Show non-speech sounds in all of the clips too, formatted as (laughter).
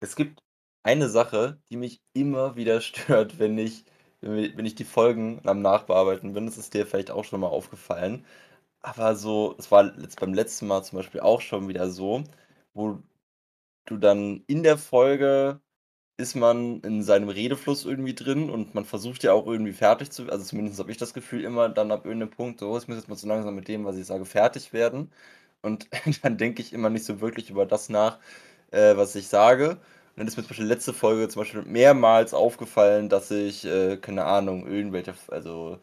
Es gibt eine Sache, die mich immer wieder (laughs) stört, wenn ich wenn ich die Folgen am Nachbearbeiten bin. Das ist dir vielleicht auch schon mal aufgefallen. Aber so es war jetzt beim letzten Mal zum Beispiel auch schon wieder so, wo du dann in der Folge ist man in seinem Redefluss irgendwie drin und man versucht ja auch irgendwie fertig zu also zumindest habe ich das Gefühl immer dann ab irgendeinem Punkt: „So, ich muss jetzt mal so langsam mit dem, was ich sage, fertig werden.“ Und (laughs) dann denke ich immer nicht so wirklich über das nach, äh, was ich sage. Und dann ist mir zum Beispiel letzte Folge zum Beispiel mehrmals aufgefallen, dass ich, äh, keine Ahnung, irgendwelche also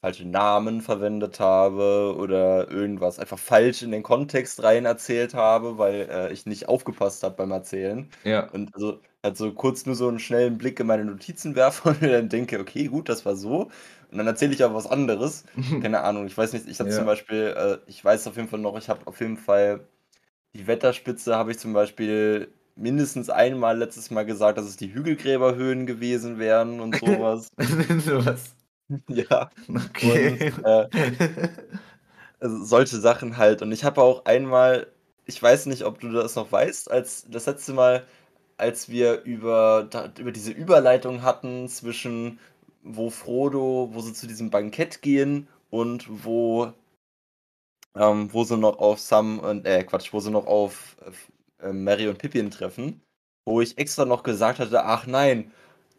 falsche Namen verwendet habe oder irgendwas einfach falsch in den Kontext rein erzählt habe, weil, äh, ich nicht aufgepasst habe beim Erzählen. Ja. Und also halt so kurz nur so 'n schnellen Blick in meine Notizen werfe (laughs) und dann denke: „Okay, gut, das war so.“ Und dann erzähle ich aber was anderes. (laughs) Keine Ahnung, ich weiß nicht, ich hatte zum Ja. Beispiel äh, ich weiß auf jeden Fall noch, ich habe auf jeden Fall die Wetterspitze habe ich zum Beispiel mindestens einmal letztes Mal gesagt, dass es die Hügelgräberhöhen gewesen wären und so was. So was. Ja, und, Okay. äh also solche Sachen halt. Und ich habe auch einmal ich weiß nicht, ob du das noch weißt, als das letzte Mal, als wir über da über diese Überleitung hatten zwischen wo Frodo wo sie zu diesem Bankett gehen und wo ähm, wo sie noch auf Sam und äh, Quatsch, wo sie noch auf f äh, Merry und Pippin treffen, wo ich extra noch gesagt hatte: „Ach nein,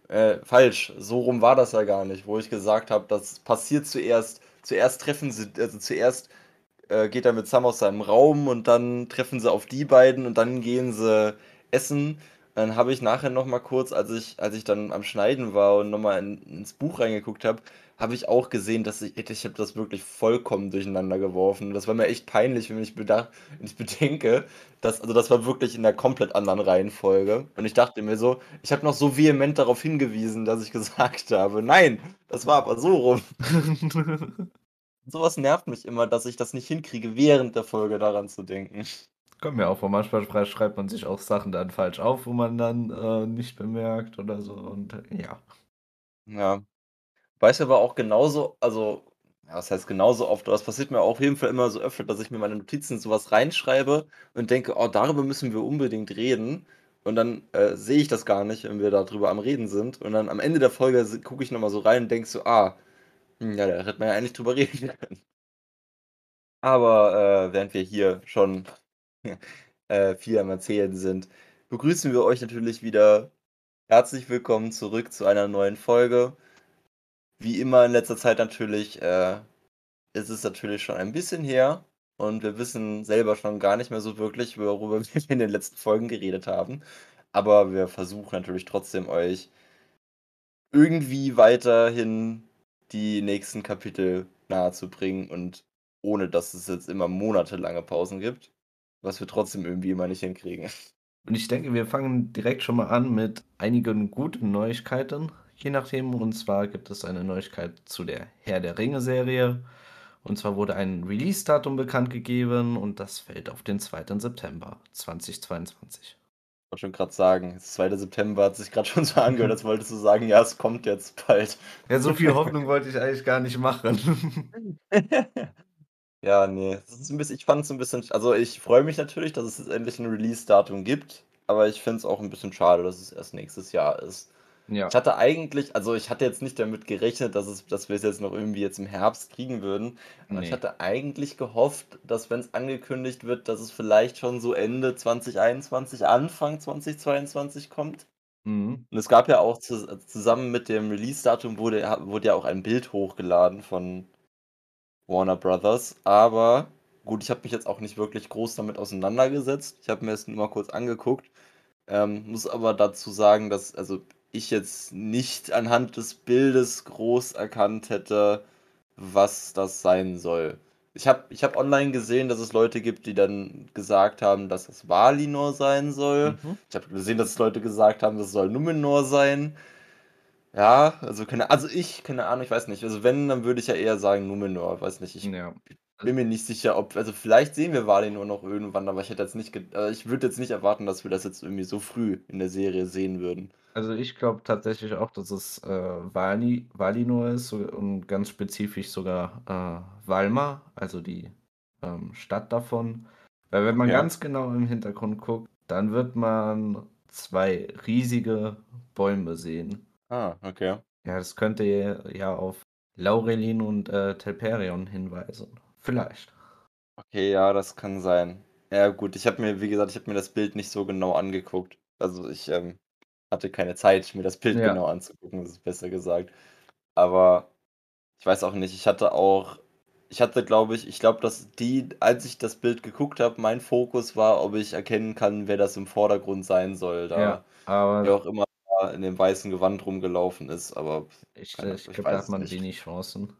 äh, falsch, so rum war das ja gar nicht.“ Wo ich gesagt habe, das passiert zuerst zuerst treffen sie also zuerst, äh, geht er mit Sam aus seinem Raum und dann treffen sie auf die beiden und dann gehen sie essen. Dann habe ich nachher noch mal kurz, als ich als ich dann am Schneiden war und noch mal in ins Buch reingeguckt habe, habe ich auch gesehen, dass ich ich habe das wirklich vollkommen durcheinander geworfen. Das war mir echt peinlich, wenn ich beda wenn ich bedenke, dass also das war wirklich in 'ner komplett anderen Reihenfolge. Und ich dachte mir so ich habe noch so vehement darauf hingewiesen, dass ich (laughs) gesagt habe: „Nein, das war aber so rum.“ (laughs) So was nervt mich immer, dass ich das nicht hinkriege, während der Folge daran zu denken. Kommt mir auch vor, manchmal schrei schreibt man sich auch Sachen dann falsch auf, wo man dann, äh, nicht bemerkt oder so und, ja. Ja. Weiß aber auch genauso also, ja, was heißt genauso oft, aber es passiert mir auf jeden Fall immer so öfter, dass ich mir meine Notizen so was reinschreibe und denke: „Oh, darüber müssen wir unbedingt reden.“ Und dann, äh, sehe ich das gar nicht, wenn wir da drüber am Reden sind. Und dann am Ende der Folge gucke ich noch mal so rein und denke so: „Ah, hm, ja, da hätte man ja eigentlich drüber reden (laughs) können.“ Aber, äh, während wir hier schon, (laughs) äh, viel am Erzählen sind, begrüßen wir euch natürlich wieder herzlich willkommen zurück zu einer neuen Folge. Wie immer in letzter Zeit natürlich, äh, ist es natürlich schon ein bisschen her und wir wissen selber schon gar nicht mehr so wirklich, worüber (laughs) wir in den letzten Folgen geredet haben. Aber wir versuchen natürlich trotzdem euch irgendwie weiterhin die nächsten Kapitel nahezubringen und ohne dass es jetzt immer monatelange Pausen gibt, was wir trotzdem irgendwie immer nicht hinkriegen. Und ich denke, wir fangen direkt schon mal an mit einigen guten Neuigkeiten, je nachdem. Und zwar gibt es eine Neuigkeit zu der Herr der Ringe-Serie. Und zwar wurde ein Release-Datum bekannt gegeben und das fällt auf den 2. September 2022. Wollte schon grad sagen, 2. September hat sich grad schon so angehört, als wolltest du sagen: „Ja, es kommt jetzt bald.“ Ja, so viel Hoffnung wollte ich eigentlich gar nicht machen. (laughs) Ja, ne, das ist 'n bisschen ich fand's 'n bisschen sch also, ich freue mich natürlich, dass es jetzt endlich 'n Release-Datum gibt, aber ich finde es auch 'n bisschen schade, dass es erst nächstes Jahr ist. Ja. Ich hatte eigentlich also, ich hatte jetzt nicht damit gerechnet, dass es dass wir es jetzt noch irgendwie jetzt im Herbst kriegen würden, aber ich Ne. hatte eigentlich gehofft, dass, wenn's angekündigt wird, dass es vielleicht schon so Ende 2021, Anfang 2022 kommt. Mhm. Und es gab ja auch zus zusammen mit dem Release-Datum wurde ja wurde ja auch ein Bild hochgeladen von Warner Brothers. Aber gut, ich habe mich jetzt auch nicht wirklich groß damit auseinandergesetzt. Ich habe mir das nur mal kurz angeguckt, ähm, muss aber dazu sagen, dass also, ich jetzt nicht anhand des Bildes groß erkannt hätte, was das sein soll. Ich habe ich habe online gesehen, dass es Leute gibt, die dann gesagt haben, dass es Valinor sein soll. Mhm. Ich habe gesehen, dass es Leute gesagt haben, das soll Numenor sein. Ja, also keine also, ich keine Ahnung, ich weiß nicht. Also, wenn, dann würde ich ja eher sagen Numenor. Weiß nicht, ich Ja. bin mir nicht sicher, ob also, vielleicht sehen wir Valinor noch irgendwann, aber ich hätte jetzt nicht ge äh, ich würde jetzt nicht erwarten, dass wir das jetzt irgendwie so früh in der Serie sehen würden. Also, ich glaube tatsächlich auch, dass es, äh, Vali Valinor ist so und ganz spezifisch sogar, äh, Valma, also die, ähm, Stadt davon. Weil wenn man Ja. ganz genau im Hintergrund guckt, dann wird man zwei riesige Bäume sehen. Ah, okay. Ja, das könnte ja auf Laurelin und äh, Telperion hinweisen. Vielleicht. Okay, ja, das kann sein. Ja, gut, ich habe mir, wie gesagt, ich habe mir das Bild nicht so genau angeguckt. Also ich ähm, hatte keine Zeit, mir das Bild Ja. genau anzugucken, das ist besser gesagt. Aber ich weiß auch nicht, ich hatte auch, ich hatte, glaube ich, ich glaube, dass die, als ich das Bild geguckt habe, mein Fokus war, ob ich erkennen kann, wer das im Vordergrund sein soll, da Ja, aber auch immer da in dem weißen Gewand rumgelaufen ist, aber ich, keine, ich ich glaube, da hat man nicht. wenig Chancen.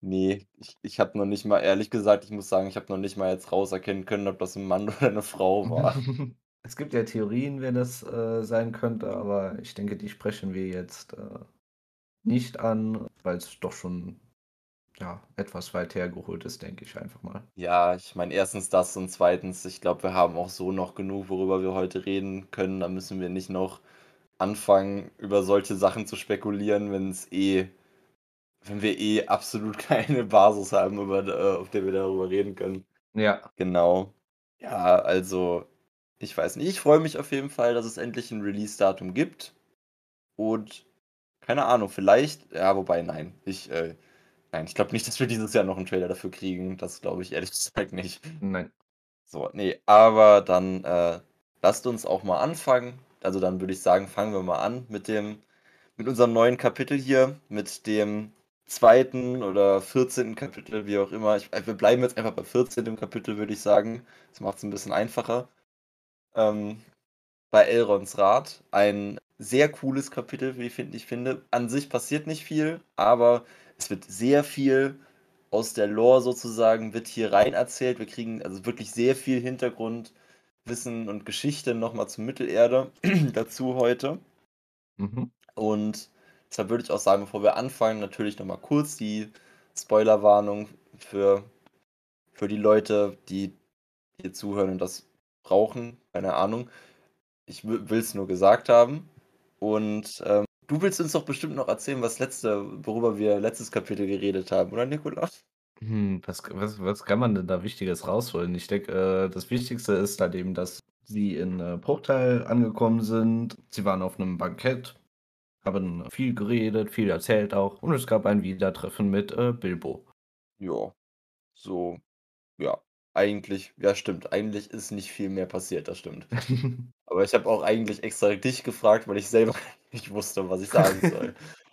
Nee, ich, ich habe noch nicht mal, ehrlich gesagt, ich muss sagen, ich habe noch nicht mal jetzt rauserkennen können, ob das ein Mann (laughs) oder eine Frau war. (laughs) Es gibt ja Theorien, wer das äh, sein könnte, aber ich denke, die sprechen wir jetzt äh, nicht an, weil es doch schon ja, etwas weit hergeholt ist, denke ich einfach mal. Ja, ich meine, erstens das und zweitens, ich glaube, wir haben auch so noch genug, worüber wir heute reden können. Da müssen wir nicht noch anfangen, über solche Sachen zu spekulieren, wenn es eh, wenn wir eh absolut (laughs) keine Basis haben, über, äh, auf der wir darüber reden können. Ja, Genau. Ja, also, ich weiß nicht. Ich freue mich auf jeden Fall, dass es endlich ein Release-Datum gibt. Und keine Ahnung, vielleicht, ja, wobei, nein. Ich, äh, nein, ich glaube nicht, dass wir dieses Jahr noch einen Trailer dafür kriegen. Das glaube ich ehrlich (laughs) gesagt nicht. nein. So, nee, aber dann äh, lasst uns auch mal anfangen. Also dann würde ich sagen, fangen wir mal an mit dem, mit unserem neuen Kapitel hier, mit dem zweiten oder 14. Kapitel, wie auch immer. Ich, wir bleiben jetzt einfach bei 14. Kapitel, würde ich sagen. Das macht es ein bisschen einfacher. Ähm, bei Elrons Rat. Ein sehr cooles Kapitel, wie find, ich finde. An sich passiert nicht viel, aber es wird sehr viel aus der Lore sozusagen, wird hier rein erzählt. Wir kriegen also wirklich sehr viel Hintergrundwissen und Geschichte nochmal zur Mittelerde (clears throat) dazu heute. Mhm. Und deshalb würde ich auch sagen, bevor wir anfangen, natürlich nochmal kurz die Spoilerwarnung für, für die Leute, die hier zuhören und das brauchen. Keine Ahnung. Ich will es nur gesagt haben. Und ähm, du willst uns doch bestimmt noch erzählen, was letzte, worüber wir letztes Kapitel geredet haben, oder Nikolaus? Hm, was, was, was kann man denn da Wichtiges rausholen? Ich denke, äh, das Wichtigste ist halt eben, dass sie in äh, Bruchteil angekommen sind. Sie waren auf einem Bankett, haben viel geredet, viel erzählt auch. Und es gab ein Wiedertreffen mit äh, Bilbo. Ja, so, ja, eigentlich, ja, stimmt. Eigentlich ist nicht viel mehr passiert, das stimmt. (laughs) Aber ich habe auch eigentlich extra dich gefragt, weil ich selber (laughs) nicht wusste, was ich sagen soll. (laughs)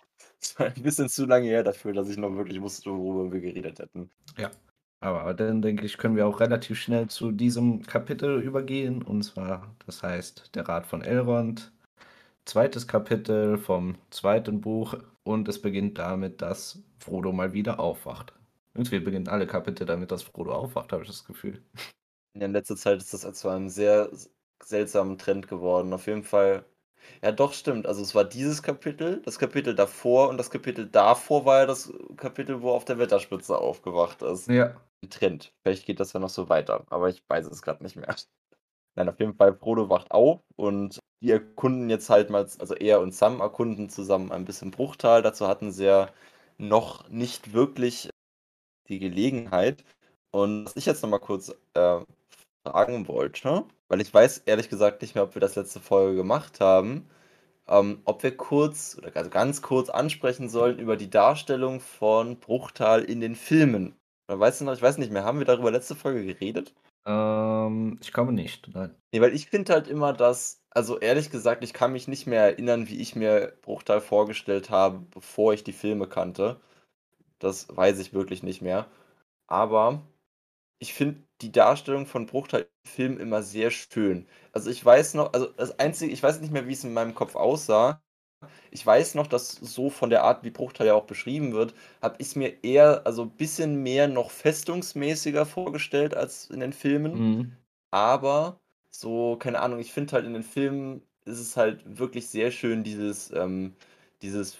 Es (laughs) war ein bisschen zu lange her dafür, dass ich noch wirklich wusste, worüber wir geredet hätten. Ja. Aber dann denke ich, können wir auch relativ schnell zu diesem Kapitel übergehen. Und zwar, das heißt, der Rat von Elrond. Zweites Kapitel vom zweiten Buch. Und es beginnt damit, dass Frodo mal wieder aufwacht. Irgendwie beginnen alle Kapitel damit, dass Frodo aufwacht, habe ich das Gefühl. In letzter Zeit ist das zu einem sehr seltsamen Trend geworden. Auf jeden Fall. Ja, doch, stimmt. Also es war dieses Kapitel, das Kapitel davor und das Kapitel davor war ja das Kapitel, wo er auf der Wetterspitze aufgewacht ist. Ja. Ein Trend. Vielleicht geht das ja noch so weiter, aber ich weiß es gerade nicht mehr. (laughs) Nein, auf jeden Fall, Frodo wacht auf und die erkunden jetzt halt mal, also er und Sam erkunden zusammen ein bisschen Bruchtal. Dazu hatten sie ja noch nicht wirklich die Gelegenheit. Und was ich jetzt nochmal kurz äh, fragen wollte, weil ich weiß ehrlich gesagt nicht mehr, ob wir das letzte Folge gemacht haben, ähm, ob wir kurz oder also ganz kurz ansprechen sollen über die Darstellung von Bruchtal in den Filmen. Oder weißt du noch, ich weiß nicht mehr, haben wir darüber letzte Folge geredet? Ähm, ich glaube nicht, nein. Nee, weil ich finde halt immer, dass, also ehrlich gesagt, ich kann mich nicht mehr erinnern, wie ich mir Bruchtal vorgestellt habe, bevor ich die Filme kannte. Das weiß ich wirklich nicht mehr. Aber ich finde die Darstellung von Bruchtal im Film immer sehr schön. Also ich weiß noch, also das Einzige, ich weiß nicht mehr, wie es in meinem Kopf aussah. Ich weiß noch, dass so von der Art, wie Bruchtal ja auch beschrieben wird, habe ich es mir eher, also ein bisschen mehr noch festungsmäßiger vorgestellt als in den Filmen. Mhm. Aber so, keine Ahnung, ich finde halt in den Filmen ist es halt wirklich sehr schön, dieses, ähm, dieses,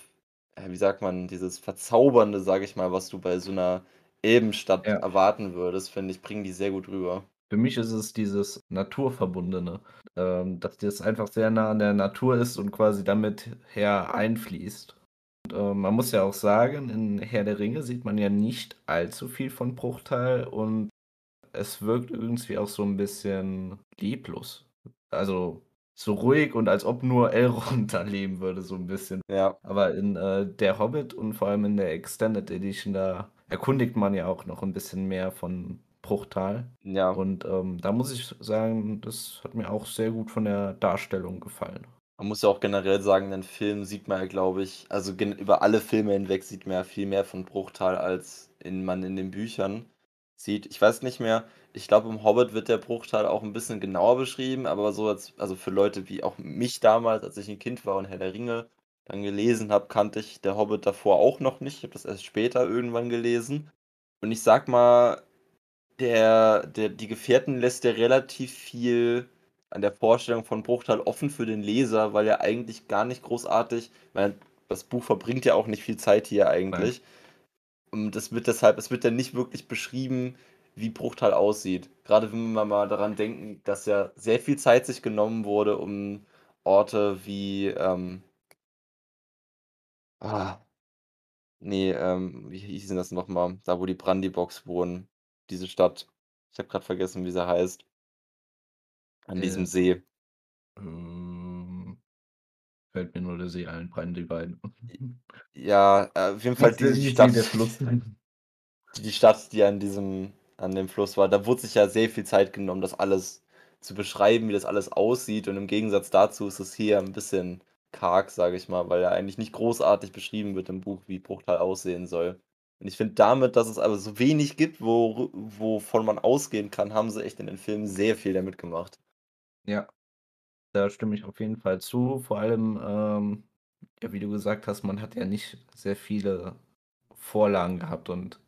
äh, wie sagt man, dieses Verzaubernde, sage ich mal, was du bei so einer Elbenstadt Ja. erwarten würdest, finde ich, bringen die sehr gut rüber. Für mich ist es dieses Naturverbundene, ähm, dass das einfach sehr nah an der Natur ist und quasi damit her einfließt. Und, äh, man muss ja auch sagen, in Herr der Ringe sieht man ja nicht allzu viel von Bruchtal und es wirkt irgendwie auch so ein bisschen leblos. Also so ruhig und als ob nur Elrond (laughs) da leben würde, so 'n bisschen. Ja. Aber in, äh, Der Hobbit und vor allem in der Extended Edition, da erkundigt man ja auch noch 'n bisschen mehr von Bruchtal. Ja. Und, ähm, da muss ich sagen, das hat mir auch sehr gut von der Darstellung gefallen. Man muss ja auch generell sagen, in den Filmen sieht man ja, glaube ich also über alle Filme hinweg sieht man ja viel mehr von Bruchtal, als in man in den Büchern sieht. Ich weiß nicht mehr ich glaube, im Hobbit wird der Bruchtal auch 'n bisschen genauer beschrieben, aber so als also für Leute wie auch mich damals, als ich 'n Kind war und Herr der Ringe dann gelesen habe, kannte ich der Hobbit davor auch noch nicht. Ich habe das erst später irgendwann gelesen. Und ich sage mal, der der die Gefährten lässt ja relativ viel an der Vorstellung von Bruchtal offen für den Leser, weil er eigentlich gar nicht großartig weil das Buch verbringt ja auch nicht viel Zeit hier Nein. eigentlich. Und es wird deshalb es wird ja nicht wirklich beschrieben, wie Bruchtal aussieht. Grade wenn wir mal daran denken, dass ja sehr viel Zeit sich genommen wurde, um Orte wie, ähm ah, ne, ähm, wie hieß denn das noch mal? Da, wo die Brandyboks wohnen, diese Stadt. Ich habe grad vergessen, wie sie heißt. An diesem Äh. See. Ähm, fällt mir nur der See ein, Brandybine ein. J ja, äh, auf jeden Fall nicht wie Stadt der Fluss. (laughs) die Stadt, die an diesem an dem Fluss war. Da wurde sich ja sehr viel Zeit genommen, das alles zu beschreiben, wie das alles aussieht. Und im Gegensatz dazu ist es hier 'n bisschen karg, sage ich mal, weil ja eigentlich nicht großartig beschrieben wird im Buch, wie Bruchtal aussehen soll. Und ich finde damit, dass es aber so wenig gibt, woru wovon man ausgehen kann, haben sie echt in den Filmen sehr viel damit gemacht. Ja. Da stimme ich auf jeden Fall zu. Vor allem, ähm, ja, wie du gesagt hast, man hat ja nicht sehr viele Vorlagen gehabt und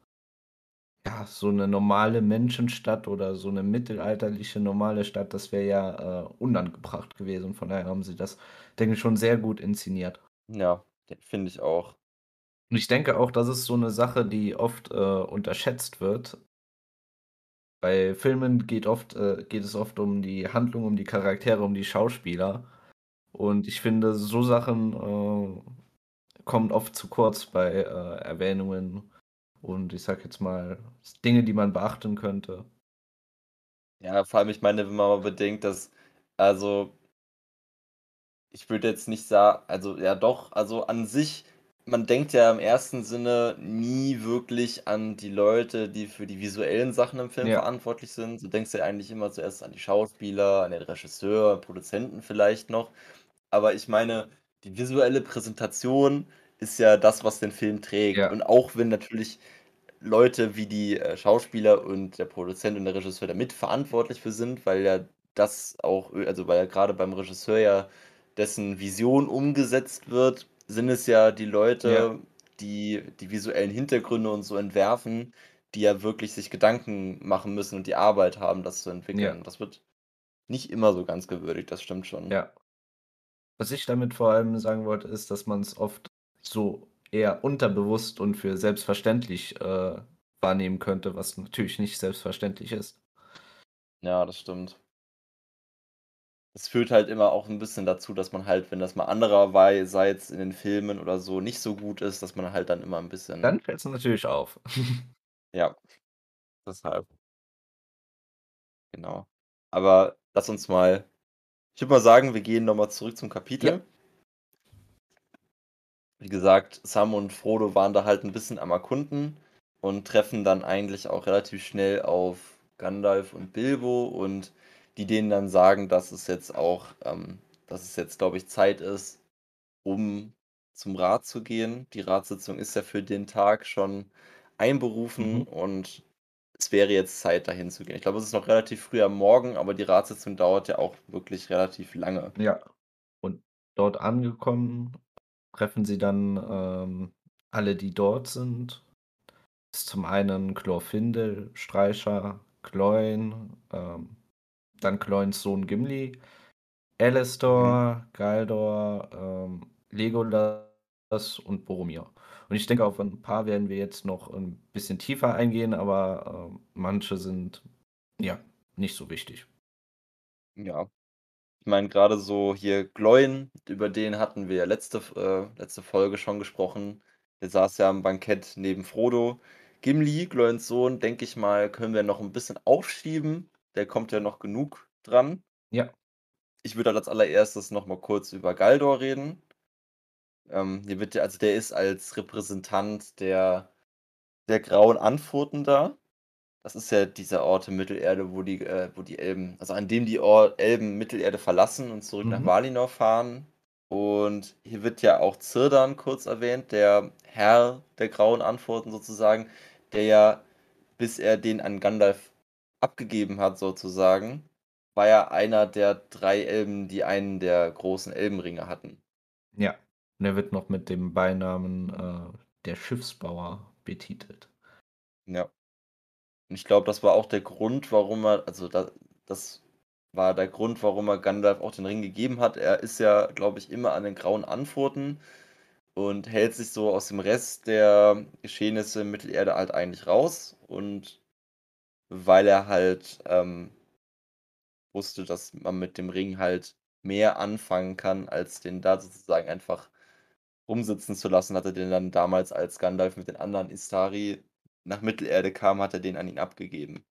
ja, so 'ne normale Menschenstadt oder so 'ne mittelalterliche normale Stadt, das wäre ja, äh, unangebracht gewesen. Von daher haben sie das, denke ich, schon sehr gut inszeniert. Ja, de finde ich auch. Und ich denke auch, das ist so 'ne Sache, die oft, äh, unterschätzt wird. Bei Filmen geht oft äh, geht es oft um die Handlung, um die Charaktere, um die Schauspieler. Und ich finde, so Sachen, äh, kommen oft zu kurz bei, äh, Erwähnungen und ich sage jetzt mal, Dinge, die man beachten könnte. Ja, vor allem, ich meine, wenn man mal bedenkt, dass also ich würde jetzt nicht sa also ja doch, also an sich man denkt ja im ersten Sinne nie wirklich an die Leute, die für die visuellen Sachen im Film Ja. verantwortlich sind. Du denkst ja eigentlich immer zuerst an die Schauspieler, an den Regisseur, Produzenten vielleicht noch. Aber ich meine, die visuelle Präsentation ist ja das, was den Film trägt. Ja. Und auch wenn natürlich Leute wie die, äh, Schauspieler und der Produzent und der Regisseur da mitverantwortlich für sind, weil ja das auch also weil ja grade beim Regisseur ja dessen Vision umgesetzt wird, sind es ja die Ja. Leute, die die visuellen Hintergründe und so entwerfen, die ja wirklich sich Gedanken machen müssen und die Arbeit haben, das zu Ja. entwickeln. Das wird nicht immer so ganz gewürdigt, das stimmt schon. Ja. Was ich damit vor allem sagen wollte, ist, dass man's oft so eher unterbewusst und für selbstverständlich, äh, wahrnehmen könnte, was natürlich nicht selbstverständlich ist. Ja, das stimmt. Es führt halt immer auch 'n bisschen dazu, dass man halt, wenn das mal andererweise in den Filmen oder so nicht so gut ist, dass man halt dann immer 'n bisschen Dann fällt's natürlich auf. (laughs) Ja, deshalb. Genau. Aber lass uns mal ich würde mal sagen, wir gehen noch mal zurück zum Ja. Wie gesagt, Sam und Frodo waren da halt 'n bisschen am Erkunden und treffen dann eigentlich auch relativ schnell auf Gandalf und Bilbo und die denen dann sagen, dass es jetzt auch ähm, dass es jetzt, glaube ich, Zeit ist, um zum Rat zu gehen. Die Ratssitzung ist ja für den Tag schon einberufen Mhm. und es wäre jetzt Zeit, dahin zu gehen. Ich glaube, es ist noch relativ früh am Morgen, aber die Ratssitzung dauert ja auch wirklich relativ lange. Ja. Und dort angekommen, treffen sie dann, ähm, alle, die dort sind. Ist zum einen Glorfindel, Streicher, Gloin, ähm, dann Gloins Sohn Gimli, Mhm. Alastor, Galdor, ähm, Legolas und Boromir. Und ich denke, auf 'n paar werden wir jetzt noch 'n bisschen tiefer eingehen, aber, ähm, manche sind, ja, nicht so wichtig. Ja. Ich meine, grade so hier Gloin, über den hatten wir ja letzte äh, letzte Folge schon gesprochen. Der saß ja am Bankett neben Frodo. Gimli, Gloins Sohn, denke ich mal, können wir noch 'n bisschen aufschieben. Der kommt ja noch genug dran. Ja. ich würde als Allererstes noch mal kurz über Galdor reden. Ähm, hier wird also der ist als Repräsentant der der Grauen Anfurten da. Das ist ja dieser Ort in Mittelerde, wo die äh, wo die Elben also an dem die Or Elben Mittelerde verlassen und zurück nach Mhm. Valinor fahren. Und hier wird ja auch Círdan kurz erwähnt, der Herr der Grauen Anfurten sozusagen, der ja, bis er den an Gandalf abgegeben hat sozusagen, war er einer der 3 Elben, die einen der großen Elbenringe hatten. Ja, und er wird noch mit dem Beinamen, äh, der Schiffsbauer betitelt. Ja. Und ich glaube, das war auch der Grund, warum er also da das war der Grund, warum er Gandalf auch den Ring gegeben hat. Er ist ja, glaube ich, immer an den Grauen Anfurten und hält sich so aus dem Rest der Geschehnisse in Mittelerde halt eigentlich raus. Und weil er halt, ähm wusste, dass man mit dem Ring halt mehr anfangen kann, als den da sozusagen einfach rumsitzen zu lassen, hat er den dann damals, als Gandalf mit den anderen Istari nach Mittelerde kam, hat er den an ihn abgegeben.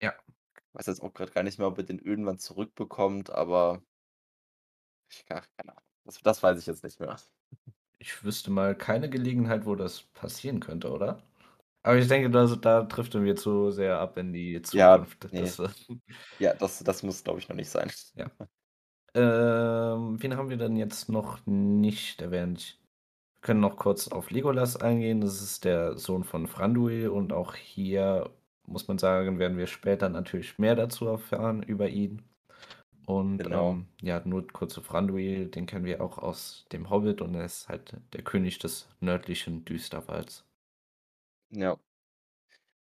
Ja. Weiß jetzt auch grad gar nicht mehr, ob er den irgendwann zurückbekommt, aber ich ach, keine Ahnung. Das das weiß ich jetzt nicht mehr. Ich wüsste mal keine Gelegenheit, wo das passieren könnte, oder? Aber ich denke, da s da driften wir zu sehr ab in die Ja, Zukunft. ne. Das, äh (laughs) Ja, das das muss, glaube ich, noch nicht sein. Ja. Ähm, wen haben wir denn jetzt noch nicht erwähnt? Können noch kurz auf Legolas eingehen. Das ist der Sohn von Thranduil und auch hier muss man sagen, werden wir später natürlich mehr dazu erfahren über ihn. Und, Genau. ähm, ja, nur kurz zu Thranduil, den kennen wir auch aus dem Hobbit und er ist halt der König des nördlichen Düsterwalds. Ja.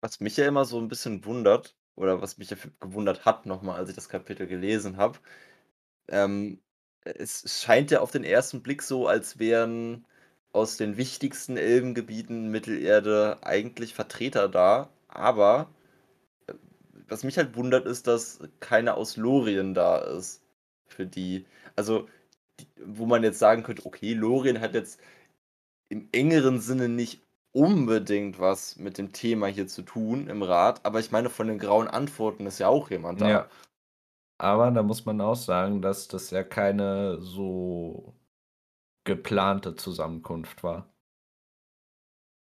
Was mich ja immer so 'n bisschen wundert oder was mich ja gewundert hat noch mal, als ich das Kapitel gelesen habe, ähm, es scheint ja auf den ersten Blick so, als wären aus den wichtigsten Elbengebieten Mittelerde eigentlich Vertreter da, aber, äh, was mich halt wundert, ist, dass keiner aus Lorien da ist für die. Also, die wo man jetzt sagen könnte: „Okay, Lorien hat jetzt im engeren Sinne nicht unbedingt was mit dem Thema hier zu tun im Rat“, aber ich meine, von den Grauen Anfurten ist ja auch jemand da. Ja. Aber da muss man auch sagen, dass das ja keine so geplante Zusammenkunft war.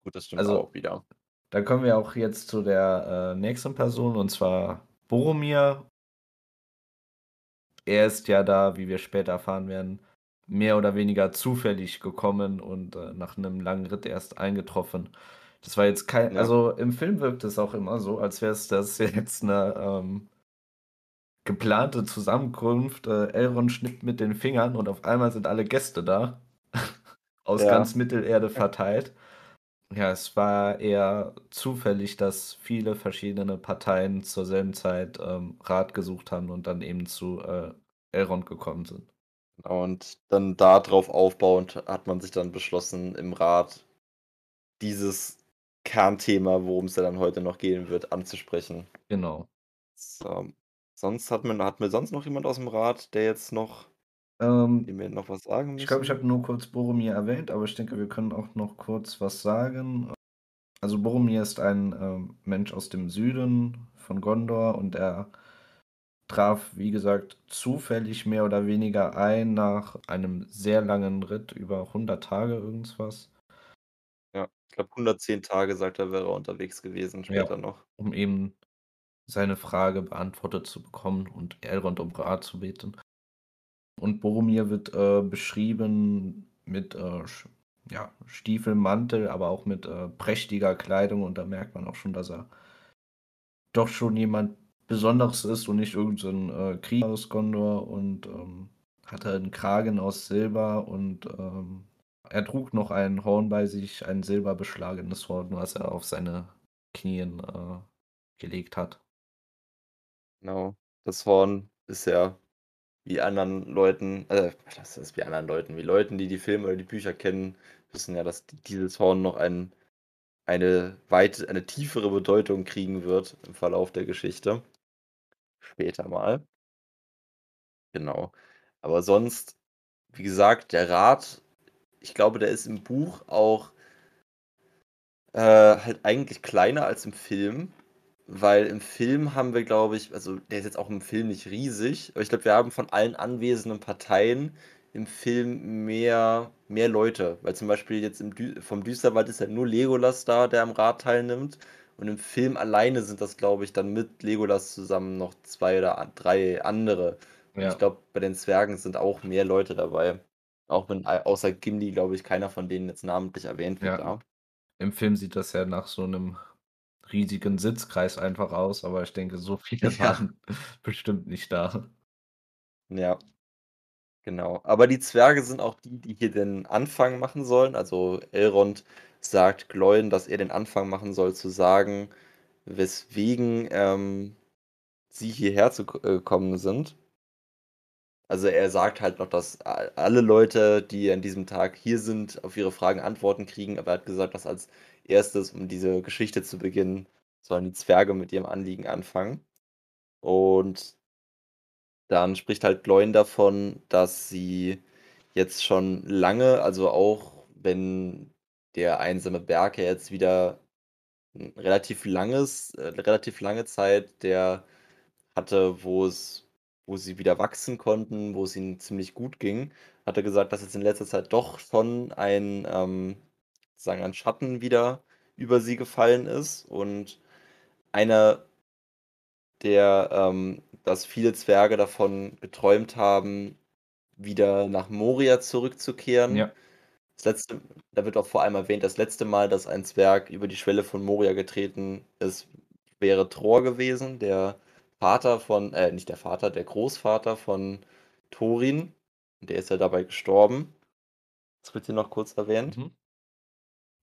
Gut, das stimmt Also, auch wieder. da kommen wir auch jetzt zu der, äh, nächsten Person und zwar Boromir. Er ist ja da, wie wir später erfahren werden, mehr oder weniger zufällig gekommen und, äh, nach 'nem langen Ritt erst eingetroffen. Das war jetzt kei Ja. also, im Film wirkt es auch immer so, als wäre es das (laughs) jetzt 'ne, ähm geplante Zusammenkunft. Äh, Elrond schnippt mit den Fingern und auf einmal sind alle Gäste da, aus Ja. ganz Mittelerde verteilt. Ja, es war eher zufällig, dass viele verschiedene Parteien zur selben Zeit, ähm, Rat gesucht haben und dann eben zu, äh, Elrond gekommen sind. Und dann da drauf aufbauend hat man sich dann beschlossen, im Rat dieses Kernthema, worum's ja dann heute noch gehen wird, anzusprechen. Genau. So, sonst hat man hatten wir sonst noch jemand aus'm Rat, der jetzt noch Ähm, dem wir noch was sagen ich glaube, ich habe nur kurz Boromir erwähnt, aber ich denke, wir können auch noch kurz was sagen. Also, Boromir ist ein, ähm, Mensch aus dem Süden von Gondor und er traf, wie gesagt, zufällig mehr oder weniger ein nach einem sehr langen Ritt, über 100 Tage, irgend was. Ja, ich glaube 110 Tage, sagt er, wäre er unterwegs gewesen Ja, später noch. um eben seine Frage beantwortet zu bekommen und Elrond um Rat zu bitten. Und Boromir wird, äh, beschrieben mit, äh, ja, Stiefel, Mantel, aber auch mit, äh, prächtiger Kleidung und da merkt man auch schon, dass er doch schon jemand Besonderes ist und nicht irgend so äh, Krieger aus Gondor und, ähm, hatte 'n Kragen aus Silber und, ähm, er trug noch ein Horn bei sich, ein silberbeschlagenes Horn, was er auf seine Knien, äh, gelegt hat. Genau. Das Horn ist ja wie anderen Leuten äh, was heißt wie anderen Leuten? Wie Leuten, die die Filme oder die Bücher kennen, wissen ja, dass dieses Horn noch ein eine weit eine tiefere Bedeutung kriegen wird im Verlauf der Geschichte. Später mal. Genau. Aber sonst, wie gesagt, der Rat, ich glaube, der ist im Buch auch äh, halt eigentlich kleiner als im Film. Weil im Film haben wir, glaube ich also, der ist jetzt auch im Film nicht riesig, aber ich glaube, wir haben von allen anwesenden Parteien im Film mehr mehr Leute, weil zum Beispiel jetzt im Dü vom Düsterwald ist ja nur Legolas da, der am Rat teilnimmt und im Film alleine sind das, glaube ich, dann mit Legolas zusammen noch 2 oder 3 andere. Und ich Ja. glaube, bei den Zwergen sind auch mehr Leute dabei. Auch wenn außer Gimli, glaube ich, keiner von denen jetzt namentlich erwähnt wird Ja. Im Film sieht das ja nach so 'nem riesigen Sitzkreis einfach aus, aber ich denke, so viele (laughs) Ja. waren bestimmt nicht da. Ja. Genau. Aber die Zwerge sind auch die, die hier den Anfang machen sollen. Also, Elrond sagt Glóin, dass er den Anfang machen soll, zu sagen, weswegen, ähm, sie hierher zu k äh, gekommen sind. Also, er sagt halt noch, dass alle Leute, die an diesem Tag hier sind, auf ihre Fragen Antworten kriegen, aber er hat gesagt, dass als Erstes, um diese Geschichte zu beginnen, sollen die Zwerge mit ihrem Anliegen anfangen. Und dann spricht halt Glóin davon, dass sie jetzt schon lange also, auch wenn der einsame Berg ja jetzt wieder relativ langes äh, relativ lange Zeit der hatte, wo es wo sie wieder wachsen konnten, wo es ihnen ziemlich gut ging, hat er gesagt, dass jetzt in letzter Zeit doch schon ein, ähm sozusagen ein Schatten wieder über sie gefallen ist und einer der, ähm dass viele Zwerge davon geträumt haben, wieder nach Moria zurückzukehren. Ja. Das letzte da wird auch vor allem erwähnt, das letzte Mal, dass ein Zwerg über die Schwelle von Moria getreten ist, wäre Thror gewesen, der Vater von äh, nicht der Vater, der Großvater von Thorin. Der ist ja dabei gestorben. Das wird hier noch kurz erwähnt. Mhm.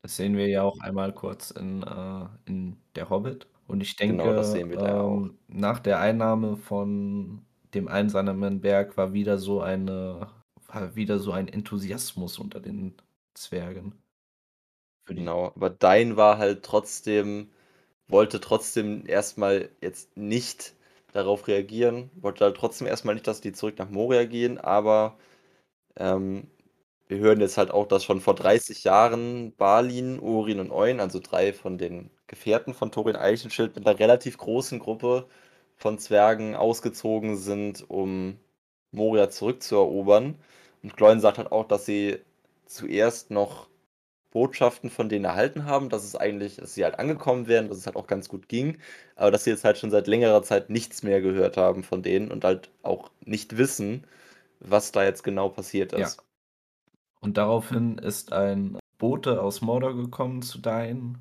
Das sehen wir ja auch einmal kurz in, äh in Der Hobbit. Und ich Genau, das denke, sehen wir da ja auch. ähm, nach der Einnahme von dem einsamen Berg war wieder so eine war wieder so ein Enthusiasmus unter den Zwergen. Für die Genau, aber Dain war halt trotzdem wollte trotzdem erst mal jetzt nicht darauf reagieren, wollte halt trotzdem erst mal nicht, dass die zurück nach Moria gehen, aber, ähm, wir hören jetzt halt auch, dass schon vor 30 Jahren Balin, Urin und Oin, also 3 von den Gefährten von Thorin Eichenschild, mit 'ner relativ großen Gruppe von Zwergen ausgezogen sind, um Moria zurückzuerobern. Und Glóin sagt halt auch, dass sie zuerst noch Botschaften von denen erhalten haben, dass es eigentlich dass sie halt angekommen wären, dass es halt auch ganz gut ging, aber dass sie jetzt halt schon seit längerer Zeit nichts mehr gehört haben von denen und halt auch nicht wissen, was da jetzt genau passiert Ja. Und daraufhin ist ein Bote aus Mordor gekommen zu Dain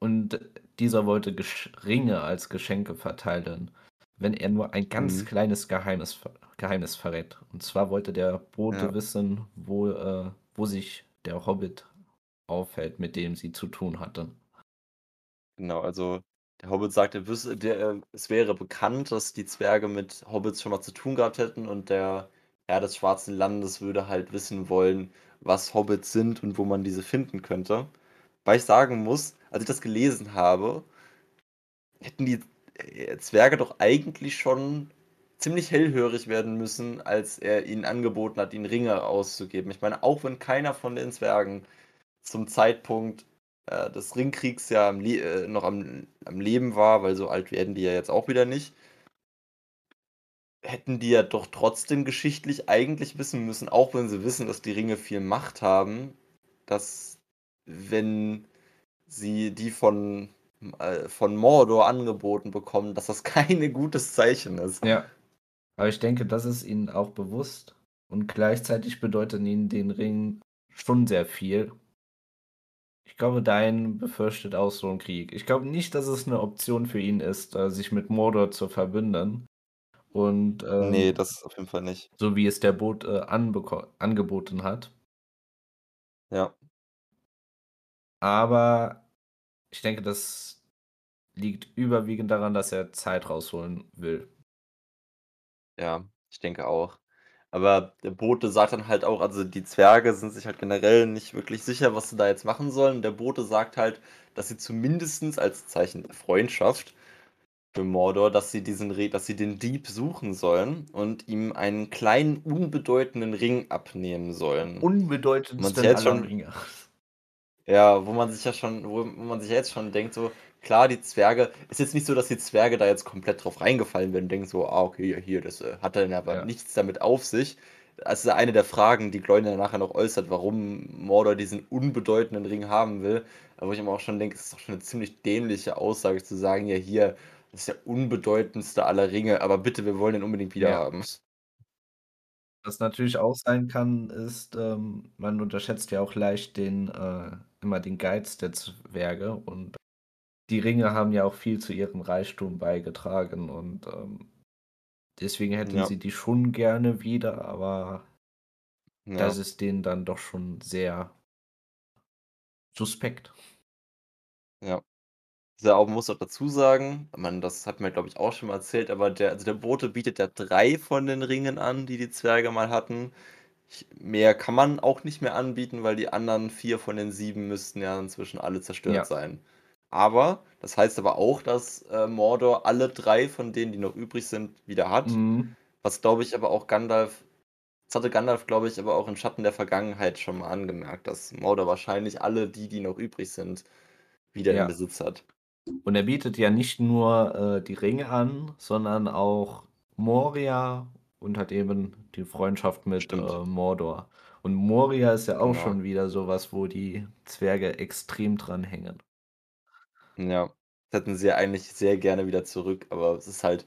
und dieser wollte Gesch Ringe als Geschenke verteilen, wenn er nur ein ganz Mhm. kleines Geheimnis Geheimnis verrät. Und zwar wollte der Bote Ja. wissen, wo äh, wo sich der Hobbit aufhält, mit dem sie zu tun hatte. Genau, also der Hobbit sagt, wüsse der äh, es wäre bekannt, dass die Zwerge mit Hobbits schon mal zu tun gehabt hätten und der Herr des Schwarzen Landes würde halt wissen wollen, was Hobbits sind und wo man diese finden könnte. Weil ich sagen muss, als ich das gelesen habe hätten die, äh, Zwerge doch eigentlich schon ziemlich hellhörig werden müssen, als er ihnen angeboten hat, ihnen Ringe auszugeben. Ich meine, auch wenn keiner von den Zwergen zum Zeitpunkt, äh, des Ringkriegs ja am äh, noch am am Leben war, weil so alt werden die ja jetzt auch wieder nicht hätten die ja doch trotzdem geschichtlich eigentlich wissen müssen, auch wenn sie wissen, dass die Ringe viel Macht haben, dass, wenn sie die von äh, von Mordor angeboten bekommen, dass das (laughs) kein gutes Zeichen ist. Ja. Aber ich denke, das ist ihnen auch bewusst und gleichzeitig bedeutet ihnen den Ring schon sehr viel. Ich glaube, Dain befürchtet auch so 'n Krieg. Ich glaube nicht, dass es 'ne Option für ihn ist, äh, sich mit Mordor zu verbünden und, ähm das auf jeden Fall nicht. so wie es der Bote anbeko angeboten hat. Ja. Aber ich denke, das liegt überwiegend daran, dass er Zeit rausholen will. Ja, ich denke auch. Aber der Bote sagt dann halt auch also, die Zwerge sind sich halt generell nicht wirklich sicher, was sie da jetzt machen sollen. Der Bote sagt halt, dass sie zumindest als Zeichen der Freundschaft für Mordor, dass sie diesen Re dass sie den Dieb suchen sollen und ihm einen kleinen, unbedeutenden Ring abnehmen sollen. Unbedeutendsten aller schon Ringe. (laughs) Ja, wo man sich ja schon wo man sich jetzt schon denkt so, klar, die Zwerge ist jetzt nicht so, dass die Zwerge da jetzt komplett drauf reingefallen wären und denken so: „Ah, okay, ja, hier, das, äh, hat dann aber Ja. nichts damit auf sich.“ Das ist eine der Fragen, die dann nachher noch äußert, warum Mordor diesen unbedeutenden Ring haben will. Aber wo ich mir auch schon denke, es ist doch schon 'ne ziemlich dämliche Aussage zu sagen: „Ja, hier, das ist der unbedeutendste aller Ringe, aber bitte, wir wollen den unbedingt Ja. wiederhaben.“ Was natürlich auch sein kann, ist, ähm, man unterschätzt ja auch leicht den, äh immer den Geiz der Zwerge und die Ringe haben ja auch viel zu ihrem Reichtum beigetragen und, ähm, deswegen hätten Ja. sie die schon gerne wieder, aber das Ja. ist denen dann doch schon sehr suspekt. Ja. Auch man muss auch dazu sagen, man das hat mir, glaube ich, auch schon mal erzählt, aber der also, der Bote bietet ja 3 von den Ringen an, die die Zwerge mal hatten. Ich mehr kann man auch nicht mehr anbieten, weil die anderen 4 von den 7 müssten ja inzwischen alle zerstört Ja. sein. Aber das heißt aber auch, dass, äh, Mordor alle 3 von denen, die noch übrig sind, wieder hat. Mhm. Was, glaube ich, aber auch Gandalf das hatte Gandalf, glaube ich, aber auch in Schatten der Vergangenheit schon mal angemerkt, dass Mordor wahrscheinlich alle die, die noch übrig sind, wieder in Ja. Besitz hat. Und er bietet ja nicht nur, äh, die Ringe an, sondern auch Moria und hat eben die Freundschaft mit, äh, Mordor. Und Moria ist ja auch Genau. schon wieder so was, wo die Zwerge extrem dran hängen. Ja, hätten sie ja eigentlich sehr gerne wieder zurück, aber es ist halt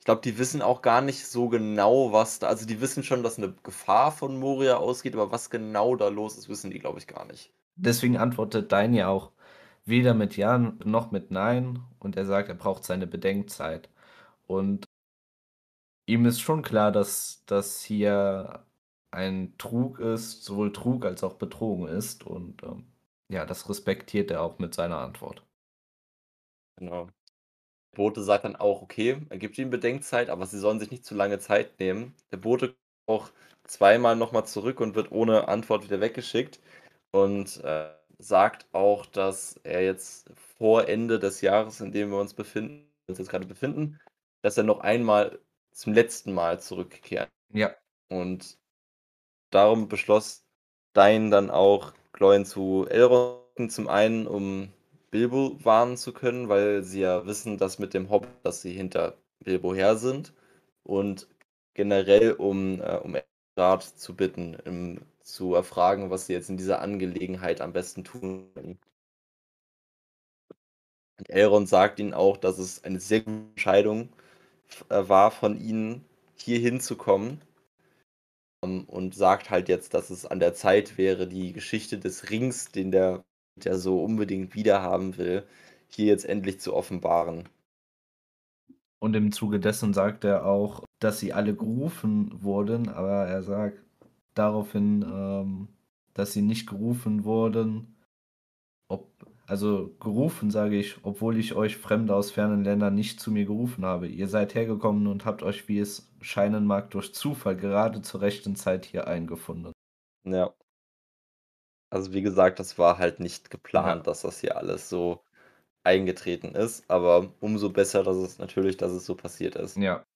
ich glaube, die wissen auch gar nicht so genau, was da also, die wissen schon, dass 'ne Gefahr von Moria ausgeht, aber was genau da los ist, wissen die, glaube ich, gar nicht. Deswegen antwortet Dain ja auch weder mit ja noch mit nein und er sagt, er braucht seine Bedenkzeit. Und ihm ist schon klar, dass das hier ein Trug ist sowohl Trug als auch betrogen ist und, ähm, ja, das respektiert er auch mit seiner Antwort. Genau. Bote sagt dann auch, okay, er gibt ihm Bedenkzeit, aber sie sollen sich nicht zu lange Zeit nehmen. Der Bote auch zweimal noch mal zurück und wird ohne Antwort wieder weggeschickt und, äh, sagt auch, dass er jetzt vor Ende des Jahres, in dem wir uns befinden uns jetzt grade befinden, dass er noch einmal zum letzten Mal zurückkehrt. Ja. Und darum beschloss Dain dann auch, Glóin zu Elrond zum einen, um Bilbo warnen zu können, weil sie ja wissen, dass mit dem Hobbit dass sie hinter Bilbo her sind und generell, um, äh um Rat zu bitten, ähm, zu erfragen, was sie jetzt in dieser Angelegenheit am besten tun können. Und Elrond sagt ihnen auch, dass es eine sehr gute Entscheidung äh, war von ihnen, hier hinzukommen. Ähm, und sagt halt jetzt, dass es an der Zeit wäre, die Geschichte des Rings, den der der so unbedingt wiederhaben will, hier jetzt endlich zu offenbaren. Und im Zuge dessen sagt er auch, dass sie alle gerufen wurden, aber er sagt daraufhin, ähm, dass sie nicht gerufen wurden, ob also, gerufen sage ich, obwohl ich euch Fremde aus fernen Ländern nicht zu mir gerufen habe. Ihr seid hergekommen und habt euch, wie es scheinen mag, durch Zufall gerade zur rechten Zeit hier eingefunden. Ja. Also, wie gesagt, das war halt nicht Ja. geplant, dass das hier alles so eingetreten ist, aber umso besser, dass es natürlich dass es so passiert ist. Ja.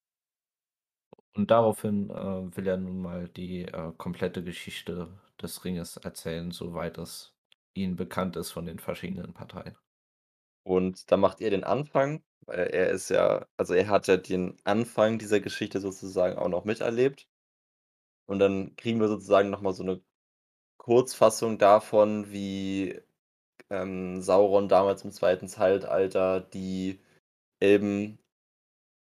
Und daraufhin, äh, will er nun mal die, äh, komplette Geschichte des Ringes erzählen, soweit es ihnen bekannt ist von den verschiedenen Parteien. Und da macht er den Anfang, weil er ist ja also, er hat ja den Anfang dieser Geschichte sozusagen auch noch miterlebt. Und dann kriegen wir sozusagen noch mal so 'ne Kurzfassung davon, wie, ähm, Sauron damals im 2. Zeitalter die Elben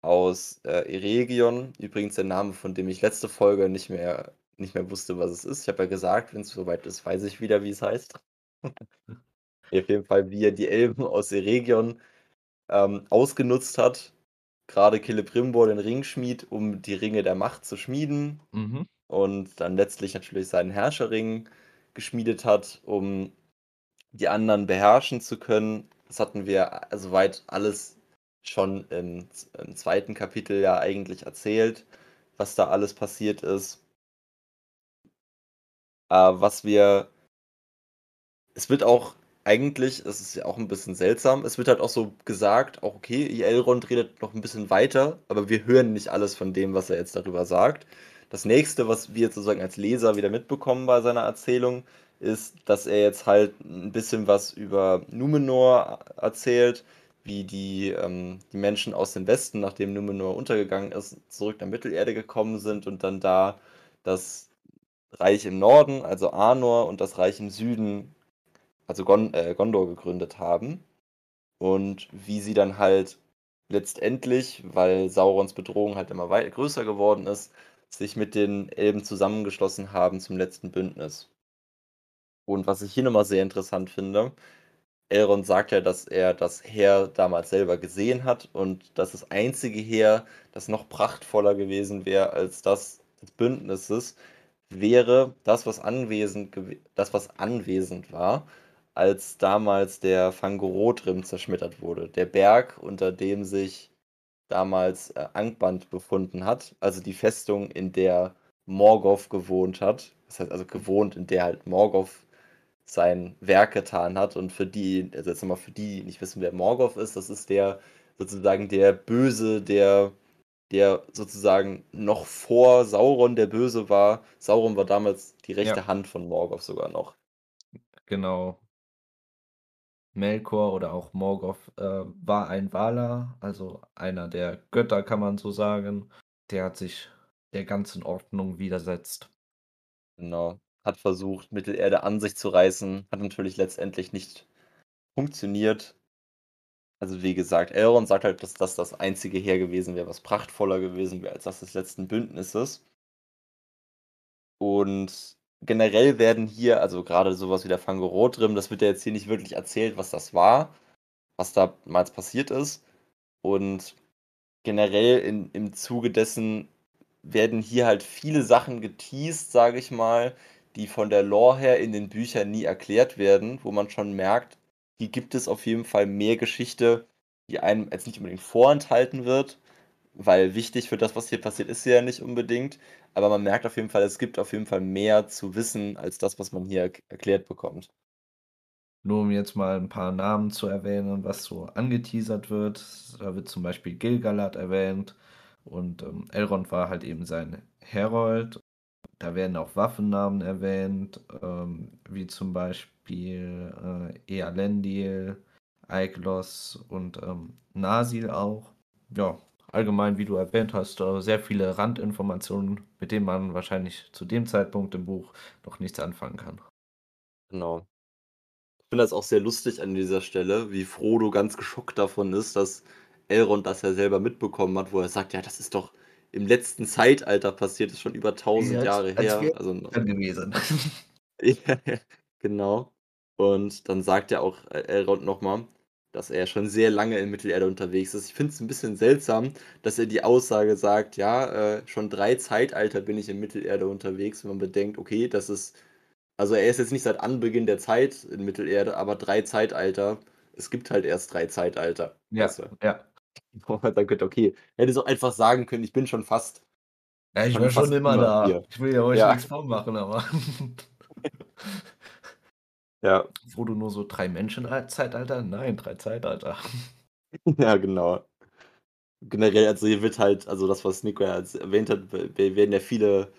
aus, äh, Eregion übrigens der Name, von dem ich letzte Folge nicht mehr nicht mehr wusste, was es ist. Ich habe ja gesagt, wenn's so weit ist, weiß ich wieder, wie es heißt. (laughs) Auf jeden Fall, wie er die Elben aus Eregion, ähm, ausgenutzt hat, grade Celebrimbor, den Ringschmied, um die Ringe der Macht zu schmieden Mhm. und dann letztlich natürlich seinen Herrscherring geschmiedet hat, um die anderen beherrschen zu können. Das hatten wir, äh, soweit alles schon im im 2. Kapitel ja eigentlich erzählt, was da alles passiert ist. Äh, was wir es wird auch eigentlich es ist ja auch 'n bisschen seltsam, es wird halt auch so gesagt, auch okay, Elrond redet noch 'n bisschen weiter, aber wir hören nicht alles von dem, was er jetzt darüber sagt. Das Nächste, was wir sozusagen als Leser wieder mitbekommen bei seiner Erzählung, ist, dass er jetzt halt ein bisschen was über Numenor erzählt, wie die, ähm, die Menschen aus dem Westen, nachdem Numenor untergegangen ist, zurück nach Mittelerde gekommen sind und dann da das Reich im Norden, also Arnor, und das Reich im Süden, also Gon äh, Gondor, gegründet haben. Und wie sie dann halt letztendlich, weil Saurons Bedrohung halt immer größer geworden ist, sich mit den Elben zusammengeschlossen haben zum letzten Bündnis. Und was ich hier nochmal sehr interessant finde, Elrond sagt ja, dass er das Heer damals selber gesehen hat und dass das einzige Heer, das noch prachtvoller gewesen wäre als das des Bündnisses, wäre das, was anwesend, das, was anwesend war, als damals der Fangorotrim zerschmettert wurde. Der Berg, unter dem sich damals äh, Angband befunden hat, also die Festung, in der Morgoth gewohnt hat. Das heißt also gewohnt, in der halt Morgoth sein Werk getan hat. Und für die, also jetzt nochmal für die, die nicht wissen, wer Morgoth ist, das ist der sozusagen der Böse, der, der sozusagen noch vor Sauron der Böse war. Sauron war damals die rechte ja. Hand von Morgoth sogar noch. Genau. Melkor oder auch Morgoth äh, war ein Valar, also einer der Götter, kann man so sagen. Der hat sich der ganzen Ordnung widersetzt. Genau hat versucht, Mittelerde an sich zu reißen, hat natürlich letztendlich nicht funktioniert. Also wie gesagt, Elrond sagt halt, dass das das einzige Heer gewesen wäre, was prachtvoller gewesen wäre als das des letzten Bündnisses. Und generell werden hier, also gerade sowas wie der Fangorotrim, das wird ja jetzt hier nicht wirklich erzählt, was das war, was damals passiert ist. Und generell in, im Zuge dessen werden hier halt viele Sachen geteased, sage ich mal, die von der Lore her in den Büchern nie erklärt werden, wo man schon merkt, hier gibt es auf jeden Fall mehr Geschichte, die einem jetzt nicht unbedingt vorenthalten wird, weil wichtig für das, was hier passiert, ist sie ja nicht unbedingt. Aber man merkt auf jeden Fall, es gibt auf jeden Fall mehr zu wissen, als das, was man hier erklärt bekommt. Nur um jetzt mal ein paar Namen zu erwähnen, was so angeteasert wird. Da wird zum Beispiel Gilgalad erwähnt und ähm, Elrond war halt eben sein Herold da werden auch Waffennamen erwähnt, ähm, wie zum Beispiel äh, Ealendil, Aiglos und ähm, Nasil auch. Ja, allgemein, wie du erwähnt hast, äh, sehr viele Randinformationen, mit denen man wahrscheinlich zu dem Zeitpunkt im Buch noch nichts anfangen kann. Genau. Ich finde das auch sehr lustig an dieser Stelle, wie Frodo ganz geschockt davon ist, dass Elrond das ja selber mitbekommen hat, wo er sagt, ja, das ist doch im letzten Zeitalter passiert, ist schon über 1000 ja, Jahre her. Also gewesen. (laughs) ja, genau. Und dann sagt er auch äh, Elrond nochmal, dass er schon sehr lange in Mittelerde unterwegs ist. Ich finde es ein bisschen seltsam, dass er die Aussage sagt, ja, äh, schon drei Zeitalter bin ich in Mittelerde unterwegs, wenn man bedenkt, okay, das ist, also er ist jetzt nicht seit Anbeginn der Zeit in Mittelerde, aber drei Zeitalter, es gibt halt erst drei Zeitalter. Ja, weißt du? ja. Wo man sagen könnte, okay, hätte so einfach sagen können, ich bin schon fast. Ja, ich war schon immer da. Hier. Ich will ja euch ja. nichts vormachen, aber. (laughs) ja. Wo du nur so drei Menschen Zeitalter? Nein, drei Zeitalter. (laughs) ja, genau. Generell, also hier wird halt, also das, was Nico ja erwähnt hat, werden ja viele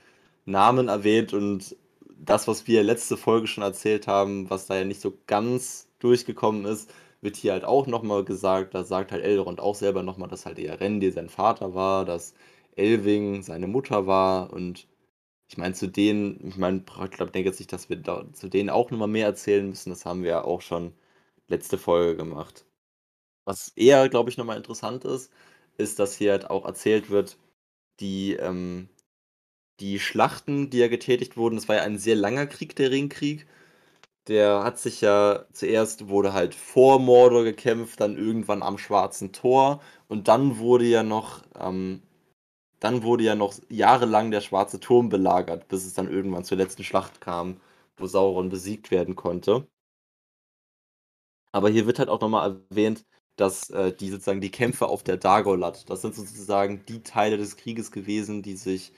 Namen erwähnt und das, was wir letzte Folge schon erzählt haben, was da ja nicht so ganz durchgekommen ist, wird hier halt auch nochmal gesagt, da sagt halt Elrond auch selber nochmal, dass halt Eärendil sein Vater war, dass Elving seine Mutter war und ich meine, zu denen, ich meine, ich glaube, denke jetzt nicht, dass wir da, zu denen auch nochmal mehr erzählen müssen, das haben wir ja auch schon letzte Folge gemacht. Was eher, glaube ich, nochmal interessant ist, ist, dass hier halt auch erzählt wird, die, ähm, die Schlachten, die ja getätigt wurden, das war ja ein sehr langer Krieg, der Ringkrieg der hat sich ja zuerst wurde halt vor Mordor gekämpft, dann irgendwann am Schwarzen Tor und dann wurde ja noch ähm, dann wurde ja noch jahrelang der Schwarze Turm belagert, bis es dann irgendwann zur letzten Schlacht kam, wo Sauron besiegt werden konnte. Aber hier wird halt auch nochmal erwähnt, dass äh, die sozusagen die Kämpfe auf der Dagorlat, das sind sozusagen die Teile des Krieges gewesen, die sich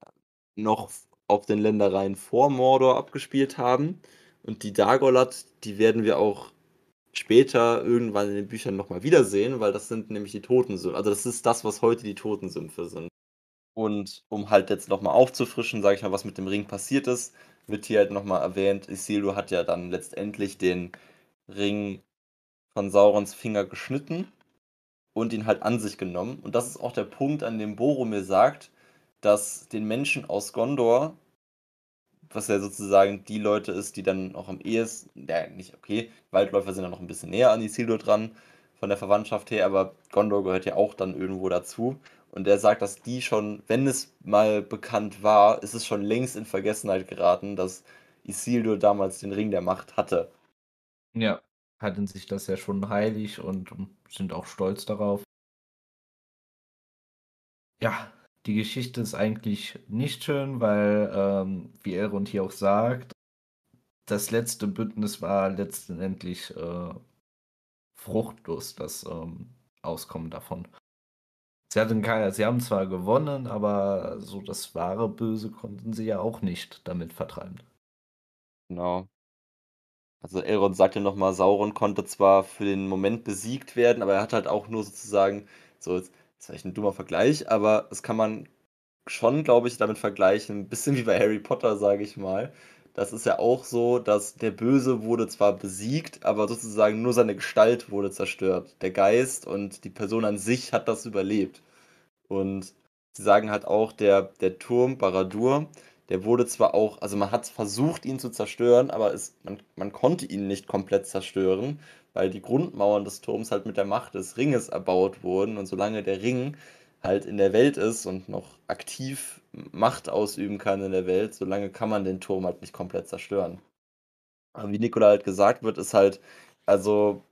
äh, noch auf den Ländereien vor Mordor abgespielt haben. Und die Dagolat, die werden wir auch später irgendwann in den Büchern nochmal wiedersehen, weil das sind nämlich die Totensümpfe. Also das ist das, was heute die Totensümpfe sind. Und um halt jetzt nochmal aufzufrischen, sage ich mal, was mit dem Ring passiert ist, wird hier halt nochmal erwähnt, Isildur hat ja dann letztendlich den Ring von Saurons Finger geschnitten und ihn halt an sich genommen. Und das ist auch der Punkt, an dem Boromir sagt, dass den Menschen aus Gondor, was ja sozusagen die Leute ist, die dann auch am ehesten, ja nicht, okay, Waldläufer sind ja noch ein bisschen näher an Isildur dran, von der Verwandtschaft her, aber Gondor gehört ja auch dann irgendwo dazu. Und er sagt, dass die schon, wenn es mal bekannt war, ist es schon längst in Vergessenheit geraten, dass Isildur damals den Ring der Macht hatte. Ja, halten sich das ja schon heilig und sind auch stolz darauf. Ja, die Geschichte ist eigentlich nicht schön, weil, ähm, wie Elrond hier auch sagt, das letzte Bündnis war letztendlich äh, fruchtlos, das ähm, Auskommen davon. Sie, hatten keine, sie haben zwar gewonnen, aber so das wahre Böse konnten sie ja auch nicht damit vertreiben. Genau. Also Elrond sagte nochmal, Sauron konnte zwar für den Moment besiegt werden, aber er hat halt auch nur sozusagen, so, jetzt ist vielleicht ein dummer Vergleich, aber das kann man schon, glaube ich, damit vergleichen, ein bisschen wie bei Harry Potter, sage ich mal. Das ist ja auch so, dass der Böse wurde zwar besiegt, aber sozusagen nur seine Gestalt wurde zerstört. Der Geist und die Person an sich hat das überlebt. Und sie sagen halt auch, der, der Turm Baradur, der wurde zwar auch, also man hat versucht, ihn zu zerstören, aber es, man, man konnte ihn nicht komplett zerstören, weil die Grundmauern des Turms halt mit der Macht des Ringes erbaut wurden. Und solange der Ring halt in der Welt ist und noch aktiv Macht ausüben kann in der Welt, solange kann man den Turm halt nicht komplett zerstören. Aber wie Nikola halt gesagt wird, ist halt, also,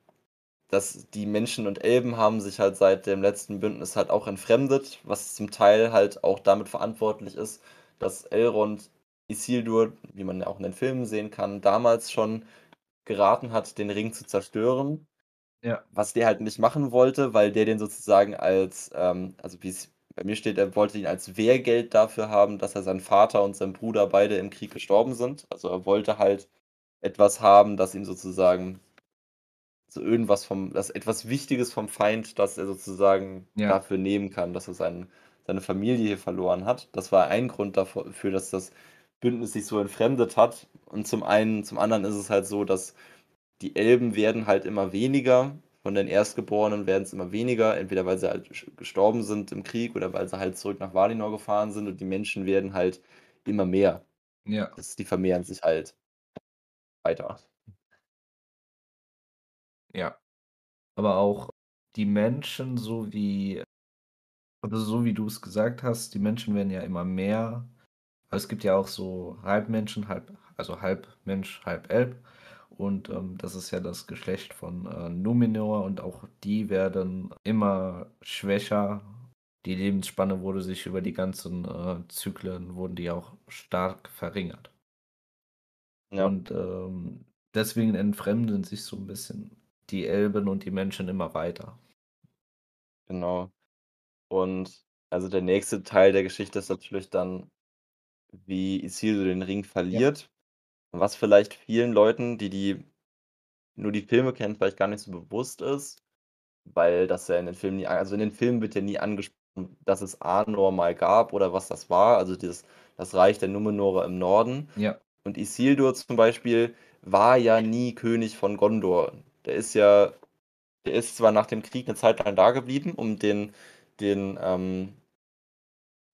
dass die Menschen und Elben haben sich halt seit dem letzten Bündnis halt auch entfremdet, was zum Teil halt auch damit verantwortlich ist, dass Elrond Isildur, wie man ja auch in den Filmen sehen kann, damals schon geraten hat, den Ring zu zerstören. Ja. Was der halt nicht machen wollte, weil der den sozusagen als, ähm, also wie es bei mir steht, er wollte ihn als Wehrgeld dafür haben, dass er sein Vater und sein Bruder beide im Krieg gestorben sind. Also er wollte halt etwas haben, das ihm sozusagen so irgendwas vom, das etwas Wichtiges vom Feind, das er sozusagen Ja. dafür nehmen kann, dass er sein, seine Familie hier verloren hat. Das war ein Grund dafür, dass das Bündnis sich so entfremdet hat. Und zum einen, zum anderen ist es halt so, dass die Elben werden halt immer weniger. Von den Erstgeborenen werden es immer weniger, entweder weil sie halt gestorben sind im Krieg oder weil sie halt zurück nach Valinor gefahren sind und die Menschen werden halt immer mehr. Ja. Das, die vermehren sich halt weiter. Ja. Aber auch die Menschen, so wie, also so wie du es gesagt hast, die Menschen werden ja immer mehr. Aber es gibt ja auch so Halbmenschen, halb, also halb Mensch, halb Elb. Und ähm, das ist ja das Geschlecht von äh, Numenor und auch die werden immer schwächer. Die Lebensspanne wurde sich über die ganzen äh, Zyklen, wurden die auch stark verringert. Ja. Und ähm, deswegen entfremden sich so ein bisschen die Elben und die Menschen immer weiter. Genau. Und also der nächste Teil der Geschichte ist natürlich dann, wie Isildur den Ring verliert. Was vielleicht vielen Leuten, die die nur die Filme kennen, vielleicht gar nicht so bewusst ist, weil das ja in den Filmen nie also in den Filmen wird ja nie angesprochen, dass es Arnor mal gab oder was das war, also dieses das Reich der Numenorer im Norden. Ja. Und Isildur zum Beispiel war ja nie König von Gondor. Der ist ja der ist zwar nach dem Krieg eine Zeit lang da geblieben, um den den, ähm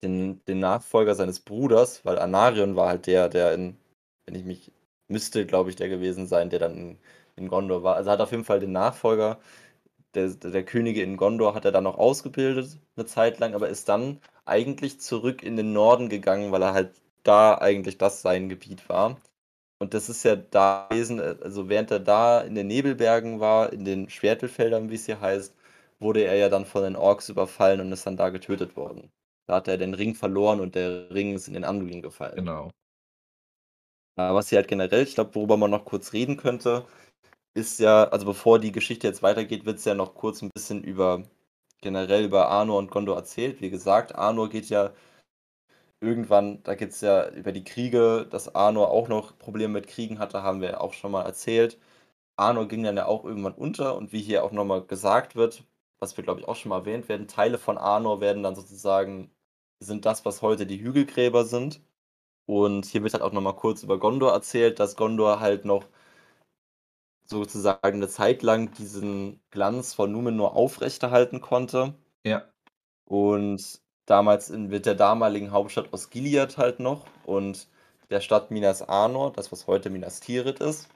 den den Nachfolger seines Bruders, weil Anarion war halt der, der in wenn ich mich müsste, glaube ich, der gewesen sein, der dann in in Gondor war. Also, hat auf jeden Fall den Nachfolger der der Könige in Gondor hat er dann noch ausgebildet eine Zeit lang, aber ist dann eigentlich zurück in den Norden gegangen, weil er halt da eigentlich das sein Gebiet war. Und das ist ja da gewesen, also während er da in den Nebelbergen war, in den Schwertelfeldern, wie es hier heißt, wurde er ja dann von den Orks überfallen und ist dann da getötet worden. Da hat er den Ring verloren und der Ring ist in den Anduin gefallen. Genau. Aber was hier halt generell, ich glaube, worüber man noch kurz reden könnte, ist ja, also bevor die Geschichte jetzt weitergeht, wird es ja noch kurz ein bisschen über generell über Arnor und Gondor erzählt. Wie gesagt, Arnor geht ja irgendwann, da geht es ja über die Kriege, dass Arnor auch noch Probleme mit Kriegen hatte, haben wir auch schon mal erzählt. Arnor ging dann ja auch irgendwann unter und wie hier auch nochmal gesagt wird, was wir glaube ich auch schon mal erwähnt werden, Teile von Arnor werden dann sozusagen, sind das, was heute die Hügelgräber sind. Und hier wird halt auch noch mal kurz über Gondor erzählt, dass Gondor halt noch sozusagen 'ne Zeit lang diesen Glanz von Numenor aufrechterhalten konnte. Ja. Und damals in mit der damaligen Hauptstadt Osgiliath halt noch und der Stadt Minas Anor, das, was heute Minas Tirith ist.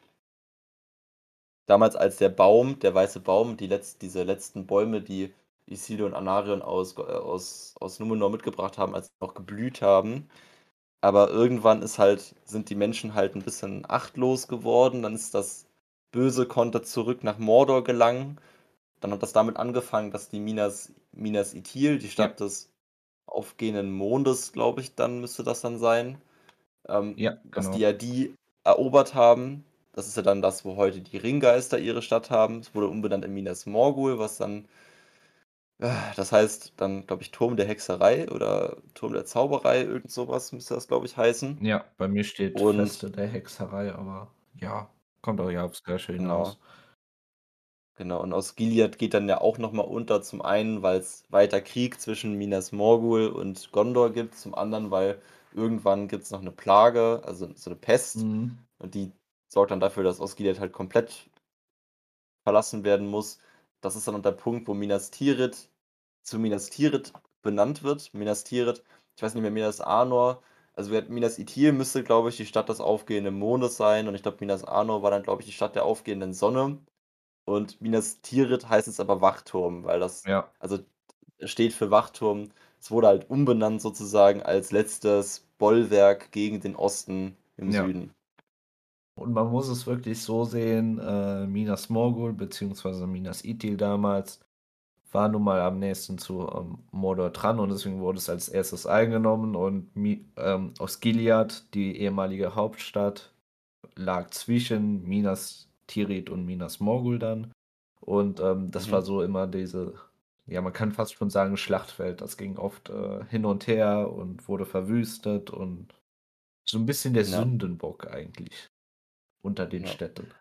Damals, als der Baum der weiße Baum, die letz diese letzten Bäume, die Isildur und Anarion aus äh, aus aus Numenor mitgebracht haben, als sie noch geblüht haben. Aber irgendwann ist halt sind die Menschen halt 'n bisschen achtlos geworden, dann ist das Böse konnte zurück nach Mordor gelangen. Dann hat das damit angefangen, dass die Minas Minas Ithil, die Ja. Stadt des aufgehenden Mondes, glaube ich dann müsste das dann sein, ähm, Ja, dass die genau. ja die erobert haben. Das ist ja dann das, wo heute die Ringgeister ihre Stadt haben. Es wurde umbenannt in Minas Morgul, was dann das heißt dann, glaube ich, Turm der Hexerei oder Turm der Zauberei, irgend so was müsste das, glaube ich, heißen. Ja, bei mir steht Und Feste der Hexerei, aber ja, kommt auch ja aufs Gleiche Genau. hinaus. Genau, und Osgiliath geht dann ja auch noch mal unter. Zum einen, weil's weiter Krieg zwischen Minas Morgul und Gondor gibt, zum anderen, weil irgendwann gibt's noch 'ne Plage, also so 'ne Pest Mhm. und die sorgt dann dafür, dass Osgiliath halt komplett verlassen werden muss. Das ist dann auch der Punkt, wo Minas Tirith zu Minas Tirith benannt wird. Minas Tirith ich weiß nicht mehr, Minas Anor also Minas Ithil müsste, glaube ich, die Stadt des aufgehenden Mondes sein und ich glaube, Minas Anor war dann, glaube ich, die Stadt der aufgehenden Sonne. Und Minas Tirith heißt jetzt aber Wachturm, weil das Ja. also steht für Wachturm. Es wurde halt umbenannt sozusagen als letztes Bollwerk gegen den Osten im Ja. Süden. Und man muss es wirklich so sehen, äh, Minas Morgul beziehungsweise Minas Ithil damals war nun mal am nächsten zu, ähm, Mordor dran und deswegen wurde es als Erstes eingenommen und ähm, Osgiliath, die ehemalige Hauptstadt, lag zwischen Minas Tirith und Minas Morgul dann. Und, ähm, das war Mhm. so immer diese ja, man kann fast schon sagen Schlachtfeld. Das ging oft, äh, hin und her und wurde verwüstet und so 'n bisschen der Ja. Sündenbock eigentlich unter den Ja. Städten.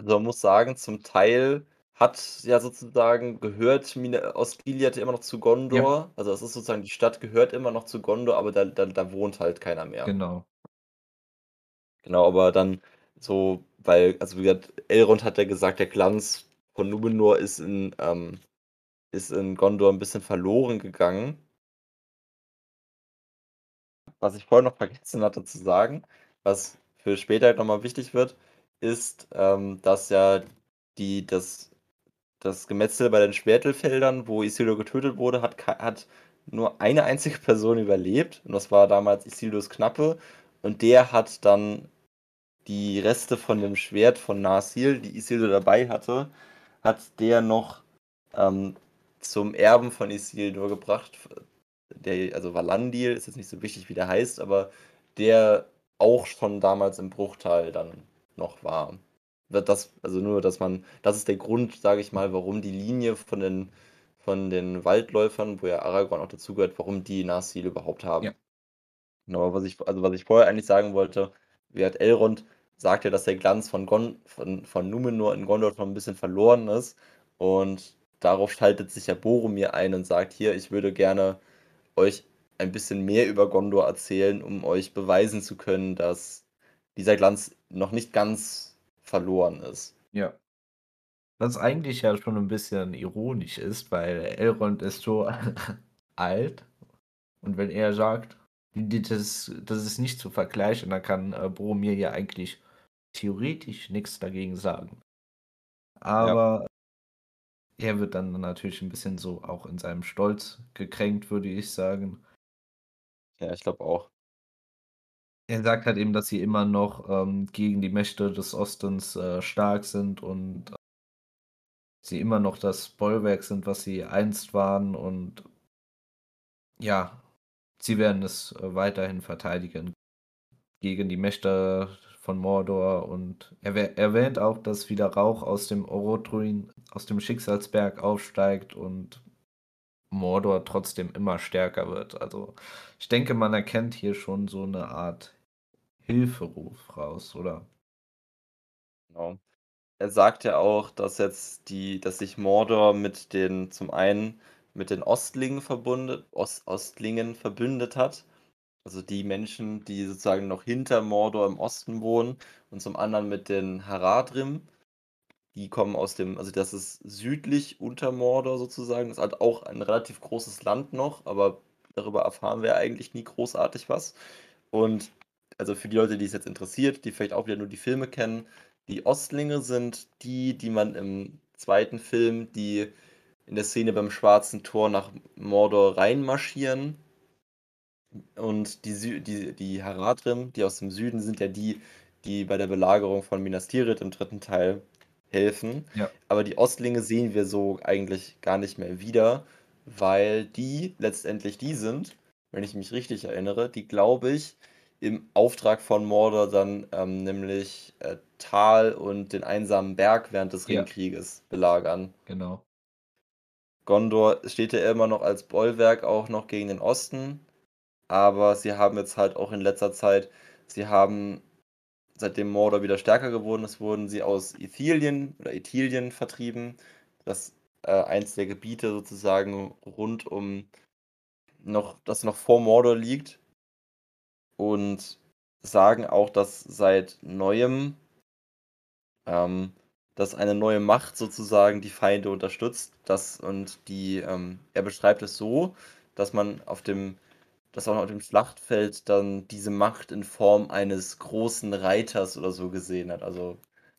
Also man muss sagen, zum Teil hat ja sozusagen gehört Osgiliath immer noch zu Ja. Gondor. Also das ist sozusagen die Stadt gehört immer noch zu Gondor, aber da da da wohnt halt keiner mehr. Genau. Genau, aber dann so weil also wie gesagt, Elrond hat ja gesagt, der Glanz von Numenor ist in ähm, ist in Gondor 'n bisschen verloren gegangen. Was ich vorher noch vergessen hatte zu sagen, was für später halt noch mal wichtig wird, ist, ähm, dass ja die das das Gemetzel bei den Schwertelfeldern, wo Isildur getötet wurde, hat hat nur eine einzige Person überlebt und das war damals Isildurs Knappe und der hat dann die Reste von dem Schwert von Narsil, die Isildur dabei hatte, hat der noch, ähm, zum Erben von Isildur gebracht, der also Valandil, ist jetzt nicht so wichtig, wie der heißt, aber der auch schon damals im Bruchtal dann noch war. Wird das also nur, dass man das ist der Grund, sage ich mal, warum die Linie von den von den Waldläufern, wo ja Aragorn auch dazugehört, warum die Narsil überhaupt haben. Ja. Genau, was ich also was ich vorher eigentlich sagen wollte, wie hat Elrond sagt ja, dass der Glanz von Gon von von Numenor in Gondor schon 'n bisschen verloren ist und darauf schaltet sich ja Boromir ein und sagt: „Hier, ich würde gerne euch ein bisschen mehr über Gondor erzählen, um euch beweisen zu können, dass dieser Glanz noch nicht ganz verloren ist.“ Ja. Was eigentlich ja schon 'n bisschen ironisch ist, weil Elrond ist so (laughs) alt und wenn er sagt, das das ist nicht zu vergleichen, dann kann, äh, Boromir ja eigentlich theoretisch nix dagegen sagen. Ja. Aber er wird dann natürlich 'n bisschen so auch in seinem Stolz gekränkt, würde ich sagen. Ja, ich glaube auch. Er sagt halt eben, dass sie immer noch, ähm, gegen die Mächte des Ostens, äh, stark sind und sie immer noch das Bollwerk sind, was sie einst waren und ja, sie werden es, äh, weiterhin verteidigen gegen die Mächte von Mordor und erwäh erwähnt auch, dass wieder Rauch aus dem Orodruin aus dem Schicksalsberg aufsteigt und Mordor trotzdem immer stärker wird. Also, ich denke, man erkennt hier schon so 'ne Art Hilferuf raus, oder? Genau. Er sagt ja auch, dass jetzt die dass sich Mordor mit den zum einen mit den Ostlingen verbundet Os Ostlingen verbündet hat. also die Menschen, die sozusagen noch hinter Mordor im Osten wohnen und zum anderen mit den Haradrim. Die kommen aus dem also das ist südlich unter Mordor sozusagen. Das ist halt auch ein relativ großes Land noch, aber darüber erfahren wir eigentlich nie großartig was. Und also für die Leute, die es jetzt interessiert, die vielleicht auch wieder nur die Filme kennen, die Ostlinge sind die, die man im zweiten Film, die in der Szene beim Schwarzen Tor nach Mordor reinmarschieren. Und die, Sü die, die Haradrim, die aus dem Süden, sind ja die, die bei der Belagerung von Minas Tirith im dritten Teil helfen. Ja. Aber die Ostlinge sehen wir so eigentlich gar nicht mehr wieder, weil die letztendlich die sind, wenn ich mich richtig erinnere, die glaube ich im Auftrag von Mordor dann ähm, nämlich äh, Tal und den einsamen Berg während des Ja. Ringkrieges belagern. Genau. Gondor steht ja immer noch als Bollwerk auch noch gegen den Osten, aber sie haben jetzt halt auch in letzter Zeit, sie haben seitdem Mordor wieder stärker geworden ist, wurden sie aus Ithilien oder Ithilien vertrieben. Das äh, eins der Gebiete sozusagen rund um noch, das noch vor Mordor liegt. Und sagen auch, dass seit neuem, ähm, dass eine neue Macht sozusagen die Feinde unterstützt. Das und die, ähm, er beschreibt es so, dass man auf dem dass auch auf dem Schlachtfeld dann diese Macht in Form eines großen Reiters oder so gesehen hat. Also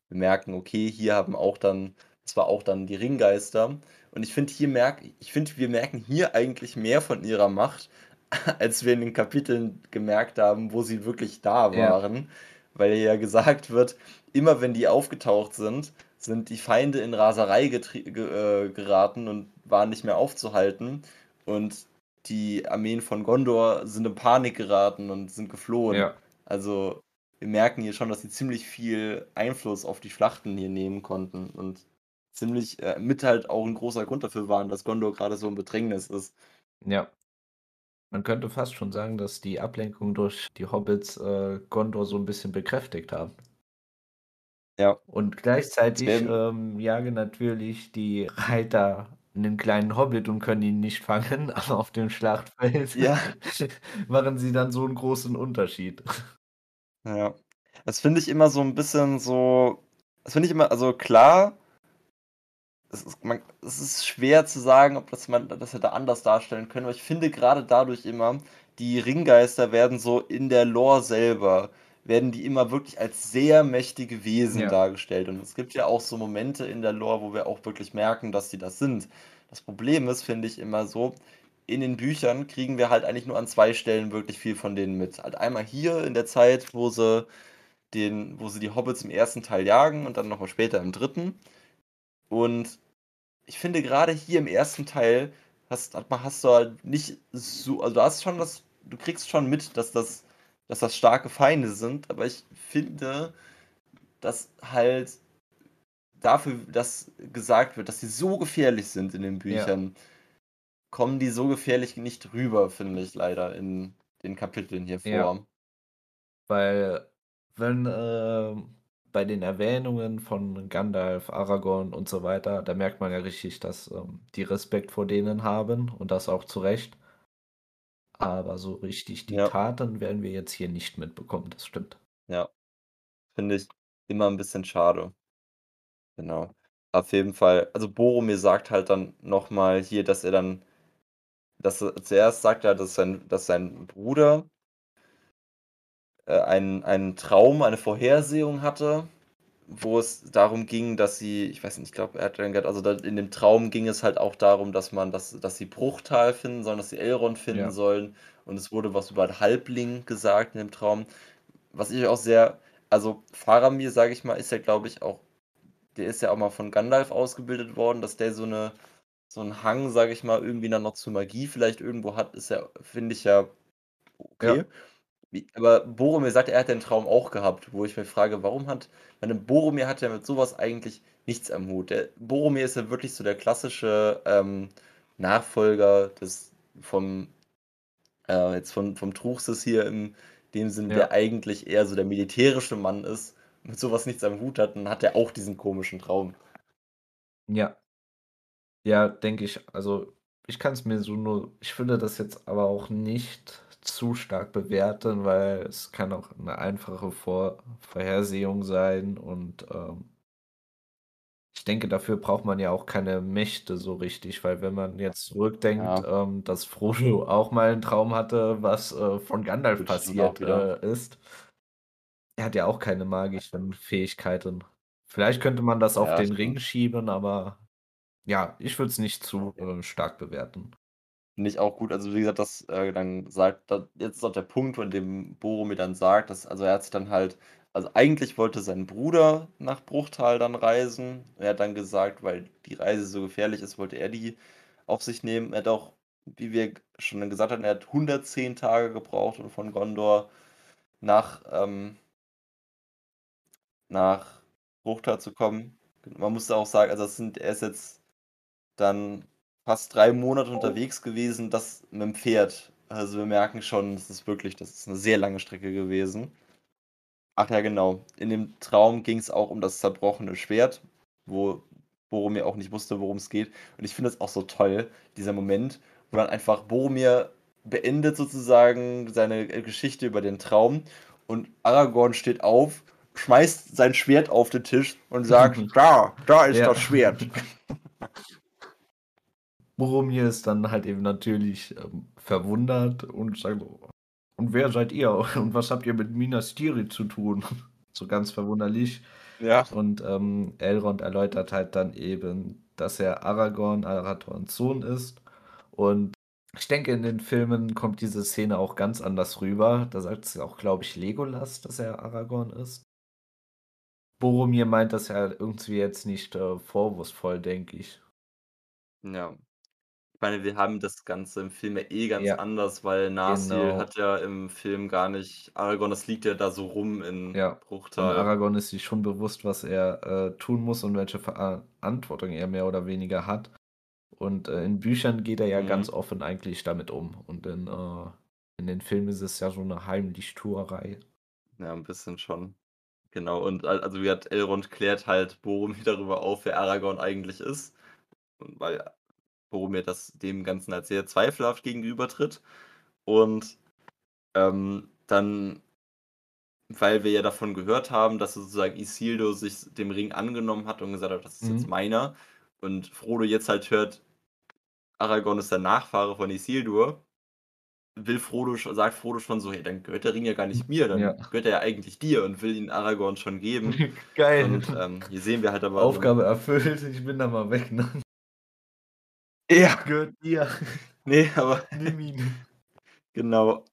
wir merken, okay, hier haben auch dann, das war auch dann die Ringgeister. Und ich finde, hier merk, ich finde, wir merken hier eigentlich mehr von ihrer Macht, (laughs) als wir in den Kapiteln gemerkt haben, wo sie wirklich da Ja. waren. Weil ja gesagt wird, immer wenn die aufgetaucht sind, sind die Feinde in Raserei ge äh, geraten und waren nicht mehr aufzuhalten. Und die Armeen von Gondor sind in Panik geraten und sind geflohen. Ja. Also wir merken hier schon, dass sie ziemlich viel Einfluss auf die Schlachten hier nehmen konnten und ziemlich äh, mit halt auch ein großer Grund dafür waren, dass Gondor gerade so im Bedrängnis ist. Ja. Man könnte fast schon sagen, dass die Ablenkung durch die Hobbits äh, Gondor so ein bisschen bekräftigt haben. Ja. Und gleichzeitig ähm, jagen natürlich die Reiter einen kleinen Hobbit und können ihn nicht fangen, (laughs) aber auf dem Schlachtfeld Ja. (laughs) machen sie dann so einen großen Unterschied. Ja. Das finde ich immer so ein bisschen so. Das finde ich immer, also klar, es ist, man, es ist schwer zu sagen, ob das man das hätte anders darstellen können, aber ich finde gerade dadurch immer, die Ringgeister werden so in der Lore selber, werden die immer wirklich als sehr mächtige Wesen Ja. dargestellt. Und es gibt ja auch so Momente in der Lore, wo wir auch wirklich merken, dass die das sind. Das Problem ist, finde ich, immer so, in den Büchern kriegen wir halt eigentlich nur an zwei Stellen wirklich viel von denen mit. Halt einmal hier in der Zeit, wo sie den, wo sie die Hobbits im ersten Teil jagen und dann nochmal später im dritten. Und ich finde gerade hier im ersten Teil hast, hast du halt nicht so, also du hast schon das, du kriegst schon mit, dass das, dass das starke Feinde sind, aber ich finde, dass halt dafür, dass gesagt wird, dass sie so gefährlich sind in den Büchern, kommen die so gefährlich nicht rüber, finde ich leider in den Kapiteln hier vor. Ja. Weil, wenn ähm, bei den Erwähnungen von Gandalf, Aragorn und so weiter, da merkt man ja richtig, dass ähm, die Respekt vor denen haben und das auch zu Recht. Aber so richtig die Ja. Taten werden wir jetzt hier nicht mitbekommen, das stimmt. Ja. Finde ich immer ein bisschen schade. Genau. Auf jeden Fall. Also Boromir sagt halt dann nochmal hier, dass er dann, dass er, zuerst sagt er, dass sein, dass sein Bruder äh, einen, einen Traum, eine Vorhersehung hatte, wo es darum ging, dass sie, ich weiß nicht, ich glaube, er gesagt, also da, in dem Traum ging es halt auch darum, dass man, dass, dass sie Bruchtal finden sollen, dass sie Elrond finden Ja. sollen. Und es wurde was über Halbling gesagt in dem Traum. Was ich auch sehr, also Faramir, sage ich mal, ist ja, glaube ich, auch, der ist ja auch mal von Gandalf ausgebildet worden, dass der so eine, so einen Hang, sage ich mal, irgendwie dann noch zur Magie vielleicht irgendwo hat, ist ja, finde ich ja okay. Ja. Wie, aber Boromir sagt, er hat den Traum auch gehabt, wo ich mich frage, warum hat, meine Boromir hat ja mit sowas eigentlich nichts am Hut. Der, Boromir ist ja wirklich so der klassische ähm, Nachfolger des vom äh, jetzt von, vom Truchsess hier im dem Sinn, Ja. der eigentlich eher so der militärische Mann ist, mit sowas nichts am Hut hat, dann hat er auch diesen komischen Traum. Ja. Ja, denke ich. Also, ich kann es mir so nur. Ich finde das jetzt aber auch nicht zu stark bewerten, weil es kann auch 'ne einfache Vor Vorhersehung sein und, ähm ich denke, dafür braucht man ja auch keine Mächte so richtig, weil wenn man jetzt zurückdenkt, Ja. ähm, dass Frodo auch mal 'n Traum hatte, was, äh, von Gandalf Gut, passiert, äh, ist. Er hat ja auch keine magischen Fähigkeiten. Vielleicht könnte man das auf Ja, den Ring schieben, aber ja, ich würde es nicht zu, äh, stark bewerten. Finde ich auch gut. Also, wie gesagt, das, äh, dann sagt da jetzt ist auch der Punkt, an dem Boromir dann sagt, dass also, er hat sich dann halt also, eigentlich wollte sein Bruder nach Bruchtal dann reisen. Er hat dann gesagt, weil die Reise so gefährlich ist, wollte er die auf sich nehmen. Er hat auch, wie wir schon gesagt hatten, er hat 110 Tage gebraucht, um von Gondor nach, ähm nach Bruchtal zu kommen. Man muss auch sagen, also, das sind er ist jetzt dann fast 3 Monate unterwegs gewesen, das mit'm Pferd. Also, wir merken schon, das ist wirklich das ist 'ne sehr lange Strecke gewesen. Ach ja, genau. In dem Traum ging's auch um das zerbrochene Schwert, wo Boromir auch nicht wusste, worum's geht. Und ich finde das auch so toll, dieser Moment, wo dann einfach Boromir beendet sozusagen seine, Geschichte über den Traum und Aragorn steht auf, schmeißt sein Schwert auf den Tisch und sagt: (laughs) „Da, da ist Ja. das Schwert.“ (laughs) Boromir ist dann halt eben natürlich, ähm, verwundert und sagt: „Und wer seid ihr? (laughs) Und was habt ihr mit Minas Tirith zu tun?“ (laughs) So ganz verwunderlich. Ja. Und, ähm, Elrond erläutert halt dann eben, dass er Aragorn, Arathorns Sohn ist. Und ich denke, in den Filmen kommt diese Szene auch ganz anders rüber. Da sagt's auch, glaube ich, Legolas, dass er Aragorn ist. Boromir meint das ja irgendwie jetzt nicht, äh, vorwurfsvoll, denke ich. Ja. Ich meine, wir haben das Ganze im Film ja eh ganz Ja. anders, weil Narsil Genau. hat ja im Film gar nicht Aragorn das liegt ja da so rum in Ja. Und Bruchtal. Aragorn ist sich schon bewusst, was er, äh, tun muss und welche Verantwortung er mehr oder weniger hat. Und, äh, in Büchern geht er ja ganz Mhm. offen eigentlich damit um. Und in, äh in den Filmen ist es ja so 'ne Heimlichtuerei. Ja, 'n bisschen schon. Genau, und al also, wie gesagt, Elrond klärt halt Boromir (laughs) darüber auf, wer Aragorn eigentlich ist. Und weil Boromir das dem Ganzen halt sehr zweifelhaft gegenübertritt. Und, ähm, dann weil wir ja davon gehört haben, dass sozusagen Isildur sich dem Ring angenommen hat und gesagt hat: „Das ist jetzt Mhm. meiner.“ Und Frodo jetzt halt hört, Aragorn ist der Nachfahre von Isildur, will Frodo sagt Frodo schon so: „Hey, dann gehört der Ring ja gar nicht mir, Ja. dann gehört er ja eigentlich dir“ und will ihn Aragorn schon geben. (laughs) Geil. Und, ähm, hier sehen wir halt aber Aufgabe erfüllt, ich bin dann mal weg, ne? Ja. Gehört dir. Ne, aber (laughs) Nimm ihn. Genau.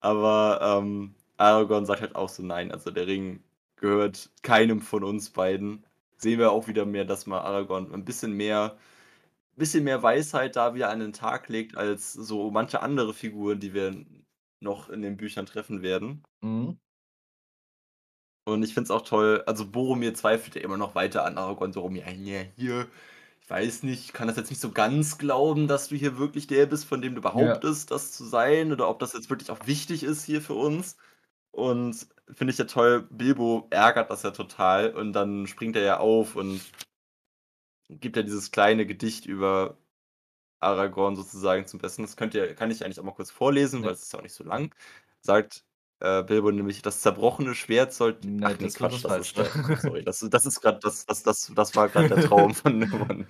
Aber, ähm, Aragorn sagt halt auch so: „Nein, also, der Ring gehört keinem von uns beiden.“ Sehen wir auch wieder mehr, dass mal Aragorn 'n bisschen mehr bisschen mehr Weisheit da wieder an den Tag legt als so manche andere Figuren, die wir noch in den Büchern treffen werden. Mhm. Und ich finde es auch toll also, Boromir zweifelt ja immer noch weiter an Aragorn so rum: „Ja, hier, weiß nicht, ich kann das jetzt nicht so ganz glauben, dass du hier wirklich der bist, von dem du behauptest, das zu sein oder ob das jetzt wirklich auch wichtig ist hier für uns.“ Und finde ich ja toll, Bilbo ärgert das ja total und dann springt er ja auf und gibt ja dieses kleine Gedicht über Aragorn sozusagen zum Besten. Das könnt ihr kann ich eigentlich auch mal kurz vorlesen, weil Ja. es ist ja auch nicht so lang. Sagt, äh, Bilbo nämlich: „Das zerbrochene Schwert sollte“ Ne, ach das war Quatsch, das das ist Falsche. der (laughs) sorry, das das ist grad das das das das war grad der Traum von (laughs) von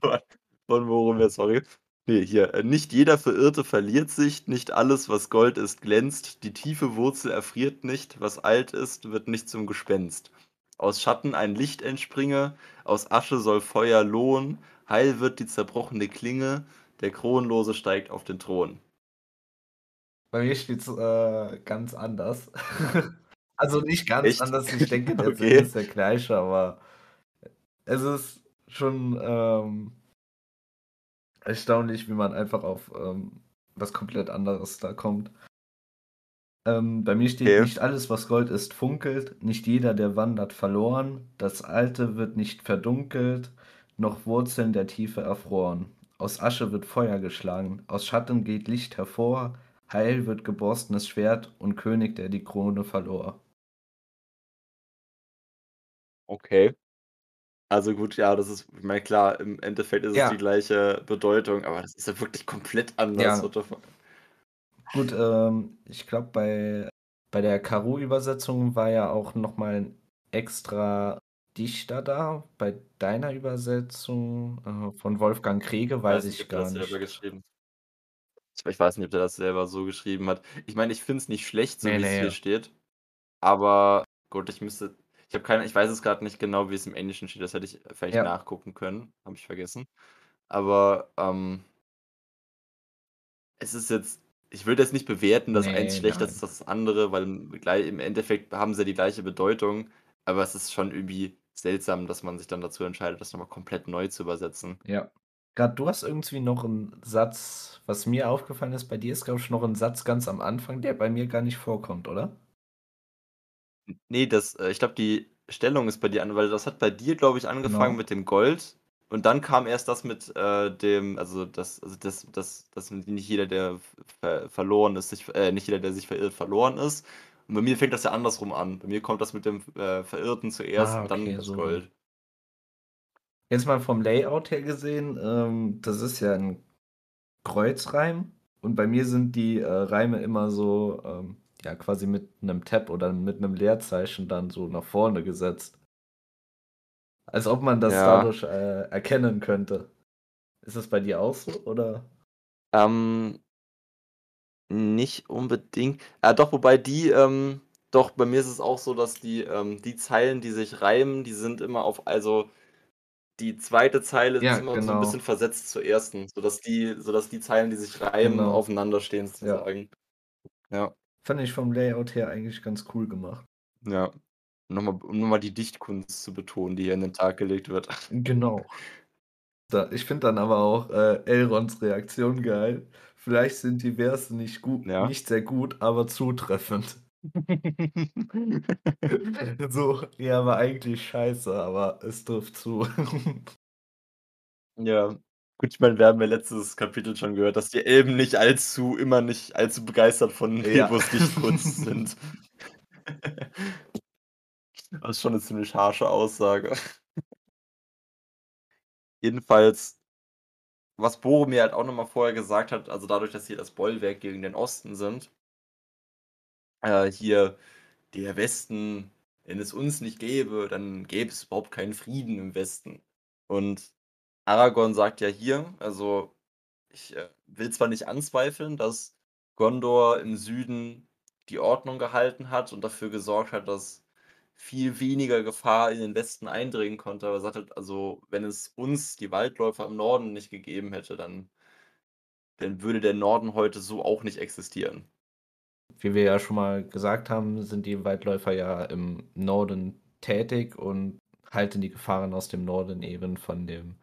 von von Boromir, sorry. Ne, hier, äh: „Nicht jeder Verirrte verliert sich, nicht alles, was Gold ist, glänzt, die tiefe Wurzel erfriert nicht, was alt ist, wird nicht zum Gespenst. Aus Schatten ein Licht entspringe, aus Asche soll Feuer lohen, heil wird die zerbrochene Klinge, der Kronlose steigt auf den Thron.“ Bei mir steht's, äh, ganz anders. (laughs) Also, nicht ganz Echt? anders, ich denke, der (laughs) Sinn Okay. ist der gleiche, aber es ist schon, ähm erstaunlich, wie man einfach auf, ähm, was komplett anderes da kommt. Ähm, bei mir steht: Okay. „Nicht alles, was Gold ist, funkelt, nicht jeder, der wandert, verloren. Das Alte wird nicht verdunkelt, noch Wurzeln der Tiefe erfroren. Aus Asche wird Feuer geschlagen, aus Schatten geht Licht hervor, heil wird geborstenes Schwert und König, der die Krone verlor.“ Okay. Also, gut, ja, das ist ich meine, klar, im Endeffekt ist es die Ja. gleiche Bedeutung, aber das ist ja wirklich komplett anders, Ja. Gut, ähm, ich glaube, bei bei der Karo-Übersetzung war ja auch noch mal 'n extra Dichter da. Bei deiner Übersetzung, äh, von Wolfgang Krege, Ich weiß weiß ich gar das selber nicht. geschrieben ich weiß nicht, ob der das selber so geschrieben hat. Ich meine, ich finde es nicht schlecht, so Ne, wie's hier ne. steht, aber gut, ich müsste ich habe keine ich weiß es grad nicht genau, wie es im Englischen steht. Das hätte ich vielleicht Ja. nachgucken können, habe ich vergessen. Aber, ähm es ist jetzt ich würde jetzt nicht bewerten, dass eins Ne, schlechter ist als das andere, weil im Endeffekt haben sie ja die gleiche Bedeutung, aber es ist schon irgendwie seltsam, dass man sich dann dazu entscheidet, das noch mal komplett neu zu übersetzen. Ja. Grad du hast irgendwie noch 'n Satz was mir aufgefallen ist, bei dir ist, glaube ich, noch 'n Satz ganz am Anfang, der bei mir gar nicht vorkommt, oder? N ne, das äh, ich glaube, die Stellung ist bei dir an weil das hat bei dir, glaube ich, angefangen Genau. mit dem Gold und dann kam erst das mit, äh, dem also, das also, das das das nicht jeder, der ver verloren ist, sich äh, nicht jeder, der sich verirrt, verloren ist. Und bei mir fängt das ja andersrum an. Bei mir kommt das mit dem, äh, Verirrten zuerst Ah, und dann okay, das so. Gold. Jetzt mal vom Layout her gesehen, ähm, das ist ja 'n Kreuzreim und bei mir sind die, äh, Reime immer so, ähm, ja, quasi mit 'nem Tab oder mit 'nem Leerzeichen dann so nach vorne gesetzt. Als ob man das Ja. dadurch, äh, erkennen könnte. Ist das bei dir auch so, oder? Ähm nicht unbedingt. Ah, doch, wobei die, ähm doch, bei mir ist es auch so, dass die, ähm die Zeilen, die sich reimen, die sind immer auf also, die 2. Zeile ist Ja, immer so 'n bisschen genau. versetzt zur 1., sodass die sodass die Zeilen, die sich reimen, Genau. aufeinander stehen Ja. sozusagen. Ja. Fand ich vom Layout her eigentlich ganz cool gemacht. Ja. Noch mal um noch mal die Dichtkunst zu betonen, die hier an den Tag gelegt wird. (laughs) Genau. Da ich finde dann aber auch, äh, Elrons Reaktion geil. „Vielleicht sind die Verse nicht gu Ja. nicht sehr gut, aber zutreffend.“ (laughs) So: „Ja, war eigentlich scheiße, aber es trifft zu.“ (laughs) Ja. Gut, ich meine, wir haben ja letztes Kapitel schon gehört, dass die Elben nicht allzu immer nicht allzu begeistert von Ja. Dichtkunst (laughs) sind. Das ist schon 'ne ziemlich harsche Aussage. Jedenfalls was Boromir halt auch noch mal vorher gesagt hat, also, dadurch, dass sie das Bollwerk gegen den Osten sind äh, hier: „Der Westen wenn es uns nicht gäbe, dann gäbe es überhaupt keinen Frieden im Westen.“ Und Aragorn sagt ja hier also, ich, äh, will zwar nicht anzweifeln, dass Gondor im Süden die Ordnung gehalten hat und dafür gesorgt hat, dass viel weniger Gefahr in den Westen eindringen konnte, aber er sagt halt: „Also, wenn es uns, die Waldläufer im Norden, nicht gegeben hätte, dann“ „dann würde der Norden heute so auch nicht existieren.“ Wie wir ja schon mal gesagt haben, sind die Waldläufer ja im Norden tätig und halten die Gefahren aus dem Norden eben von dem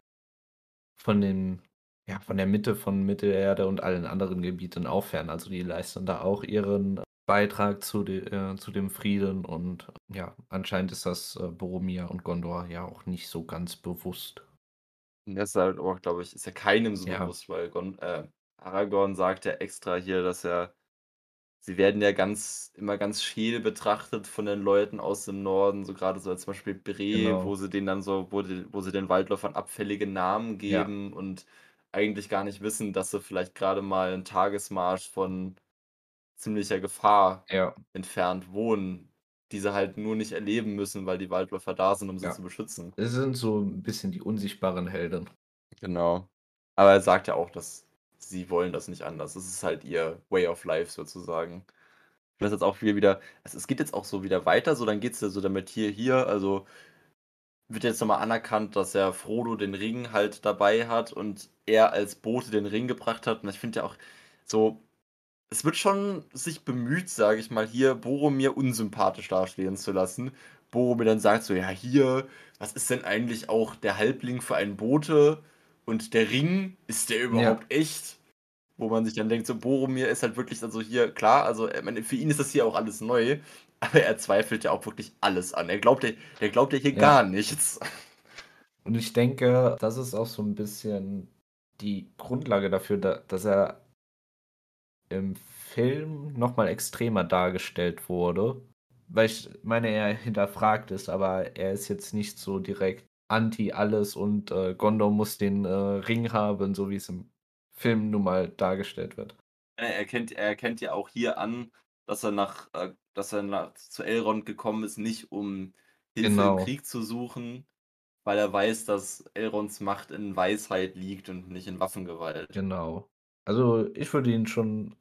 von den ja, von der Mitte von Mittelerde und allen anderen Gebieten auch fern. Also, die leisten da auch ihren Beitrag zu de äh, zu dem Frieden und ja, anscheinend ist das, äh, Boromir und Gondor ja auch nicht so ganz bewusst. Das ist halt auch, glaube ich ist ja keinem so Ja. bewusst, weil Gon äh, Aragorn sagt ja extra hier, dass er sie werden ja ganz immer ganz scheel betrachtet von den Leuten aus dem Norden, so grade so als zum Beispiel Bre, Genau. wo sie denen dann so wo die wo sie den Waldläufern abfällige Namen Ja. geben und eigentlich gar nicht wissen, dass sie vielleicht grade mal 'n Tagesmarsch von ziemlicher Gefahr Ja. entfernt wohnen, die sie halt nur nicht erleben müssen, weil die Waldläufer da sind, um sie Ja. zu beschützen. Es sind so 'n bisschen die unsichtbaren Helden. Genau. Aber er sagt ja auch, dass sie wollen das nicht anders. Das ist halt ihr Way of Life sozusagen. Das ist jetzt auch hier wieder es es geht jetzt auch so wieder weiter, so dann geht's ja so damit hier hier, also wird jetzt noch mal anerkannt, dass ja Frodo den Ring halt dabei hat und er als Bote den Ring gebracht hat. Und ich finde ja auch so es wird schon sich bemüht, sage ich mal, hier Boromir unsympathisch dastehen zu lassen. Boromir dann sagt so: „Ja, hier, was ist denn eigentlich auch der Halbling für ein Bote und der Ring, ist der Ja. überhaupt echt?“ Wo man sich dann denkt, so Boromir ist halt wirklich also, hier klar, also, ich meine, für ihn ist das hier auch alles neu, (laughs) aber er zweifelt ja auch wirklich alles an. Er glaubt ja der glaubt ja hier Ja. gar nichts. Und ich denke, das ist auch so 'n bisschen die Grundlage dafür, da dass er im Film noch mal extremer dargestellt wurde. Weil ich meine, er hinterfragt es, aber er ist jetzt nicht so direkt anti alles und, äh, Gondor muss den, äh, Ring haben, so wie's im Film nun mal dargestellt wird. Er erkennt er erkennt ja auch hier an, dass er nach äh, dass er nach zu Elrond gekommen ist, nicht um Hilfe im Genau. Krieg zu suchen, weil er weiß, dass Elronds Macht in Weisheit liegt und nicht in Waffengewalt. Genau. Also, ich würde ihn schon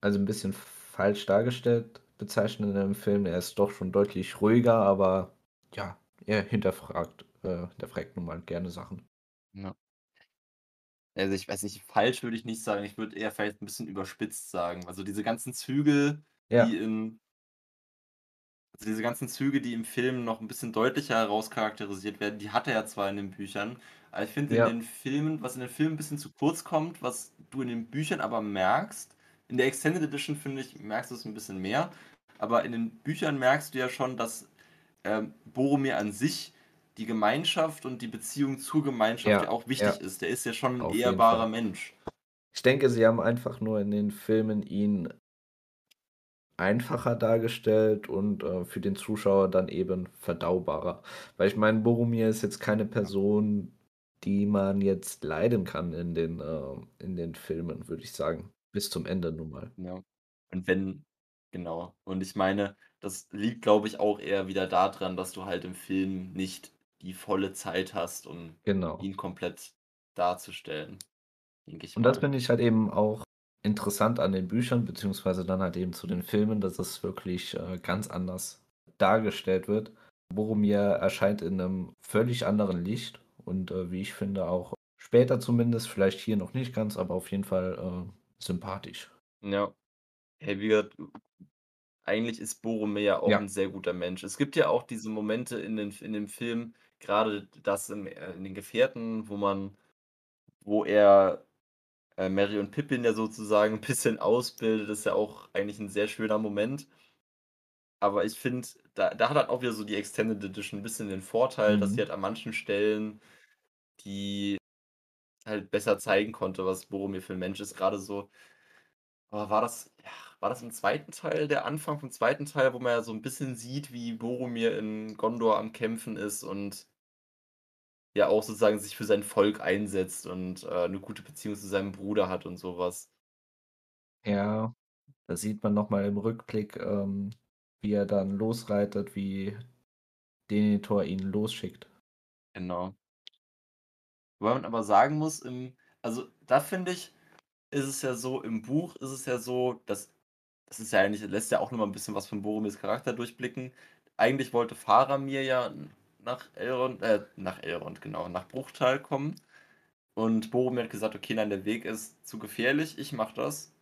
als 'n bisschen falsch dargestellt bezeichnen in dem Film. Er ist doch schon deutlich ruhiger, aber ja, er hinterfragt äh, hinterfragt nun mal gerne Sachen. Ja. Also, ich weiß nicht, falsch würde ich nicht sagen. Ich würde eher vielleicht 'n bisschen überspitzt sagen. Also, diese ganzen Züge, Ja. die in also, diese ganzen Züge, die im Film noch 'n bisschen deutlicher herauscharakterisiert werden, die hat er ja zwar in den Büchern, aber ich finde in Ja. den Filmen was in den Filmen 'n bisschen zu kurz kommt, was du in den Büchern aber merkst in der Extended Edition, finde ich, merkst du's 'n bisschen mehr, aber in den Büchern merkst du ja schon, dass, ähm, Boromir an sich die Gemeinschaft und die Beziehung zur Gemeinschaft ja Ja, auch ja, wichtig ist. Der ist ja schon 'n auf ehrbarer. Mensch. Ich denke, sie haben einfach nur in den Filmen ihn einfacher dargestellt und, äh, für den Zuschauer dann eben verdaubarer. Weil ich meine, Boromir ist jetzt keine Ja. Person, die man jetzt leiden kann in den äh, in den Filmen, würde ich sagen, bis zum Ende nun mal. Ja. Und wenn genau. Und ich meine, das liegt, glaube ich, auch eher wieder da dran, dass du halt im Film nicht die volle Zeit hast, um Genau. ihn komplett darzustellen, denke ich Und das mal. finde ich halt eben auch interessant an den Büchern, beziehungsweise dann halt eben zu den Filmen, dass es wirklich, äh, ganz anders dargestellt wird. Boromir erscheint in 'nem völlig anderen Licht und, äh, wie ich finde, auch später zumindest, vielleicht hier noch nicht ganz, aber auf jeden Fall, äh, sympathisch. Ja. Hey, wie gesagt, eigentlich ist Boromir ja auch Ja. 'n sehr guter Mensch. Es gibt ja auch diese Momente in den in dem Film, grade das im äh, in den Gefährten, wo man wo er, äh, Merry und Pippin ja sozusagen (laughs) 'n bisschen ausbildet, ist ja auch eigentlich 'n sehr schöner Moment. Aber ich finde, da da hat halt auch wieder so die Extended Edition 'n bisschen den Vorteil, dass sie Mhm. halt an manchen Stellen die halt besser zeigen konnte, was Boromir für 'n Mensch ist. Grade so oh, war das ja, war das im 2. Teil, der Anfang vom 2. Teil, wo man ja so 'n bisschen sieht, wie Boromir in Gondor am Kämpfen ist und ja auch sozusagen sich für sein Volk einsetzt und, äh, 'ne gute Beziehung zu seinem Bruder hat und so was. Ja, da sieht man noch mal im Rückblick, ähm, wie er dann losreitet, wie Denethor ihn losschickt. Genau. Wobei man aber sagen muss, im also, da finde ich, ist es ja so im Buch ist es ja so, dass das ist ja eigentlich lässt ja auch noch mal 'n bisschen was von Boromirs Charakter durchblicken. Eigentlich wollte Faramir ja nach Elrond äh, nach Elrond, genau, nach Bruchtal kommen und Boromir hat gesagt: „Okay, nein, der Weg ist zu gefährlich, ich mache das.“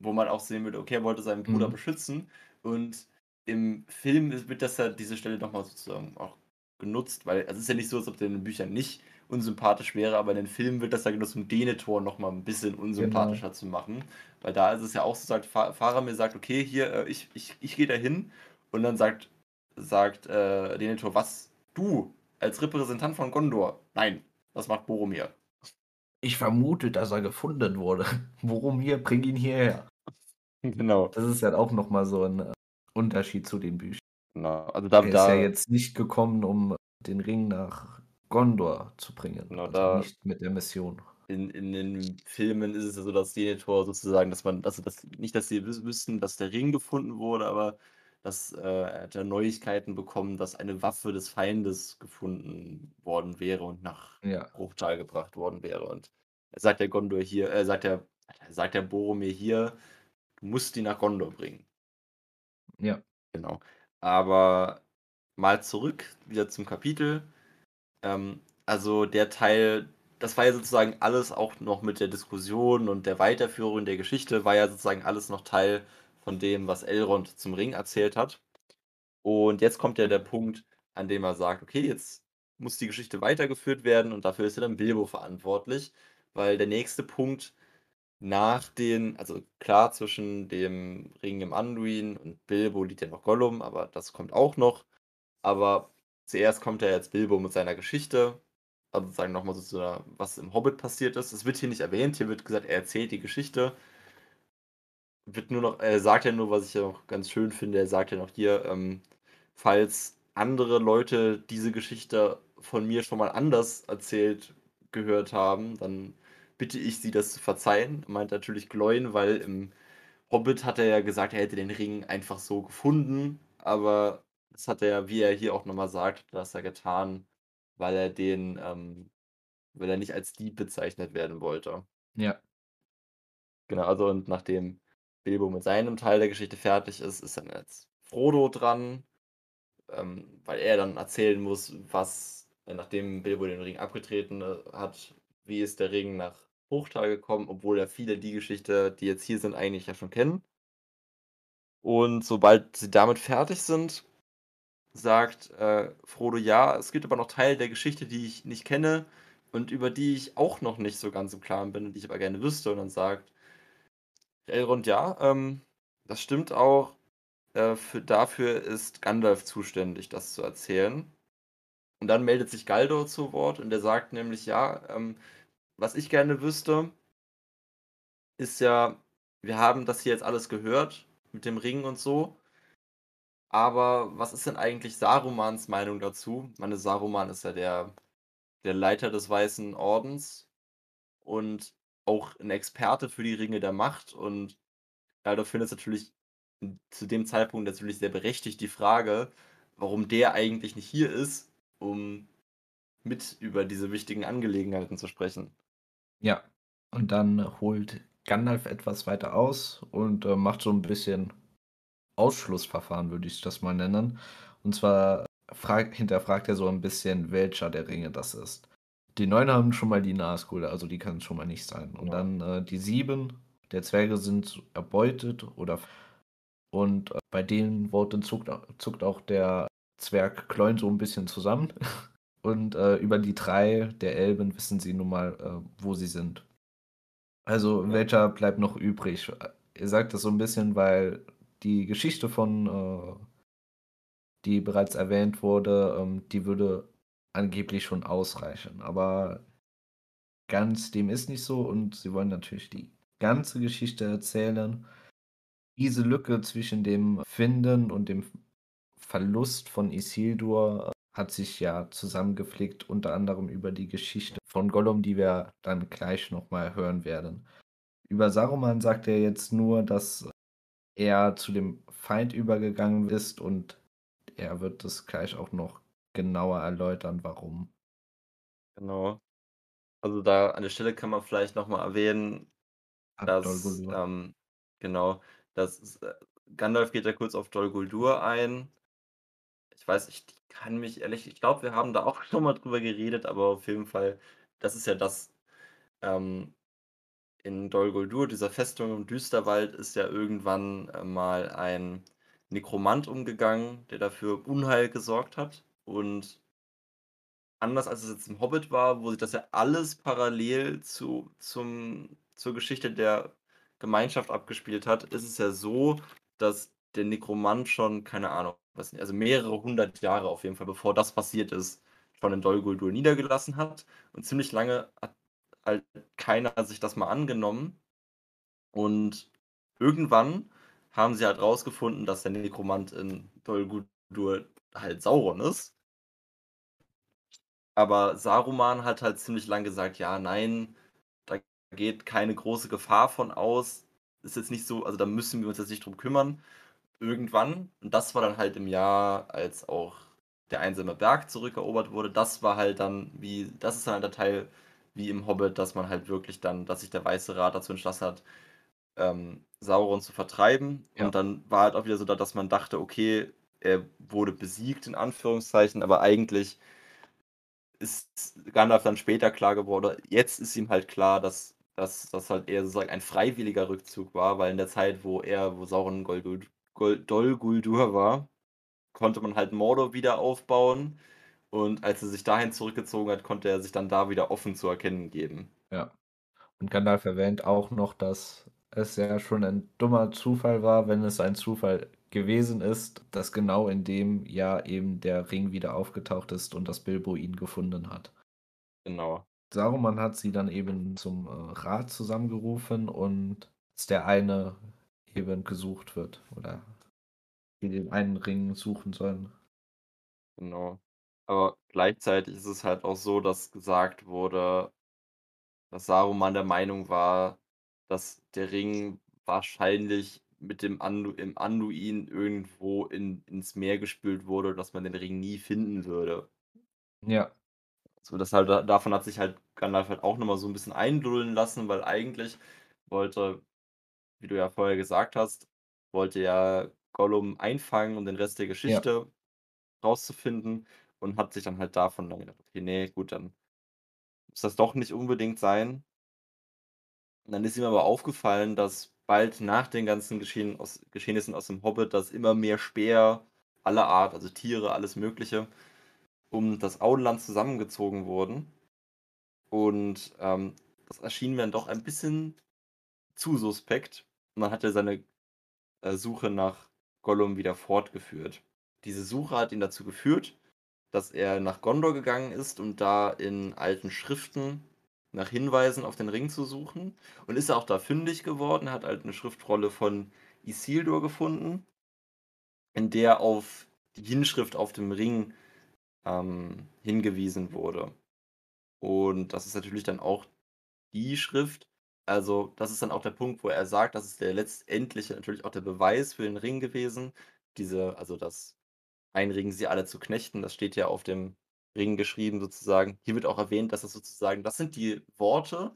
Wo man auch sehen würde, okay, er wollte seinen Bruder Mhm. beschützen und im Film wird das ja diese Stelle noch mal sozusagen auch genutzt, weil also, es ist ja nicht so, als ob der in den Büchern nicht unsympathisch wäre, aber in den Filmen wird das ja genutzt, um Denethor noch mal 'n bisschen Genau. unsympathischer zu machen. Weil da ist es ja auch so, sagt Fa Faramir sagt: „Okay, hier, äh, ich ich ich gehe dahin.“ Und dann sagt sagt, äh, Denethor: „Was? Du als Repräsentant von Gondor? Nein, das macht Boromir.“ „Ich vermute, dass er gefunden wurde. (laughs) Boromir, bring ihn hierher.“ Genau. Das ist halt auch noch mal so 'n, äh, Unterschied zu den Büchern. Genau, also, da Er ist ja da jetzt nicht gekommen, um den Ring nach Gondor zu bringen, Genau, also, da nicht mit der Mission. in in den Filmen ist es ja so, dass Denethor sozusagen dass man dass das nicht, dass sie wüs wüssten, dass der Ring gefunden wurde, aber dass, äh, er Neuigkeiten bekommen, dass eine Waffe des Feindes gefunden worden wäre und nach Ja. Bruchtal gebracht worden wäre. Und er sagt der Gondor hier äh, sagt der sagt der Boromir hier: „Du musst die nach Gondor bringen.“ Ja. Genau. Aber mal zurück wieder zum Kapitel. Ähm, also, der Teil das war ja sozusagen alles auch noch mit der Diskussion und der Weiterführung der Geschichte war ja sozusagen alles noch Teil von dem, was Elrond zum Ring erzählt hat. Und jetzt kommt ja der Punkt, an dem er sagt: „Okay, jetzt muss die Geschichte weitergeführt werden“, und dafür ist ja dann Bilbo verantwortlich, weil der nächste Punkt nach den also, klar, zwischen dem Ring im Anduin und Bilbo liegt ja noch Gollum, aber das kommt auch noch. Aber zuerst kommt ja jetzt Bilbo mit seiner Geschichte, also, sozusagen noch mal so zu der was im Hobbit passiert ist. Es wird hier nicht erwähnt, hier wird gesagt, er erzählt die Geschichte. Wird nur noch er sagt ja nur, was ich ja auch ganz schön finde, er sagt ja noch hier, ähm: „Falls andere Leute diese Geschichte von mir schon mal anders erzählt gehört haben, dann bitte ich Sie, das zu verzeihen. Meint natürlich Gloin, weil im Hobbit hat er ja gesagt, er hätte den Ring einfach so gefunden, aber das hat er, wie er hier auch noch mal sagt, das er getan, weil er den, ähm weil er nicht als Dieb bezeichnet werden wollte. Ja. Genau, also und nachdem Bilbo mit seinem Teil der Geschichte fertig ist, ist dann jetzt Frodo dran, ähm, weil er dann erzählen muss, was äh, nachdem Bilbo den Ring abgetreten, äh, hat, wie ist der Ring nach Bruchtal gekommen, obwohl ja viele die Geschichte, die jetzt hier sind, eigentlich ja schon kennen. Und sobald sie damit fertig sind, sagt, äh, Frodo: „Ja, es gibt aber noch Teile der Geschichte, die ich nicht kenne und über die ich auch noch nicht so ganz im Klaren bin und die ich aber gerne wüsste.“ Und dann sagt Elrond: „Ja, ähm, das stimmt auch. Äh, für dafür ist Gandalf zuständig, das zu erzählen.“ Und dann meldet sich Galdor zu Wort und der sagt nämlich: „Ja, ähm, was ich gerne wüsste“ „ist ja wir haben das hier jetzt alles gehört mit dem Ring und so“ „aber was ist denn eigentlich Sarumans Meinung dazu?“ Ich meine, Saruman ist ja der der Leiter des Weißen Ordens und auch 'n Experte für die Ringe der Macht und Galdor findet es natürlich zu dem Zeitpunkt natürlich sehr berechtigt die Frage, warum der eigentlich nicht hier ist, um mit über diese wichtigen Angelegenheiten zu sprechen. Ja, und dann holt Gandalf etwas weiter aus und, äh, macht so 'n bisschen Ausschlussverfahren, würde ich das mal nennen. Und zwar fragt hinterfragt er so 'n bisschen, welcher der Ringe das ist. Die 9 haben schon mal die Nazgul, also die kann's schon mal nicht sein. Und Ja. dann, äh, die 7 der Zwerge sind erbeutet oder und, äh, bei den Worten zuckt zuckt auch der Zwerg Gloin so 'n bisschen zusammen. (laughs) Und, äh, über die 3 der Elben wissen sie nun mal, äh, wo sie sind. Also, Ja. welcher bleibt noch übrig? Äh, er sagt das so 'n bisschen, weil die Geschichte von, äh die bereits erwähnt wurde, ähm, die würde angeblich schon ausreichen. Aber ganz dem ist nicht so und sie wollen natürlich die ganze Geschichte erzählen. Diese Lücke zwischen dem Finden und dem Verlust von Isildur hat sich ja zusammengeflickt, unter anderem über die Geschichte von Gollum, die wir dann gleich noch mal hören werden. Über Saruman sagt er jetzt nur, dass er zu dem Feind übergegangen ist und er wird das gleich auch noch genauer erläutern, warum. Genau. Also, da an der Stelle kann man vielleicht noch mal erwähnen, dass, ähm genau, dass äh, Gandalf geht ja kurz auf Dol Guldur ein. Ich weiß ich kann mich ehrlich ich glaube, wir haben da auch (laughs) schon mal drüber geredet, aber auf jeden Fall, das ist ja das, ähm in Dol Guldur, dieser Festung im Düsterwald, ist ja irgendwann, äh, mal ein Nekromant umgegangen, der dafür Unheil gesorgt hat. Und anders als es jetzt im Hobbit war, wo sich das ja alles parallel zu zum zur Geschichte der Gemeinschaft abgespielt hat, ist es ja so, dass der Nekromant schon, keine Ahnung, nicht, also mehrere 100 Jahre auf jeden Fall, bevor das passiert ist, schon in Dol Guldur niedergelassen hat. Und ziemlich lange hat halt keiner sich das mal angenommen. Und irgendwann haben sie halt rausgefunden, dass der Nekromant in Dol Guldur halt Sauron ist. Aber Saruman hat halt ziemlich lang gesagt: „Ja, nein, da geht keine große Gefahr von aus. Ist jetzt nicht so also, da müssen wir uns jetzt nicht drum kümmern.“ Irgendwann und das war dann halt im Jahr, als auch der einsame Berg zurückerobert wurde, das war halt dann wie das ist dann halt der Teil wie im Hobbit, dass man halt wirklich dann dass sich der Weiße Rat dazu entschlossen hat, ähm, Sauron zu vertreiben. Ja. Und dann war halt auch wieder so da, dass man dachte: „Okay, er wurde besiegt“, in Anführungszeichen, aber eigentlich ist Gandalf dann später klar geworden jetzt ist ihm halt klar, dass dass das halt eher sozusagen ein freiwilliger Rückzug war, weil in der Zeit, wo er wo Sauron in Gol Guld Gol Dol Guldur war, konnte man halt Mordor wieder aufbauen. Und als er sich dahin zurückgezogen hat, konnte er sich dann da wieder offen zu erkennen geben. Ja. Und Gandalf erwähnt auch noch, dass es ja schon ein dummer Zufall war, wenn es ein Zufall gewesen ist, dass genau in dem Jahr eben der Ring wieder aufgetaucht ist und dass Bilbo ihn gefunden hat. Genau. Saruman hat sie dann eben zum, äh, Rat zusammengerufen und dass der eine eben gesucht wird oder die den einen Ring suchen sollen. Genau. Aber gleichzeitig ist es halt auch so, dass gesagt wurde dass Saruman der Meinung war, dass der Ring wahrscheinlich mit dem Andu im Anduin irgendwo in ins Meer gespült wurde, dass man den Ring nie finden würde. Ja. So, das halt da davon hat sich halt Gandalf halt auch noch mal so 'n bisschen einlullen lassen, weil eigentlich wollte, wie du ja vorher gesagt hast wollte ja Gollum einfangen, um den Rest der Ja. Geschichte rauszufinden und hat sich dann halt davon dann gedacht: „Okay, ne, gut, dann muss das doch nicht unbedingt sein.“ Und dann ist ihm aber aufgefallen, dass bald nach den ganzen Geschehen aus Geschehnissen aus dem Hobbit, dass immer mehr Späher aller Art, also Tiere, alles Mögliche, um das Auenland zusammengezogen wurden. Und, ähm, das erschien mir dann doch ein bisschen zu suspekt. Und dann hat er seine, äh, Suche nach Gollum wieder fortgeführt. Diese Suche hat ihn dazu geführt, dass er nach Gondor gegangen ist, um da in alten Schriften nach Hinweisen auf den Ring zu suchen und ist auch da fündig geworden, hat halt 'ne Schriftrolle von Isildur gefunden in der auf die Inschrift auf dem Ring, ähm, hingewiesen wurde. Und das ist natürlich dann auch die Schrift also, das ist dann auch der Punkt, wo er sagt, das ist der letztendliche natürlich auch der Beweis für den Ring gewesen. Diese also, dass „Einringen sie alle zu Knechten“, das steht ja auf dem Ring geschrieben sozusagen. Hier wird auch erwähnt, dass das sozusagen das sind die Worte,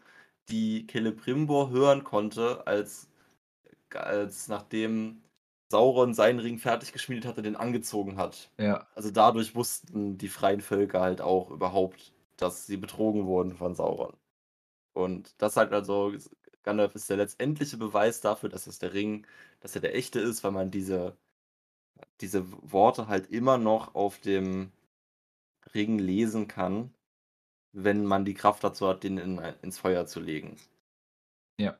die Celebrimbor hören konnte, als als nachdem Sauron seinen Ring fertig geschmiedet hat und den angezogen hat. Ja. Also, dadurch wussten die freien Völker halt auch überhaupt, dass sie betrogen wurden von Sauron. Und das sagt also, Gandalf ist der letztendliche Beweis dafür, dass es der Ring dass er der echte ist, weil man diese diese Worte halt immer noch auf dem Ring lesen kann, wenn man die Kraft dazu hat, den in ein ins Feuer zu legen. Ja.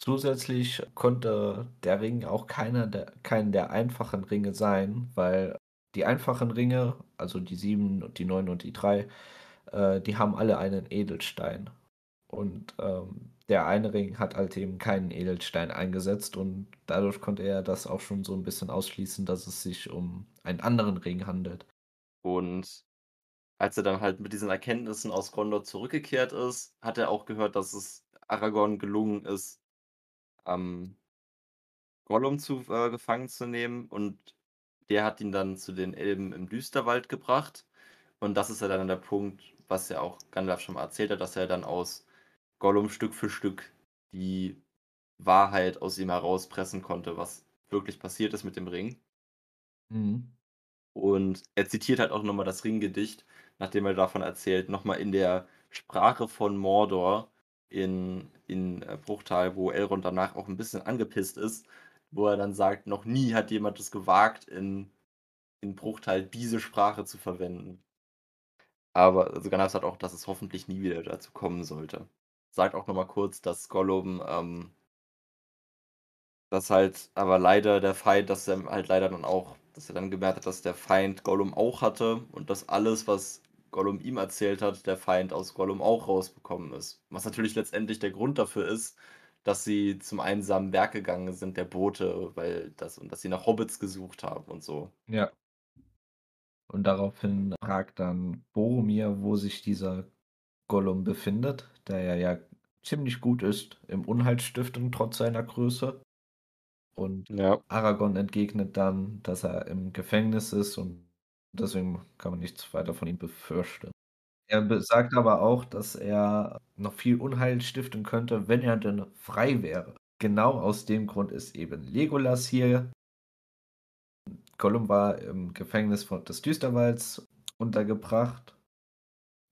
Zusätzlich konnte der Ring auch keiner der keinen der einfachen Ringe sein, weil die einfachen Ringe, also die 7 und die 9 und die 3, äh, die haben alle einen Edelstein. Und, ähm, der eine Ring hat halt eben keinen Edelstein eingesetzt und dadurch konnte er das auch schon so 'n bisschen ausschließen, dass es sich um einen anderen Ring handelt. Und als er dann halt mit diesen Erkenntnissen aus Gondor zurückgekehrt ist, hat er auch gehört, dass es Aragorn gelungen ist, ähm Gollum zu äh, gefangen zu nehmen und der hat ihn dann zu den Elben im Düsterwald gebracht. Und das ist ja dann der Punkt, was ja auch Gandalf schon mal erzählt hat, dass er dann aus Gollum Stück für Stück die Wahrheit aus ihm herauspressen konnte, was wirklich passiert ist mit dem Ring. Mhm. Und er zitiert halt auch noch mal das Ringgedicht, nachdem er davon erzählt, noch mal in der Sprache von Mordor in in, äh, Bruchtal, wo Elrond danach auch 'n bisschen angepisst ist, wo er dann sagt: „Noch nie hat jemand es gewagt, in in Bruchtal diese Sprache zu verwenden.“ Aber also, Gandalf sagt auch, dass es hoffentlich nie wieder dazu kommen sollte. Sagt auch noch mal kurz, dass Gollum, ähm dass halt aber leider der Feind dass er halt leider dann auch dass er dann gemerkt hat, dass der Feind Gollum auch hatte und dass alles, was Gollum ihm erzählt hat, der Feind aus Gollum auch rausbekommen ist. Was natürlich letztendlich der Grund dafür ist, dass sie zum einsamen Berg gegangen sind, der Bote, weil das und dass sie nach Hobbits gesucht haben und so. Ja. Und daraufhin fragt dann Boromir, wo sich dieser Gollum befindet, der er ja ziemlich gut ist im Unheilstiften trotz seiner Größe. Und Ja. Aragorn entgegnet dann, dass er im Gefängnis ist und deswegen kann man nichts weiter von ihm befürchten. Er besagt aber auch, dass er noch viel Unheil stiften könnte, wenn er denn frei wäre. Genau aus dem Grund ist eben Legolas hier. Gollum war im Gefängnis von des Düsterwalds untergebracht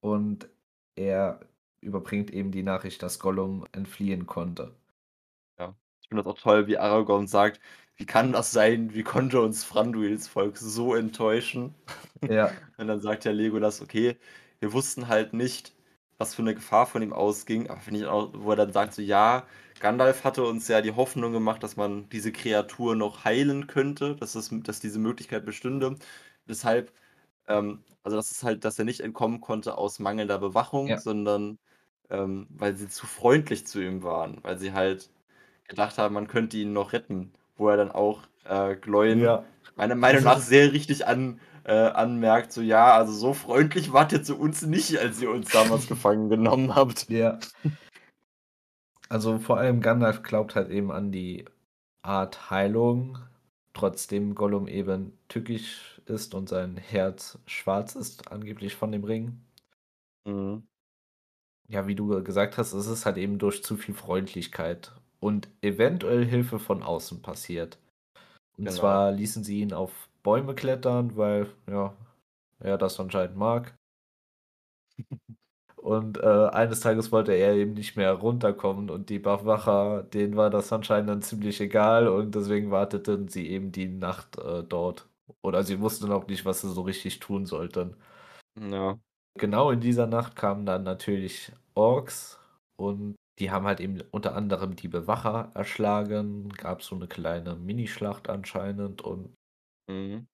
und er überbringt eben die Nachricht, dass Gollum entfliehen konnte. Ich finde das auch toll, wie Aragorn sagt: „Wie kann das sein? Wie konnte uns Thranduils Volk so enttäuschen?“ Ja. (laughs) Und dann sagt ja Legolas: „Okay, wir wussten halt nicht, was für 'ne Gefahr von ihm ausging.“ Aber finde ich auch wo er dann sagt so: „Ja, Gandalf hatte uns ja die Hoffnung gemacht, dass man diese Kreatur noch heilen könnte, dass es dass diese Möglichkeit bestünde. Weshalb, ähm also, dass es halt dass er nicht entkommen konnte aus mangelnder Bewachung, Ja. sondern, ähm, weil sie zu freundlich zu ihm waren, weil sie halt gedacht haben, man könnte ihn noch retten.“ Wo er dann auch, äh, Glóin Ja. meiner Meinung nach (laughs) sehr richtig an äh, anmerkt, so ja, also so freundlich wart ihr zu uns nicht, als ihr uns damals (laughs) gefangen genommen habt. Ja. Also vor allem Gandalf glaubt halt eben an die Art Heilung, trotzdem Gollum eben tückisch ist und sein Herz schwarz ist, angeblich von dem Ring. Mhm. Ja, wie du gesagt hast, es ist halt eben durch zu viel Freundlichkeit und eventuell Hilfe von außen passiert. Und Genau. zwar ließen sie ihn auf Bäume klettern, weil, ja, er das anscheinend mag. (laughs) Und äh, eines Tages wollte er eben nicht mehr runterkommen und die Wacher, denen war das anscheinend dann ziemlich egal und deswegen warteten sie eben die Nacht äh, dort. Oder sie wussten auch nicht, was sie so richtig tun sollten. Ja. Genau in dieser Nacht kamen dann natürlich Orks und die haben halt eben unter anderem die Bewacher erschlagen. Gab so eine kleine Minischlacht anscheinend und Mhm.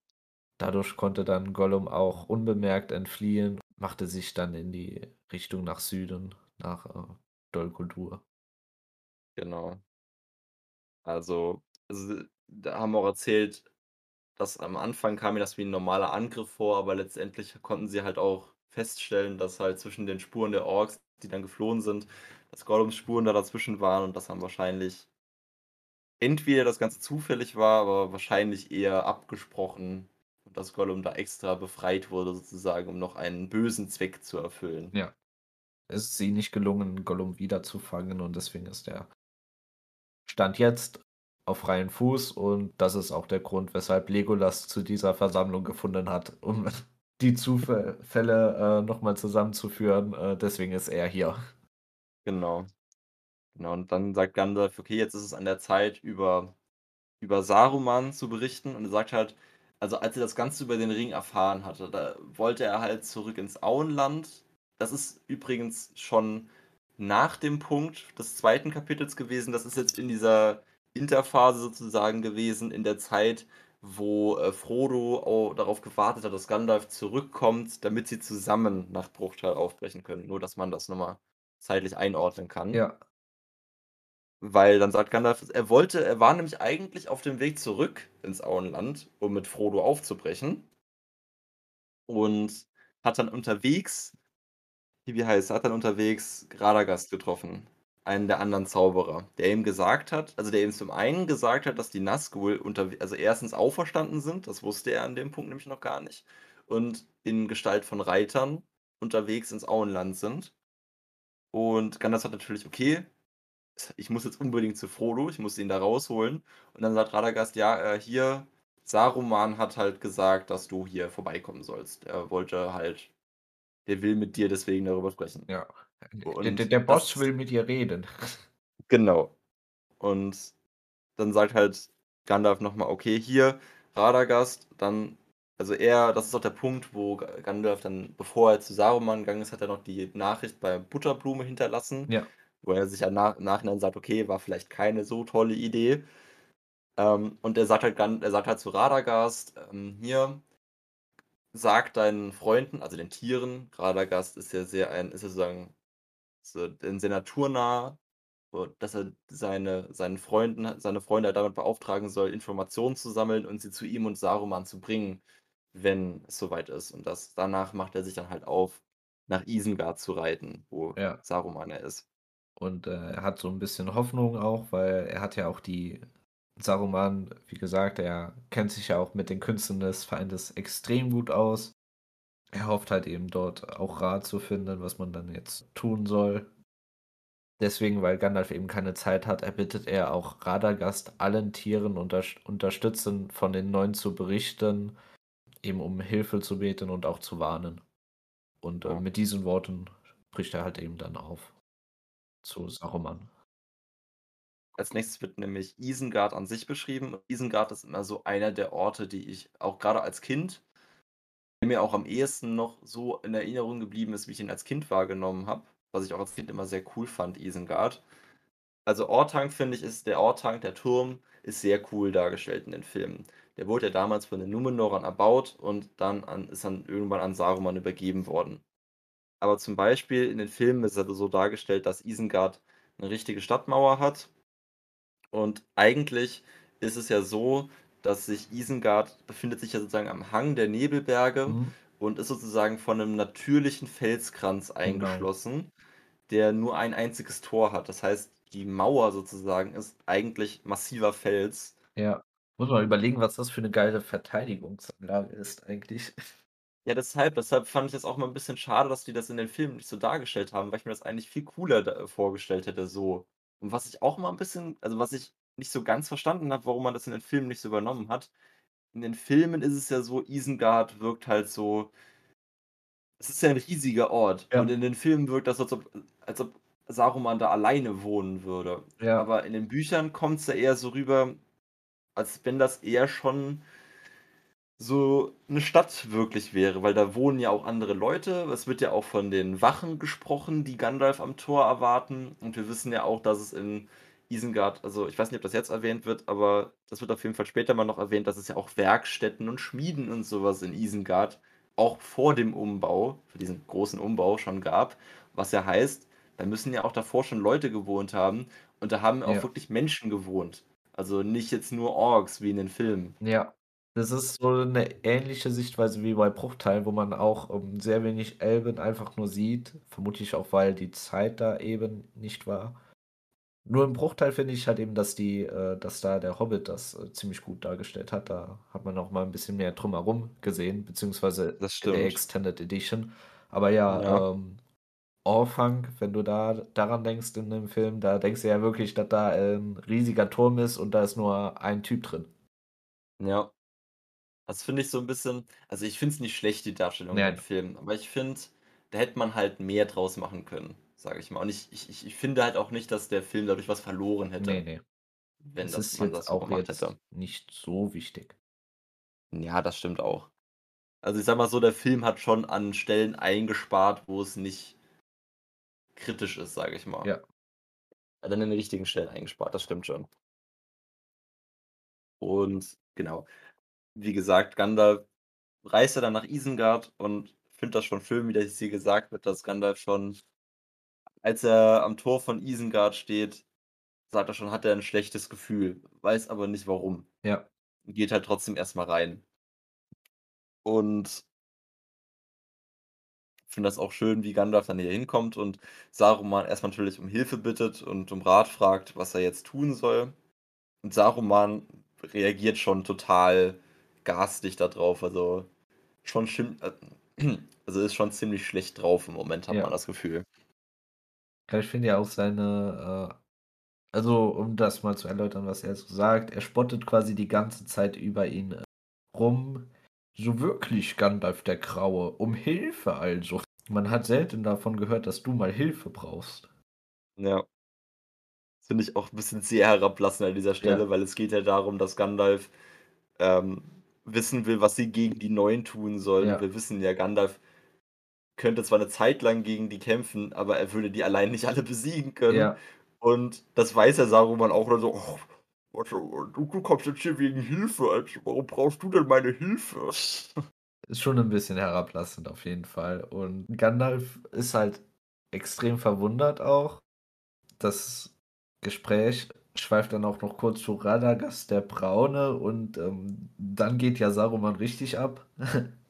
dadurch konnte dann Gollum auch unbemerkt entfliehen, machte sich dann in die Richtung nach Süden, nach äh, Dol Guldur. Genau. Also, also, da haben wir auch erzählt, dass am Anfang kam mir das wie ein normaler Angriff vor, aber letztendlich konnten sie halt auch feststellen, dass halt zwischen den Spuren der Orks, die dann geflohen sind, dass Gollums Spuren da dazwischen waren und das haben wahrscheinlich entweder das Ganze zufällig war, aber wahrscheinlich eher abgesprochen und dass Gollum da extra befreit wurde sozusagen, um noch einen bösen Zweck zu erfüllen. Ja. Es ist ihnen nicht gelungen, Gollum wiederzufangen und deswegen ist er Stand jetzt auf freien Fuß und das ist auch der Grund, weshalb Legolas zu dieser Versammlung gefunden hat, um die Zufälle äh, nochmal zusammenzuführen. Äh, deswegen ist er hier. Genau. Genau, und dann sagt Gandalf: „Okay, jetzt ist es an der Zeit, über über Saruman zu berichten.“ Und er sagt halt also, als er das Ganze über den Ring erfahren hatte, da wollte er halt zurück ins Auenland. Das ist übrigens schon nach dem Punkt des zweiten Kapitels gewesen. Das ist jetzt in dieser Interphase sozusagen gewesen, in der Zeit, wo, äh, Frodo au darauf gewartet hat, dass Gandalf zurückkommt, damit sie zusammen nach Bruchtal aufbrechen können. Nur, dass man das noch mal zeitlich einordnen kann. Ja. Weil dann sagt Gandalf, er wollte er war nämlich eigentlich auf dem Weg zurück ins Auenland, um mit Frodo aufzubrechen. Und hat dann unterwegs wie heißt hat dann unterwegs Radagast getroffen, einen der anderen Zauberer, der ihm gesagt hat also, der ihm zum einen gesagt hat, dass die Nazgul unterwe also, erstens auferstanden sind, das wusste er an dem Punkt nämlich noch gar nicht, und in Gestalt von Reitern unterwegs ins Auenland sind. Und Gandalf sagt natürlich: „Okay, ich muss jetzt unbedingt zu Frodo, ich muss ihn da rausholen.“ Und dann sagt Radagast: „Ja, äh, hier, Saruman hat halt gesagt, dass du hier vorbeikommen sollst. Er wollte halt der will mit dir deswegen darüber sprechen.“ Ja. Der Und der der Boss will mit dir reden. (laughs) Genau. Und dann sagt halt Gandalf noch mal: „Okay, hier, Radagast.“ Dann also, er das ist auch der Punkt, wo Ga Gandalf dann, bevor er zu Saruman gegangen ist, hat er noch die Nachricht bei Butterblume hinterlassen, Ja. wo er sich im Nachhinein sagt: „Okay, war vielleicht keine so tolle Idee.“ Ähm, und er sagt halt er sagt halt zu Radagast, ähm: „Hier, sag deinen Freunden, also den Tieren“ Radagast ist ja sehr ein ist ja sozusagen so denn sehr naturnah, so dass er seine seinen Freunden seine Freunde halt damit beauftragen soll, Informationen zu sammeln und sie zu ihm und Saruman zu bringen, wenn es soweit ist. Und das danach macht er sich dann halt auf, nach Isengard zu reiten, wo Ja. Saruman ja ist. Und, äh, er hat so 'n bisschen Hoffnung auch, weil er hat ja auch die Saruman, wie gesagt, er kennt sich ja auch mit den Künsten des Feindes extrem gut aus. Er hofft halt eben dort auch Rat zu finden, was man dann jetzt tun soll. Deswegen, weil Gandalf eben keine Zeit hat, erbittet er auch Radagast, allen Tieren unterst unterstützend von den Neuen zu berichten, eben um Hilfe zu beten und auch zu warnen. Und, äh, mit diesen Worten bricht er halt eben dann auf zu Saruman. Als Nächstes wird nämlich Isengard an sich beschrieben. Isengard ist immer so einer der Orte, die ich auch grade als Kind der mir auch am ehesten noch so in Erinnerung geblieben ist, wie ich ihn als Kind wahrgenommen habe, was ich auch als Kind immer sehr cool fand, Isengard. Also, Orthanc, finde ich, ist der Orthanc, der Turm, ist sehr cool dargestellt in den Filmen. Der wurde ja damals von den Numenorern erbaut und dann an ist dann irgendwann an Saruman übergeben worden. Aber zum Beispiel in den Filmen ist er so dargestellt, dass Isengard 'ne richtige Stadtmauer hat. Und eigentlich ist es ja so, dass sich Isengard befindet sich ja sozusagen am Hang der Nebelberge Mhm. und ist sozusagen von 'nem natürlichen Felskranz Genau. eingeschlossen, der nur ein einziges Tor hat. Das heißt, die Mauer sozusagen ist eigentlich massiver Fels. Ja. Muss man überlegen, was das für 'ne geile Verteidigungsanlage ist eigentlich. Ja, deshalb deshalb fand ich das auch mal 'n bisschen schade, dass die das in den Filmen nicht so dargestellt haben, weil ich mir das eigentlich viel cooler da vorgestellt hätte so. Und was ich auch immer 'n bisschen also, was ich nicht so ganz verstanden habe, warum man das in den Filmen nicht so übernommen hat. In den Filmen ist es ja so, Isengard wirkt halt so es ist ja 'n riesiger Ort Ja. und in den Filmen wirkt das, als ob als ob Saruman da alleine wohnen würde. Ja. Aber in den Büchern kommt's ja eher so rüber, als wenn das eher schon so 'ne Stadt wirklich wäre, weil da wohnen ja auch andere Leute. Es wird ja auch von den Wachen gesprochen, die Gandalf am Tor erwarten. Und wir wissen ja auch, dass es in Isengard also, ich weiß nicht, ob das jetzt erwähnt wird, aber das wird auf jeden Fall später mal noch erwähnt, dass es ja auch Werkstätten und Schmieden und so was in Isengard auch vor dem Umbau für diesen großen Umbau schon gab. Was ja heißt, da müssen ja auch davor schon Leute gewohnt haben und da haben auch Ja. wirklich Menschen gewohnt. Also, nicht jetzt nur Orks wie in den Filmen. Ja. Das ist so 'ne ähnliche Sichtweise wie bei Bruchteil, wo man auch, ähm, sehr wenig Elben einfach nur sieht, vermutlich auch, weil die Zeit da eben nicht war. Nur im Bruchteil finde ich halt eben, dass die äh, dass da der Hobbit das, äh, ziemlich gut dargestellt hat. Da hat man auch mal 'n bisschen mehr Drumherum gesehen, beziehungsweise Das in der. Extended Edition. Aber ja, Ja. ähm, Orthanc, wenn du da daran denkst in dem Film, da denkst du ja wirklich, dass da 'n riesiger Turm ist und da ist nur ein Typ drin. Ja. Das finde ich so 'n bisschen also, ich finde es nicht schlecht, die Darstellung Nein. Filmen, aber ich finde, da hätte man halt mehr draus machen können, sage ich mal. Und ich ich ich finde halt auch nicht, dass der Film dadurch was verloren hätte ne. wenn Es das ist man das auch gemacht jetzt hätte. nicht so wichtig. Ja, das stimmt auch. Also, ich sage mal so, der Film hat schon an Stellen eingespart, wo es nicht kritisch ist, sage ich mal. Ja. Hat an den richtigen Stellen eingespart, das stimmt schon. Und genau. Wie gesagt, Gandalf reist ja dann nach Isengard und finde das schon schön, wie das hier gesagt wird, dass Gandalf schon als er am Tor von Isengard steht, sagt er schon, hat er 'n schlechtes Gefühl, weiß aber nicht warum. Ja. Geht halt trotzdem erst mal rein. Und finde das auch schön, wie Gandalf dann hier hinkommt und Saruman erst mal natürlich um Hilfe bittet und um Rat fragt, was er jetzt tun soll. Und Saruman reagiert schon total garstig da drauf, also, schon schimm äh, (clears throat) also, ist schon ziemlich schlecht drauf im Moment, hat man Ja. das Gefühl. Ja, ich finde ja auch seine, äh also, um das mal zu erläutern, was er so sagt, er spottet quasi die ganze Zeit über ihn, äh, rum: „So wirklich, Gandalf der Graue, um Hilfe also. Man hat selten davon gehört, dass du mal Hilfe brauchst.“ Ja. Finde ich auch 'n bisschen sehr herablassend an dieser Ja. Stelle, weil es geht ja darum, dass Gandalf, ähm, wissen will, was sie gegen die Neuen tun sollen. Ja. Wir wissen ja, Gandalf könnte zwar 'ne Zeit lang gegen die kämpfen, aber er würde die allein nicht alle besiegen können. Ja. Und das weiß ja Saruman auch, oder so: „Och, also, du du kommst jetzt hier wegen Hilfe, also, warum brauchst du denn meine Hilfe?“ Ist schon 'n bisschen herablassend auf jeden Fall. Und Gandalf ist halt extrem verwundert auch. Das Gespräch schweift dann auch noch kurz zu Radagast der Braune und, ähm, dann geht ja Saruman richtig ab. (laughs)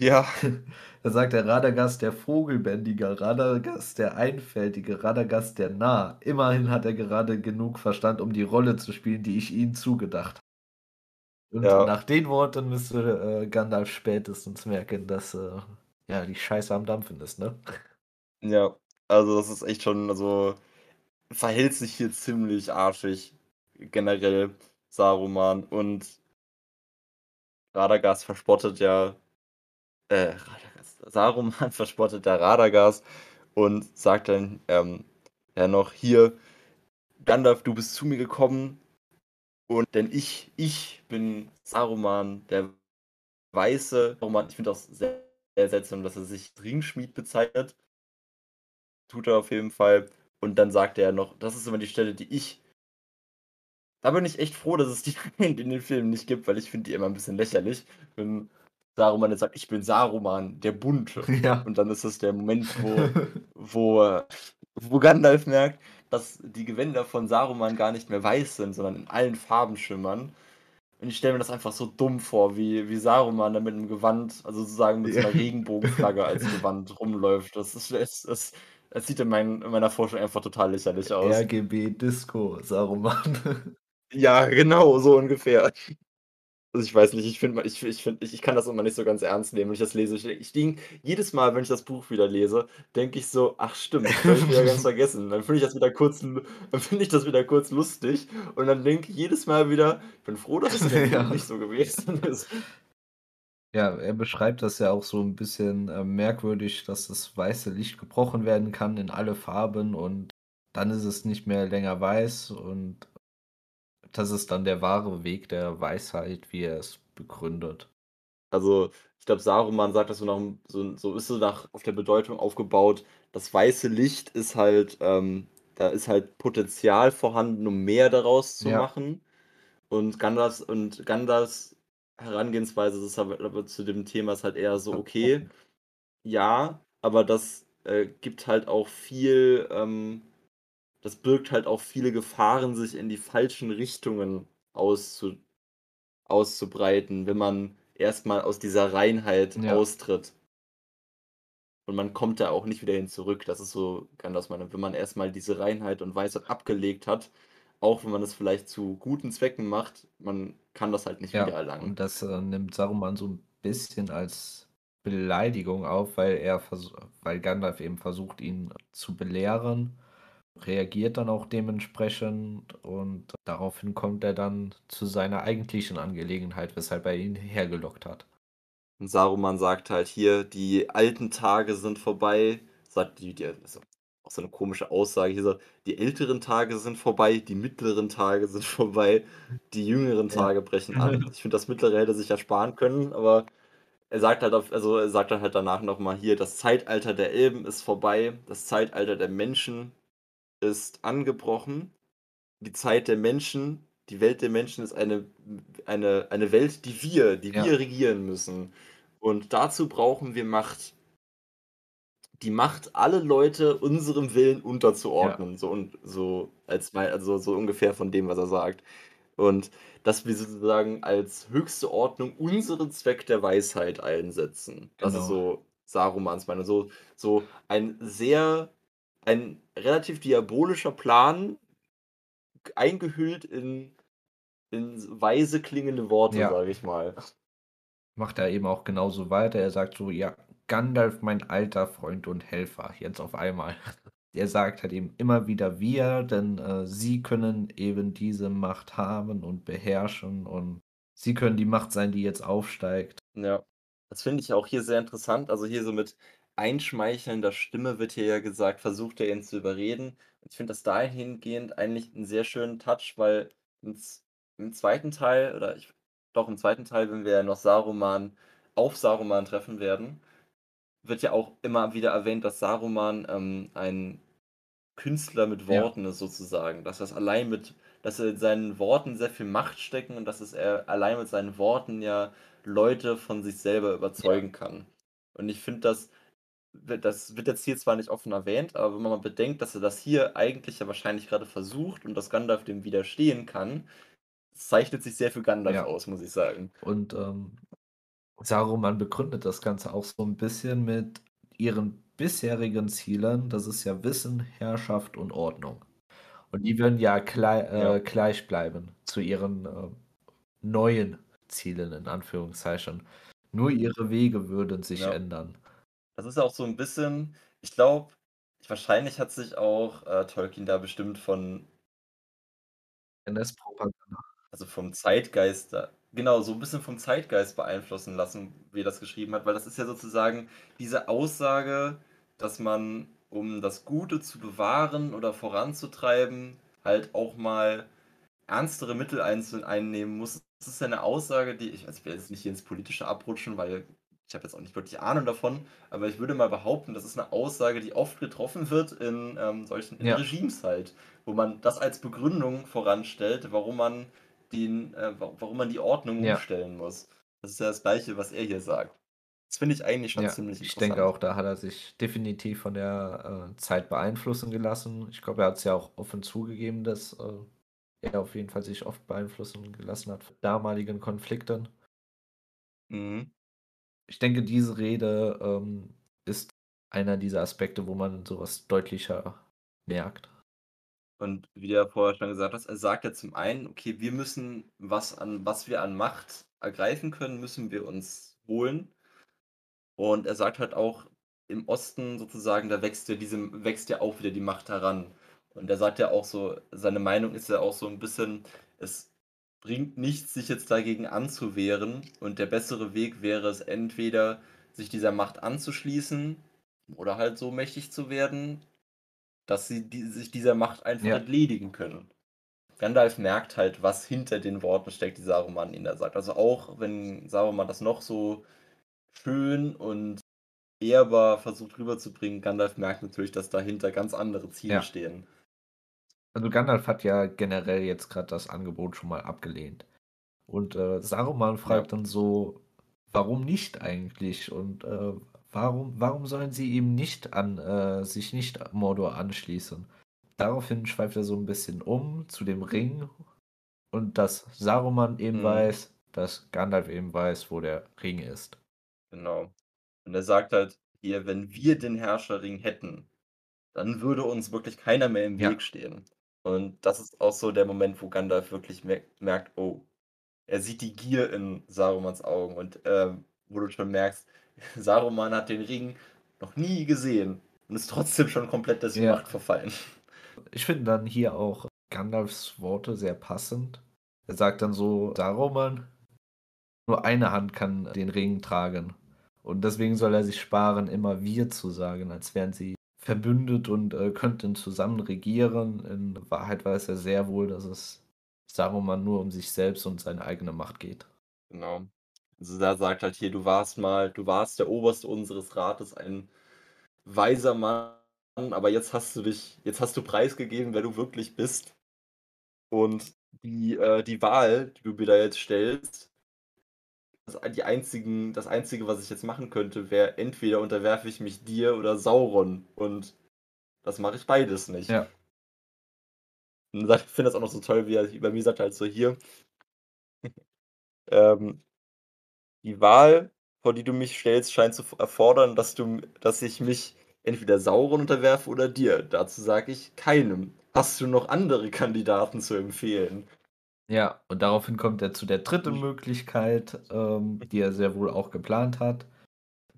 Ja. (laughs) Da sagt er: „Radagast der Vogelbändiger, Radagast der Einfältige, Radagast der Narr. Immerhin hat er gerade genug Verstand, um die Rolle zu spielen, die ich ihm zugedacht“ Und Ja. nach den Worten müsste, äh, Gandalf spätestens merken, dass, äh, ja, die Scheiße am Dampfen ist, ne? Ja, also, das ist echt schon also, verhält sich hier ziemlich arschig generell, Saruman. Und Radagast verspottet ja äh, Radagast Saruman (laughs) verspottet da Radagast und sagt dann, ähm, ja noch: „Hier, Gandalf, du bist zu mir gekommen und denn ich ich bin Saruman der Weiße.“ Saruman ich finde auch sehr seltsam, dass er sich Ringschmied bezeichnet. Tut er auf jeden Fall. Und dann sagt er noch: „Das ist immer die Stelle, die ich“ Da bin ich echt froh, dass es die (laughs) in den Filmen nicht gibt, weil ich finde die immer 'n bisschen lächerlich, wenn Saruman jetzt sagt: „Ich bin Saruman, der Bunte.“ (laughs) Ja. Und dann ist das der Moment, wo (laughs) wo, äh wo Gandalf merkt, dass die Gewänder von Saruman gar nicht mehr weiß sind, sondern in allen Farben schimmern. Und ich stelle mir das einfach so dumm vor, wie wie Saruman da mit 'nem Gewand also sozusagen mit so Ja. 'ner Regenbogenflagge als (laughs) Gewand rumläuft. Das ist es es es sieht in mein in meiner Vorstellung einfach total lächerlich aus. RGB Disco Saruman. Ja, genau, so ungefähr. Also, ich weiß nicht, ich finde ich ich finde ich ich kann das immer nicht so ganz ernst nehmen, wenn ich das lese. Ich ich denke jedes Mal, wenn ich das Buch wieder lese, denke ich so: „Ach stimmt, das habe ich wieder ganz (laughs) vergessen.“ Dann finde ich das wieder kurz l dann finde ich das wieder kurz lustig und dann denke ich jedes Mal wieder: „Ich bin froh, dass es (laughs) Ja. nicht so gewesen (laughs) ist.“ Ja, er beschreibt das ja auch so 'n bisschen, äh, merkwürdig, dass das weiße Licht gebrochen werden kann in alle Farben und dann ist es nicht mehr länger weiß und das ist dann der wahre Weg der Weisheit, wie er es begründet. Also, ich glaube, Saruman sagt das so nach'm so so ist so nach auf der Bedeutung aufgebaut, das weiße Licht ist halt ähm, da ist halt Potenzial vorhanden, um mehr daraus zu Ja. machen. Und Gandalfs und Gandalfs Herangehensweise ist aber aber zu dem Thema ist halt eher so: „Okay, ja, aber das, äh, gibt halt auch viel ähm, das birgt halt auch viele Gefahren, sich in die falschen Richtungen auszu auszubreiten, wenn man erst mal aus dieser Reinheit Ja. austritt.“ Und man kommt da auch nicht wieder hin zurück. Das ist so Gandalfs Meinung. Wenn man erst mal diese Reinheit und Weisheit abgelegt hat, auch wenn man es vielleicht zu guten Zwecken macht, man kann das halt nicht Ja, wiedererlangen. und das, äh, nimmt Saruman so 'n bisschen als Beleidigung auf, weil er weil Gandalf eben versucht, ihn zu belehren, reagiert dann auch dementsprechend und daraufhin kommt er dann zu seiner eigentlichen Angelegenheit, weshalb er ihn hergelockt hat. Und Saruman sagt halt: „Hier, die alten Tage sind vorbei“, sagt die die also, auch so 'ne komische Aussage hier so: „Die älteren Tage sind vorbei, die mittleren Tage sind vorbei, die jüngeren Ja. Tage brechen an.“ (laughs) Ich finde, das Mittlere hätte sich ja sparen können, aber er sagt halt also, er sagt dann halt danach noch mal: „Hier, das Zeitalter der Elben ist vorbei, das Zeitalter der Menschen ist angebrochen. Die Zeit der Menschen die Welt der Menschen ist eine eine eine Welt, die wir die Ja. wir regieren müssen. Und dazu brauchen wir Macht.“ Die Macht, alle Leute unserem Willen Ja. unterzuordnen, so und so als also, so ungefähr von dem, was er sagt. Und dass wir sozusagen als höchste Ordnung unseren Zweck der Weisheit einsetzen. Das ist Genau. so Sarumans Meinung. So so ein sehr ein relativ diabolischer Plan eingehüllt in in weise klingende Worte, Ja. sage ich mal. Macht er eben auch genauso weiter. Er sagt so: „Ja, Gandalf, mein alter Freund und Helfer“, jetzt auf einmal. (laughs) Er sagt halt eben immer wieder „wir“, denn, äh, sie können eben diese Macht haben und beherrschen und sie können die Macht sein, die jetzt aufsteigt. Ja. Das finde ich auch hier sehr interessant. Also, hier so mit einschmeichelnder Stimme wird hier ja gesagt, versucht er ihn zu überreden. Ich finde das dahingehend eigentlich 'n sehr schönen Touch, weil im im 2. Teil oder ich doch im 2. Teil, wenn wir ja noch Saruman auf Saruman treffen werden, wird ja auch immer wieder erwähnt, dass Saruman, ähm, ein Künstler mit Ja. Worten ist sozusagen. Dass das allein mit dass in seinen Worten sehr viel Macht stecken und dass es er allein mit seinen Worten ja Leute von sich selber Ja. überzeugen kann. Und ich finde, das das wird jetzt hier zwar nicht offen erwähnt, aber wenn man mal bedenkt, dass er das hier eigentlich ja wahrscheinlich grade versucht und dass Gandalf dem widerstehen kann, zeichnet sich sehr für Gandalf Ja. aus, muss ich sagen. Und, ähm, Saruman begründet das Ganze auch so 'n bisschen mit ihren bisherigen Zielen. Das ist ja Wissen, Herrschaft und Ordnung. Und die würden ja glei Ja. äh, gleich bleiben zu ihren, äh, neuen Zielen in Anführungszeichen. Nur ihre Wege würden sich Ja. ändern. Das ist ja auch so 'n bisschen ich glaube, wahrscheinlich hat sich auch, äh, Tolkien da bestimmt von NS-Propaganda. Also, vom Zeitgeist da genau, so 'n bisschen vom Zeitgeist beeinflussen lassen, wie er das geschrieben hat, weil das ist ja sozusagen diese Aussage, dass man, um das Gute zu bewahren oder voranzutreiben, halt auch mal ernstere Mittel einzu einnehmen muss. Das ist ja 'ne Aussage, die ich also, ich will jetzt nicht hier ins Politische abrutschen, weil ich habe jetzt auch nicht wirklich Ahnung davon, aber ich würde mal behaupten, das ist 'ne Aussage, die oft getroffen wird in, ähm, solchen in Ja. Regimes halt, wo man das als Begründung voranstellt, warum man den äh, wa warum man die Ordnung Ja. umstellen muss. Das ist ja das Gleiche, was er hier sagt. Das finde ich eigentlich schon Ja, ziemlich ich denke interessant. auch, da hat er sich definitiv von der, äh, Zeit beeinflussen gelassen. Ich glaube, er hat's ja auch offen zugegeben, dass, äh er auf jeden Fall sich oft beeinflussen gelassen hat von damaligen Konflikten. Mhm. Ich denke, diese Rede, ähm, ist einer dieser Aspekte, wo man so was deutlicher merkt. Und wie du ja vorher schon gesagt hast, er sagt ja zum einen: „Okay, wir müssen was an was wir an Macht ergreifen können, müssen wir uns holen.“ Und er sagt halt auch, im Osten sozusagen, da wächst ja diese wächst ja auch wieder die Macht heran. Und er sagt ja auch so seine Meinung ist ja auch so 'n bisschen: „Es bringt nichts, sich jetzt dagegen anzuwehren und der bessere Weg wäre es entweder, sich dieser Macht anzuschließen oder halt so mächtig zu werden, dass sie die sich dieser Macht einfach Ja. entledigen können.“ Gandalf merkt halt, was hinter den Worten steckt, die Saruman ihnen da sagt. Also, auch wenn Saruman das noch so schön und ehrbar versucht rüberzubringen, Gandalf merkt natürlich, dass dahinter ganz andere Ziele Ja. stehen. Also, Gandalf hat ja generell jetzt grad das Angebot schon mal abgelehnt. Und, äh, Saruman Ja. fragt dann so: „Warum nicht eigentlich?“ Und, äh, warum warum sollen sie ihm nicht an äh, sich nicht Mordor anschließen? Daraufhin schweift er so 'n bisschen um zu dem Ring und dass Saruman eben Mhm. weiß, dass Gandalf eben weiß, wo der Ring ist. Genau. Und er sagt halt hier: „Wenn wir den Herrscherring hätten, dann würde uns wirklich keiner mehr im Ja. Weg stehen.“ Und das ist auch so der Moment, wo Gandalf wirklich mer merkt: Oh, er sieht die Gier in Sarumans Augen und, ähm, wo du schon merkst, (laughs) Saruman hat den Ring noch nie gesehen und ist trotzdem schon komplett dessen Ja. Macht verfallen. Ich finde dann hier auch Gandalfs Worte sehr passend. Er sagt dann so: „Saruman, nur eine Hand kann den Ring tragen. Und deswegen soll er sich sparen, immer wir zu sagen, als wären sie verbündet und, äh, könnten zusammen regieren. In Wahrheit weiß er sehr wohl, dass es Saruman nur um sich selbst und seine eigene Macht geht.“ Genau. Also, er sagt halt hier: „Du warst mal du warst der Oberste unseres Rates, ein weiser Mann, aber jetzt hast du dich jetzt hast du preisgegeben, wer du wirklich bist.“ Und die äh, die Wahl, die du mir da jetzt stellst die einzigen das Einzige, was ich jetzt machen könnte, wäre entweder unterwerfe ich mich dir oder Sauron und das mache ich beides nicht. Ja. Und ich finde das auch noch so toll, wie er bei mir sagt halt so: „Hier“ (laughs) „ähm, die Wahl, vor die du mich stellst, scheint zu erfordern, dass du dass ich mich entweder Sauron unterwerfe oder dir. Dazu sage ich: „Keinem. Hast du noch andere Kandidaten zu empfehlen?“ Ja, und daraufhin kommt er zu der 3. Möglichkeit, ähm, die er sehr wohl auch geplant hat,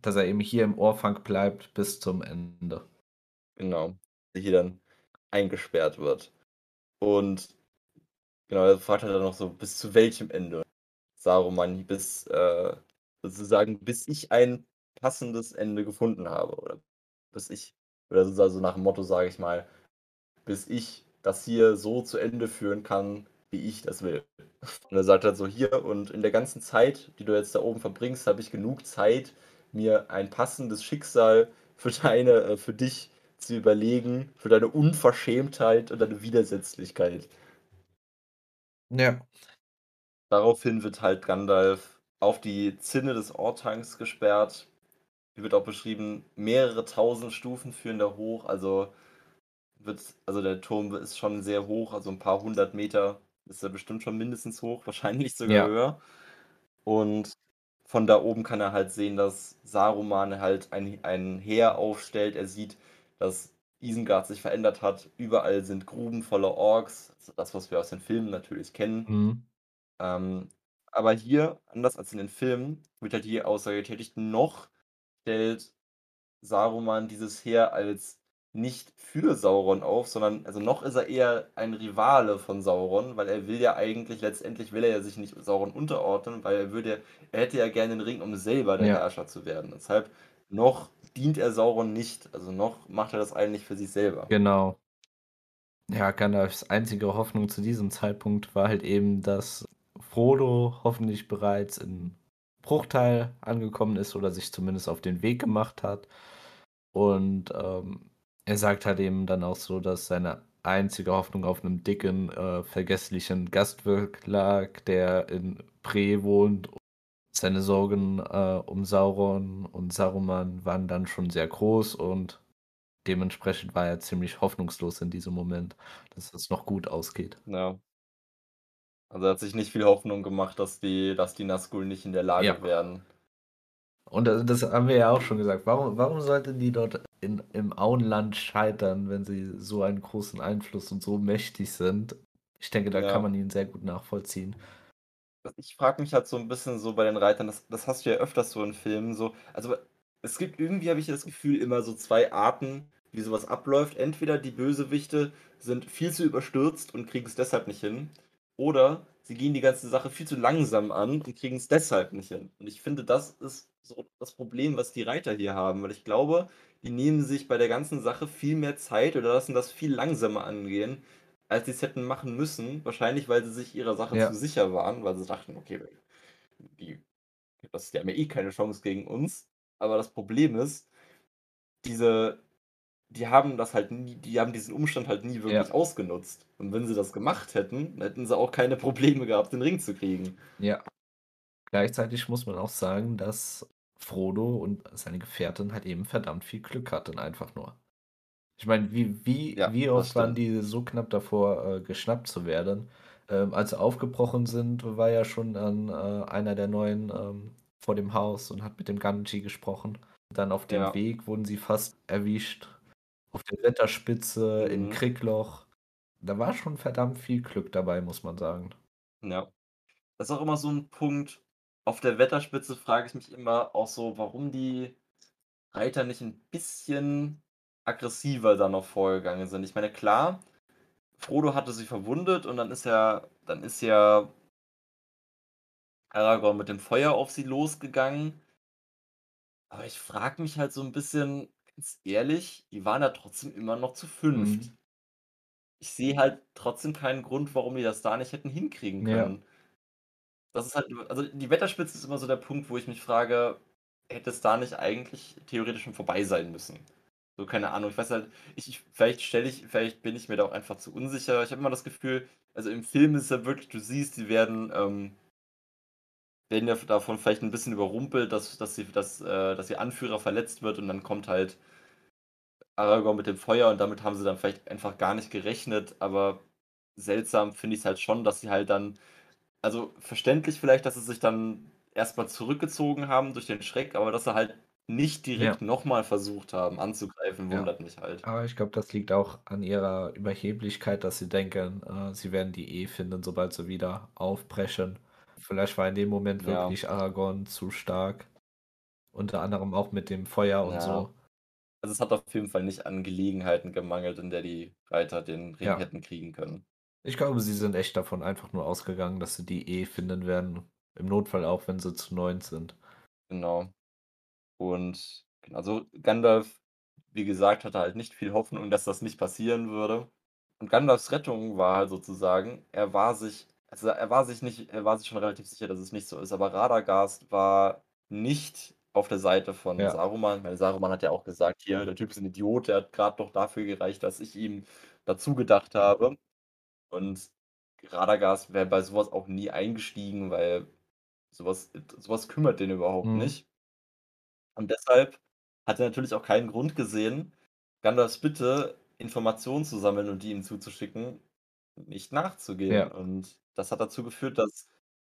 dass er eben hier im Orthanc bleibt bis zum Ende. Genau, hier dann eingesperrt wird. Und genau, er fragt halt dann noch so: „Bis zu welchem Ende?“ Saruman: „Bis, äh sozusagen, bis ich ein passendes Ende gefunden habe oder bis ich“ oder so so nach dem Motto, sage ich mal: „Bis ich das hier so zu Ende führen kann, wie ich das will.“ Und er sagt halt so: „Hier und in der ganzen Zeit, die du jetzt da oben verbringst, habe ich genug Zeit, mir ein passendes Schicksal für deine äh, für dich zu überlegen, für deine Unverschämtheit und deine Widersetzlichkeit.“ Ja. Daraufhin wird halt Gandalf auf die Zinne des Orthancs gesperrt. Hier wird auch beschrieben, mehrere 1.000 Stufen führen da hoch, also wird also der Turm ist schon sehr hoch, also 'n paar 100 Meter ist er bestimmt schon mindestens hoch, (laughs) wahrscheinlich sogar Ja. höher. Und von da oben kann er halt sehen, dass Saruman halt ein ein Heer aufstellt. Er sieht, dass Isengard sich verändert hat. Überall sind Gruben voller Orks, das, was wir aus den Filmen natürlich kennen. Mhm. Ähm, aber hier, anders als in den Filmen, wird halt die Aussage getätigt, noch stellt Saruman dieses Heer als nicht für Sauron auf, sondern also, noch ist er eher ein Rivale von Sauron, weil er will ja eigentlich letztendlich will er ja sich nicht Sauron unterordnen, weil er würde er hätte ja gerne den Ring, um selber der Ja. Herrscher zu werden. Deshalb noch dient er Sauron nicht, also, noch macht er das eigentlich für sich selber. Genau. Ja, Gandalfs einzige Hoffnung zu diesem Zeitpunkt war halt eben, dass Frodo hoffentlich bereits in Bruchteil angekommen ist oder sich zumindest auf den Weg gemacht hat. Und, ähm, er sagt halt eben dann auch so, dass seine einzige Hoffnung auf 'nem dicken, äh, vergesslichen Gastwirt lag, der in Bree wohnt. Seine Sorgen, äh, um Sauron und Saruman waren dann schon sehr groß und dementsprechend war er ziemlich hoffnungslos in diesem Moment, dass es noch gut ausgeht. Ja. Also, er hat sich nicht viel Hoffnung gemacht, dass die dass die Nazgul nicht in der Ja. Lage wären. Und, das haben wir ja auch schon gesagt. Warum warum sollten die dort in im Auenland scheitern, wenn sie so einen großen Einfluss und so mächtig sind? Ich denke, da kann Ja. man ihn sehr gut nachvollziehen. Ich frage mich halt so 'n bisschen so bei den Reitern, das das hast du ja öfters so in Filmen so also, es gibt irgendwie habe ich das Gefühl, immer so 2 Arten, wie so was abläuft. Entweder die Bösewichte sind viel zu überstürzt und kriegen's deshalb nicht hin, oder sie gehen die ganze Sache viel zu langsam an und kriegen's deshalb nicht hin. Und ich finde, das ist so das Problem, was die Reiter hier haben, weil ich glaube, die nehmen sich bei der ganzen Sache viel mehr Zeit oder lassen das viel langsamer angehen, als sie's hätten machen müssen. Wahrscheinlich, weil sie sich ihrer Sache zu Ja. sicher waren, weil sie dachten: „Okay, die das die haben ja eh keine Chance gegen uns.“ Aber das Problem ist, diese die haben das halt nie die haben diesen Umstand halt nie wirklich Ja. ausgenutzt. Und wenn sie das gemacht hätten, hätten sie auch keine Probleme gehabt, den Ring zu kriegen. Ja. Gleichzeitig muss man auch sagen, dass Frodo und seine Gefährtin halt eben verdammt viel Glück hatten einfach nur. Ich meine, wie wie Ja, wie oft waren die so knapp davor, äh, geschnappt zu werden? Ähm, als sie aufgebrochen sind, war ja schon dann, äh, einer der Neuen, ähm, vor dem Haus und hat mit dem Gandalf gesprochen. Dann auf dem Ja. Weg wurden sie fast erwischt. Auf der Wetterspitze, in Mhm. Kriegloch. Da war schon verdammt viel Glück dabei, muss man sagen. Ja. Das ist auch immer so 'n Punkt. Auf der Wetterspitze frage ich mich immer auch so, warum die Reiter nicht 'n bisschen aggressiver da noch vorgegangen sind. Ich meine, klar, Frodo hatte sich verwundet und dann ist ja dann ist ja Aragorn mit dem Feuer auf sie losgegangen. Aber ich frage mich halt so 'n bisschen, ganz ehrlich, die waren ja trotzdem immer noch zu 5. Mhm. Ich sehe halt trotzdem keinen Grund, warum die das da nicht hätten hinkriegen Ja. können. Das ist halt also, die Wetterspitze ist immer so der Punkt, wo ich mich frage, hätte es da nicht eigentlich theoretisch schon vorbei sein müssen? So, keine Ahnung, ich weiß halt ich ich vielleicht stelle ich vielleicht bin ich mir da auch einfach zu unsicher. Ich habe immer das Gefühl also, im Film ist es ja wirklich du siehst, die werden, ähm werden ja davon vielleicht 'n bisschen überrumpelt, dass dass sie dass, äh dass ihr Anführer verletzt wird und dann kommt halt Aragorn mit dem Feuer und damit haben sie dann vielleicht einfach gar nicht gerechnet, aber seltsam finde ich's halt schon, dass sie halt dann also, verständlich vielleicht, dass sie sich dann erst mal zurückgezogen haben durch den Schreck, aber dass sie halt nicht Ja. direkt noch mal versucht haben anzugreifen, Ja. wundert mich halt. Aber ich glaube, das liegt auch an ihrer Überheblichkeit, dass sie denken, äh, sie werden die eh finden, sobald sie wieder aufbrechen. Vielleicht war in dem Moment Ja. wirklich Aragorn zu stark. Unter anderem auch mit dem Feuer und Ja. so. Also, es hat auf jeden Fall nicht an Gelegenheiten gemangelt, in der die Reiter den Ring Ja. hätten kriegen können. Ich glaube, sie sind echt davon einfach nur ausgegangen, dass sie die eh finden werden. Im Notfall auch, wenn sie zu 9 sind. Genau. Und genau, also, Gandalf, wie gesagt, hatte halt nicht viel Hoffnung, dass das nicht passieren würde. Und Gandalfs Rettung war halt sozusagen, er war sich also, er war sich nicht er war sich schon relativ sicher, dass es nicht so ist, aber Radagast war nicht auf der Seite von Ja. Saruman, weil Saruman hat ja auch gesagt: „Hier, der Typ ist 'n Idiot, der hat grad noch dafür gereicht, dass ich ihm dazu gedacht habe.“ Und Radagast wäre bei so was auch nie eingestiegen, weil so was int so was kümmert den überhaupt Mhm. nicht. Und deshalb hat er natürlich auch keinen Grund gesehen, Gandalfs Bitte, Informationen zu sammeln und die ihm zuzuschicken, nicht nachzugehen. Ja. Und das hat dazu geführt, dass,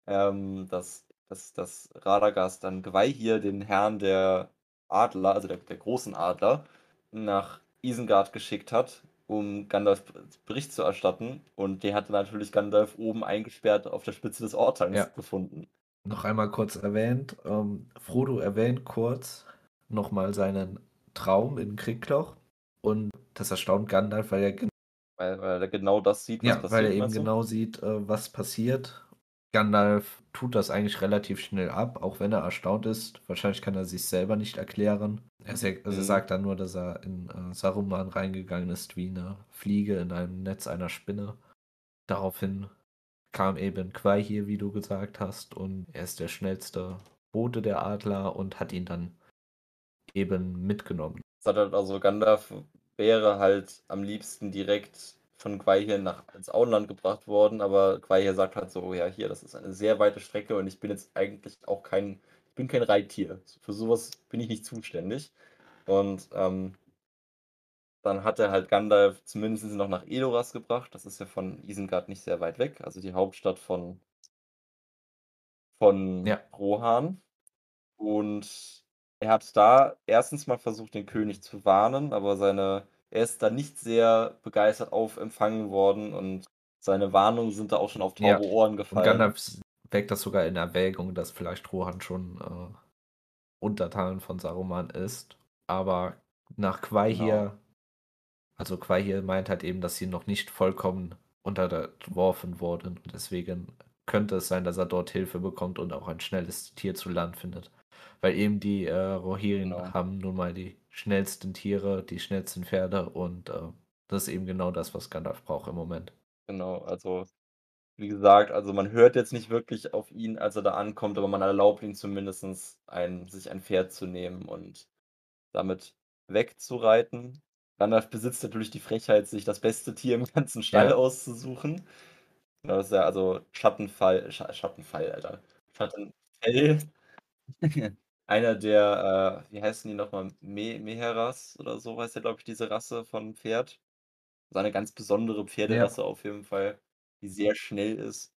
ähm dass dass dass Radagast dann Gwaihir, den Herrn der Adler, also der der großen Adler, nach Isengard geschickt hat, um Gandalf Bericht zu erstatten. Und der hatte natürlich Gandalf oben eingesperrt auf der Spitze des Ja. Orthangs gefunden. Noch einmal kurz erwähnt, ähm, Frodo erwähnt kurz noch mal seinen Traum in Kriegloch und das erstaunt Gandalf, weil er gen Weil weil er genau das sieht, was Ja, weil er passiert, eben du? genau sieht, äh, was passiert. Gandalf tut das eigentlich relativ schnell ab, auch wenn er erstaunt ist. Wahrscheinlich kann er sich's selber nicht erklären. Er also, Mhm. sagt dann nur, dass er in, äh, Saruman reingegangen ist wie 'ne Fliege in einem Netz einer Spinne. Daraufhin kam eben Gwaihir, wie du gesagt hast, und er ist der schnellste Bote der Adler und hat ihn dann eben mitgenommen. Sagt halt also, Gandalf wäre halt am liebsten direkt von Gwaihir nach ins Auenland gebracht worden, aber Gwaihir sagt halt so: „Ja, hier, das ist eine sehr weite Strecke und ich bin jetzt eigentlich auch kein ich bin kein Reittier. Für so was bin ich nicht zuständig.“ Und, ähm dann hat er halt Gandalf zumindest noch nach Edoras gebracht. Das ist ja von Isengard nicht sehr weit weg, also die Hauptstadt von von Ja. Rohan. Und er hat da erstens mal versucht, den König zu warnen, aber seine er ist da nicht sehr begeistert aufempfangen worden und seine Warnungen sind da auch schon auf Ja, taube Ohren und gefallen. Gandalf s wägt das sogar in Erwägung, dass vielleicht Rohan schon, äh, Untertan von Saruman ist. Aber nach Genau. Quaihir also Quaihir meint halt eben, dass sie noch nicht vollkommen unterworfen wurden und deswegen könnte es sein, dass er dort Hilfe bekommt und auch ein schnelles Tier zu Land findet. Weil eben die, äh, Rohirrim Genau. haben nun mal die schnellsten Tiere, die schnellsten Pferde und, äh, das ist eben genau das, was Gandalf braucht im Moment. Genau, also, wie gesagt, also man hört jetzt nicht wirklich auf ihn, als er da ankommt, aber man erlaubt ihm zumindestens ein sich ein Pferd zu nehmen und damit wegzureiten. Gandalf besitzt natürlich die Frechheit, sich das beste Tier im ganzen Stall Ja. auszusuchen. Genau, das ist ja also Schattenfall Scha Schattenfall, Alter. Schattenfell. (laughs) Einer der, äh, wie heißen die noch mal? Me Meheras oder so heißt ja, glaube ich, diese Rasse von Pferd. So eine ganz besondere Ja. Pferderasse auf jeden Fall, die sehr schnell ist.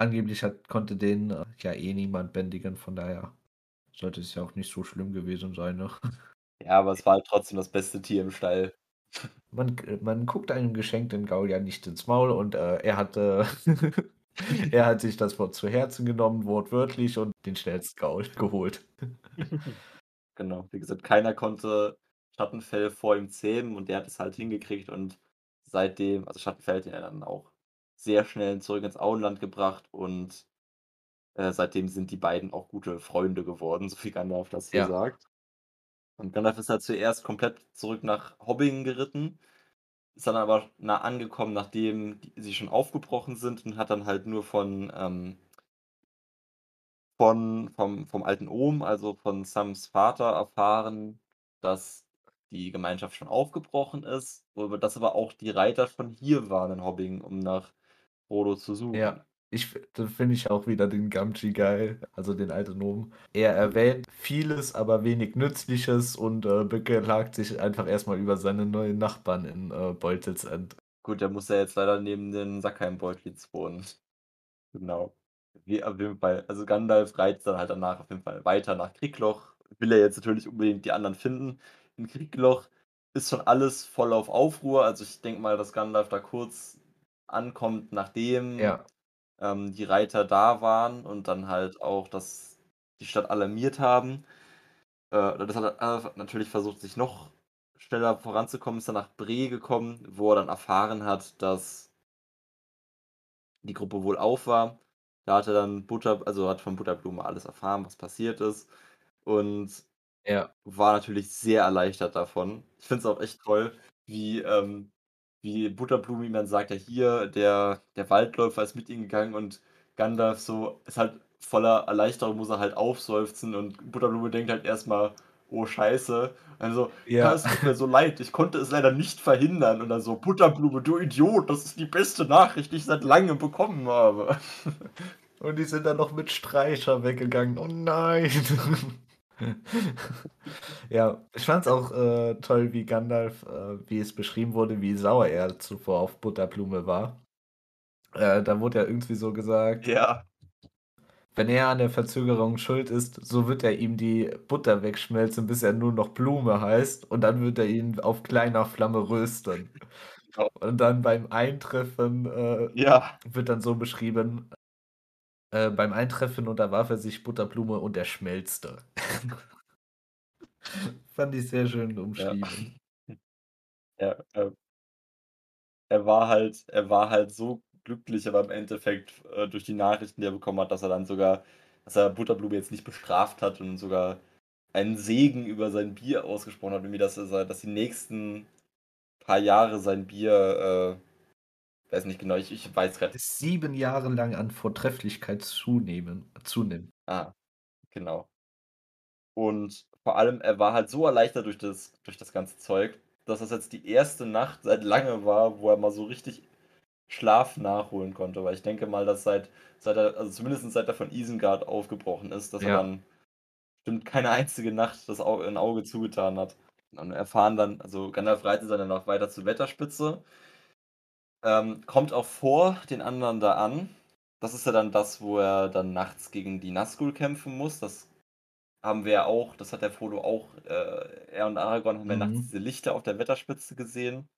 Angeblich hat konnte den, äh, ja eh niemand bändigen, von daher sollte es ja auch nicht so schlimm gewesen sein, ne? Ja, aber es war halt trotzdem das beste Tier im Stall. Man g man guckt einem geschenkten Gaul ja nicht ins Maul und, äh, er hatte (laughs) (laughs) er hat sich das Wort zu Herzen genommen, wortwörtlich und den schnellsten Gaul (laughs) geholt. (laughs) Genau, wie gesagt, keiner konnte Schattenfell vor ihm zähmen und der hat es halt hingekriegt und seitdem also Schattenfell hat ihn dann auch sehr schnell zurück ins Auenland gebracht und, äh, seitdem sind die beiden auch gute Freunde geworden, so wie Gandalf das hier Ja. sagt. Und Gandalf ist halt zuerst komplett zurück nach Hobbingen geritten, ist dann aber nah angekommen, nachdem sie schon aufgebrochen sind und hat dann halt nur von, ähm von vom vom alten Ohm, also von Sams Vater erfahren, dass die Gemeinschaft schon aufgebrochen ist, dass aber auch die Reiter schon hier waren in Hobbingen, um nach Frodo zu suchen. Ja, ich finde ich auch wieder den Gamgee geil, also den alten Ohm. Er erwähnt vieles, aber wenig Nützliches und, äh, beklagt sich einfach erst mal über seine neuen Nachbarn in, äh, Beutelsend. Gut, der muss ja jetzt leider neben den Sackheim-Boltwitz wohnen. Genau. Wie auf jeden Fall also Gandalf reitet dann halt danach auf jeden Fall weiter nach Kriegloch, will er jetzt natürlich unbedingt die anderen finden. In Kriegloch ist schon alles voll auf Aufruhr, also ich denke mal, dass Gandalf da kurz ankommt, nachdem, Ja. Ähm, die Reiter da waren und dann halt auch das die Stadt alarmiert haben. Äh, das hat er natürlich versucht, sich noch schneller voranzukommen, ist dann nach Bree gekommen, wo er dann erfahren hat, dass die Gruppe wohlauf war. Da hat er dann Butter also hat von Butterblume alles erfahren, was passiert ist und Ja. war natürlich sehr erleichtert davon. Ich finde es auch echt toll, wie, ähm wie Butterblume ihm dann sagt: „Ja, hier, der der Waldläufer ist mit ihnen gegangen“ und Gandalf so ist halt voller Erleichterung, muss er halt aufseufzen und Butterblume denkt halt erst mal: „Oh Scheiße.“ Also: „Ja, Ja. es tut mir so leid, ich konnte es leider nicht verhindern.“ Und dann so: „Butterblume, du Idiot, das ist die beste Nachricht, die ich seit Langem bekommen habe.“ (laughs) Und die sind dann noch mit Streicher weggegangen. Oh nein. (laughs) (laughs) Ja, ich fand's auch, äh, toll, wie Gandalf, äh wie es beschrieben wurde, wie sauer er zuvor auf Butterblume war. Äh, da wurde ja irgendwie so gesagt Ja. wenn er an der Verzögerung schuld ist, so wird er ihm die Butter wegschmelzen, bis er nur noch Blume heißt und dann wird er ihn auf kleiner Flamme rösten. (laughs) Genau. Und dann beim Eintreffen, äh, Ja. wird dann so beschrieben äh, beim Eintreffen unterwarf er sich Butterblume und er schmelzte. (laughs) Fand ich sehr schön Ja. umschrieben. Ja, ähm er war halt er war halt so glücklich, aber im Endeffekt, äh, durch die Nachrichten, die er bekommen hat, dass er dann sogar dass er Butterblume jetzt nicht bestraft hat und sogar einen Segen über sein Bier ausgesprochen hat, irgendwie, dass er dass die nächsten paar Jahre sein Bier, äh weiß nicht genau, ich ich weiß grad 7 Jahre lang an Vortrefflichkeit zunehmen zunimmt. Ah, genau. Und vor allem, er war halt so erleichtert durch das durch das ganze Zeug, dass das jetzt die erste Nacht seit lange war, wo er mal so richtig Schlaf nachholen konnte, weil ich denke mal, dass seit seit er also zumindest seit er von Isengard aufgebrochen ist, dass er Ja. dann bestimmt keine einzige Nacht das Au 'n Auge zugetan hat. Und erfahren dann also Gandalf reitet dann noch weiter zur Wetterspitze. Ähm, kommt auch vor den anderen da an. Das ist ja dann das, wo er dann nachts gegen die Nazgul kämpfen muss. Das haben wir ja auch das hat der Frodo auch äh, er und Aragorn haben ja nachts Mhm. diese Lichter auf der Wetterspitze gesehen.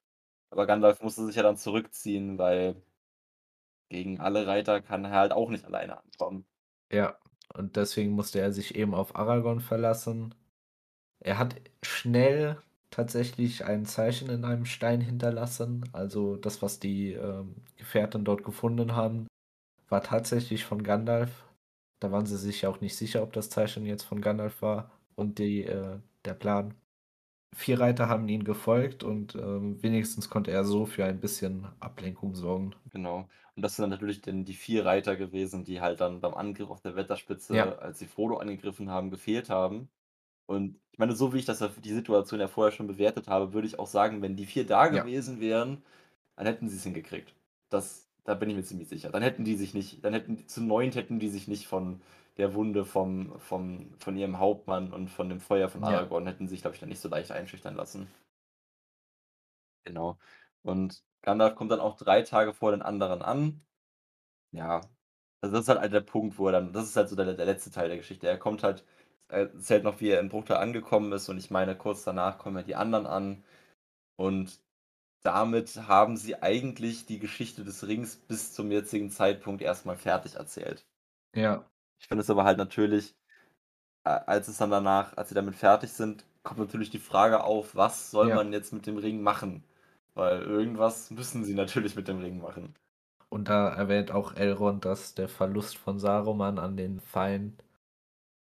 Aber Gandalf musste sich ja dann zurückziehen, weil gegen alle Reiter kann er halt auch nicht alleine ankommen. Ja, und deswegen musste er sich eben auf Aragorn verlassen. Er hat schnell tatsächlich ein Zeichen in einem Stein hinterlassen. Also das, was die, ähm, Gefährten dort gefunden haben, war tatsächlich von Gandalf. Da waren sie sich auch nicht sicher, ob das Zeichen jetzt von Gandalf war und die äh, der Plan. 4 Reiter haben ihnen gefolgt und, ähm, wenigstens konnte er so für ein bisschen Ablenkung sorgen. Genau. Und das sind dann natürlich dann die 4 Reiter gewesen, die halt dann beim Angriff auf der Ja. Wetterspitze, als sie Frodo angegriffen haben, gefehlt haben. Und ich meine, so wie ich das ja die Situation ja vorher schon bewertet habe, würde ich auch sagen, wenn die 4 da Ja. gewesen wären, dann hätten sie's hingekriegt. Das da bin ich mir ziemlich sicher. Dann hätten die sich nicht dann hätten zu 9 hätten die sich nicht von der Wunde vom vom von ihrem Hauptmann und von dem Feuer von Ja. Aragorn hätten sich, glaube ich, dann nicht so leicht einschüchtern lassen. Genau. Und Gandalf kommt dann auch 3 Tage vor den anderen an. Ja, also das ist halt der Punkt, wo er dann das ist halt so der der letzte Teil der Geschichte. Er kommt halt erzählt noch, wie er in Bruchtal angekommen ist und ich meine, kurz danach kommen ja die anderen an. Und damit haben sie eigentlich die Geschichte des Rings bis zum jetzigen Zeitpunkt erst mal fertig erzählt. Ja. Ich finde es aber halt natürlich, als es dann danach als sie damit fertig sind, kommt natürlich die Frage auf: „Was soll Ja. man jetzt mit dem Ring machen?“ Weil irgendwas müssen sie natürlich mit dem Ring machen. Und da erwähnt auch Elrond, dass der Verlust von Saruman an den Feind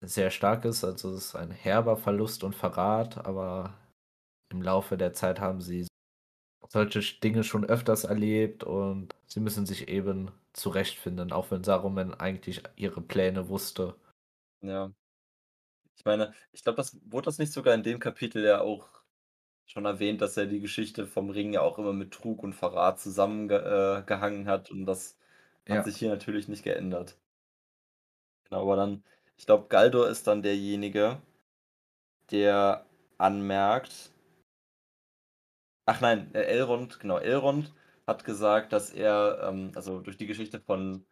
sehr stark ist. Also, es ist ein herber Verlust und Verrat, aber im Laufe der Zeit haben sie solche Dinge schon öfters erlebt und sie müssen sich eben zurechtfinden, auch wenn Saruman eigentlich ihre Pläne wusste. Ja. Ich meine, ich glaube, das wurde das nicht sogar in dem Kapitel ja auch schon erwähnt, dass er die Geschichte vom Ring ja auch immer mit Trug und Verrat zusammenge äh, hat und das hat Ja. sich hier natürlich nicht geändert. Genau, aber dann ich glaube, Galdor ist dann derjenige der anmerkt Ach nein, äh, Elrond, genau, Elrond hat gesagt, dass er, ähm also durch die Geschichte von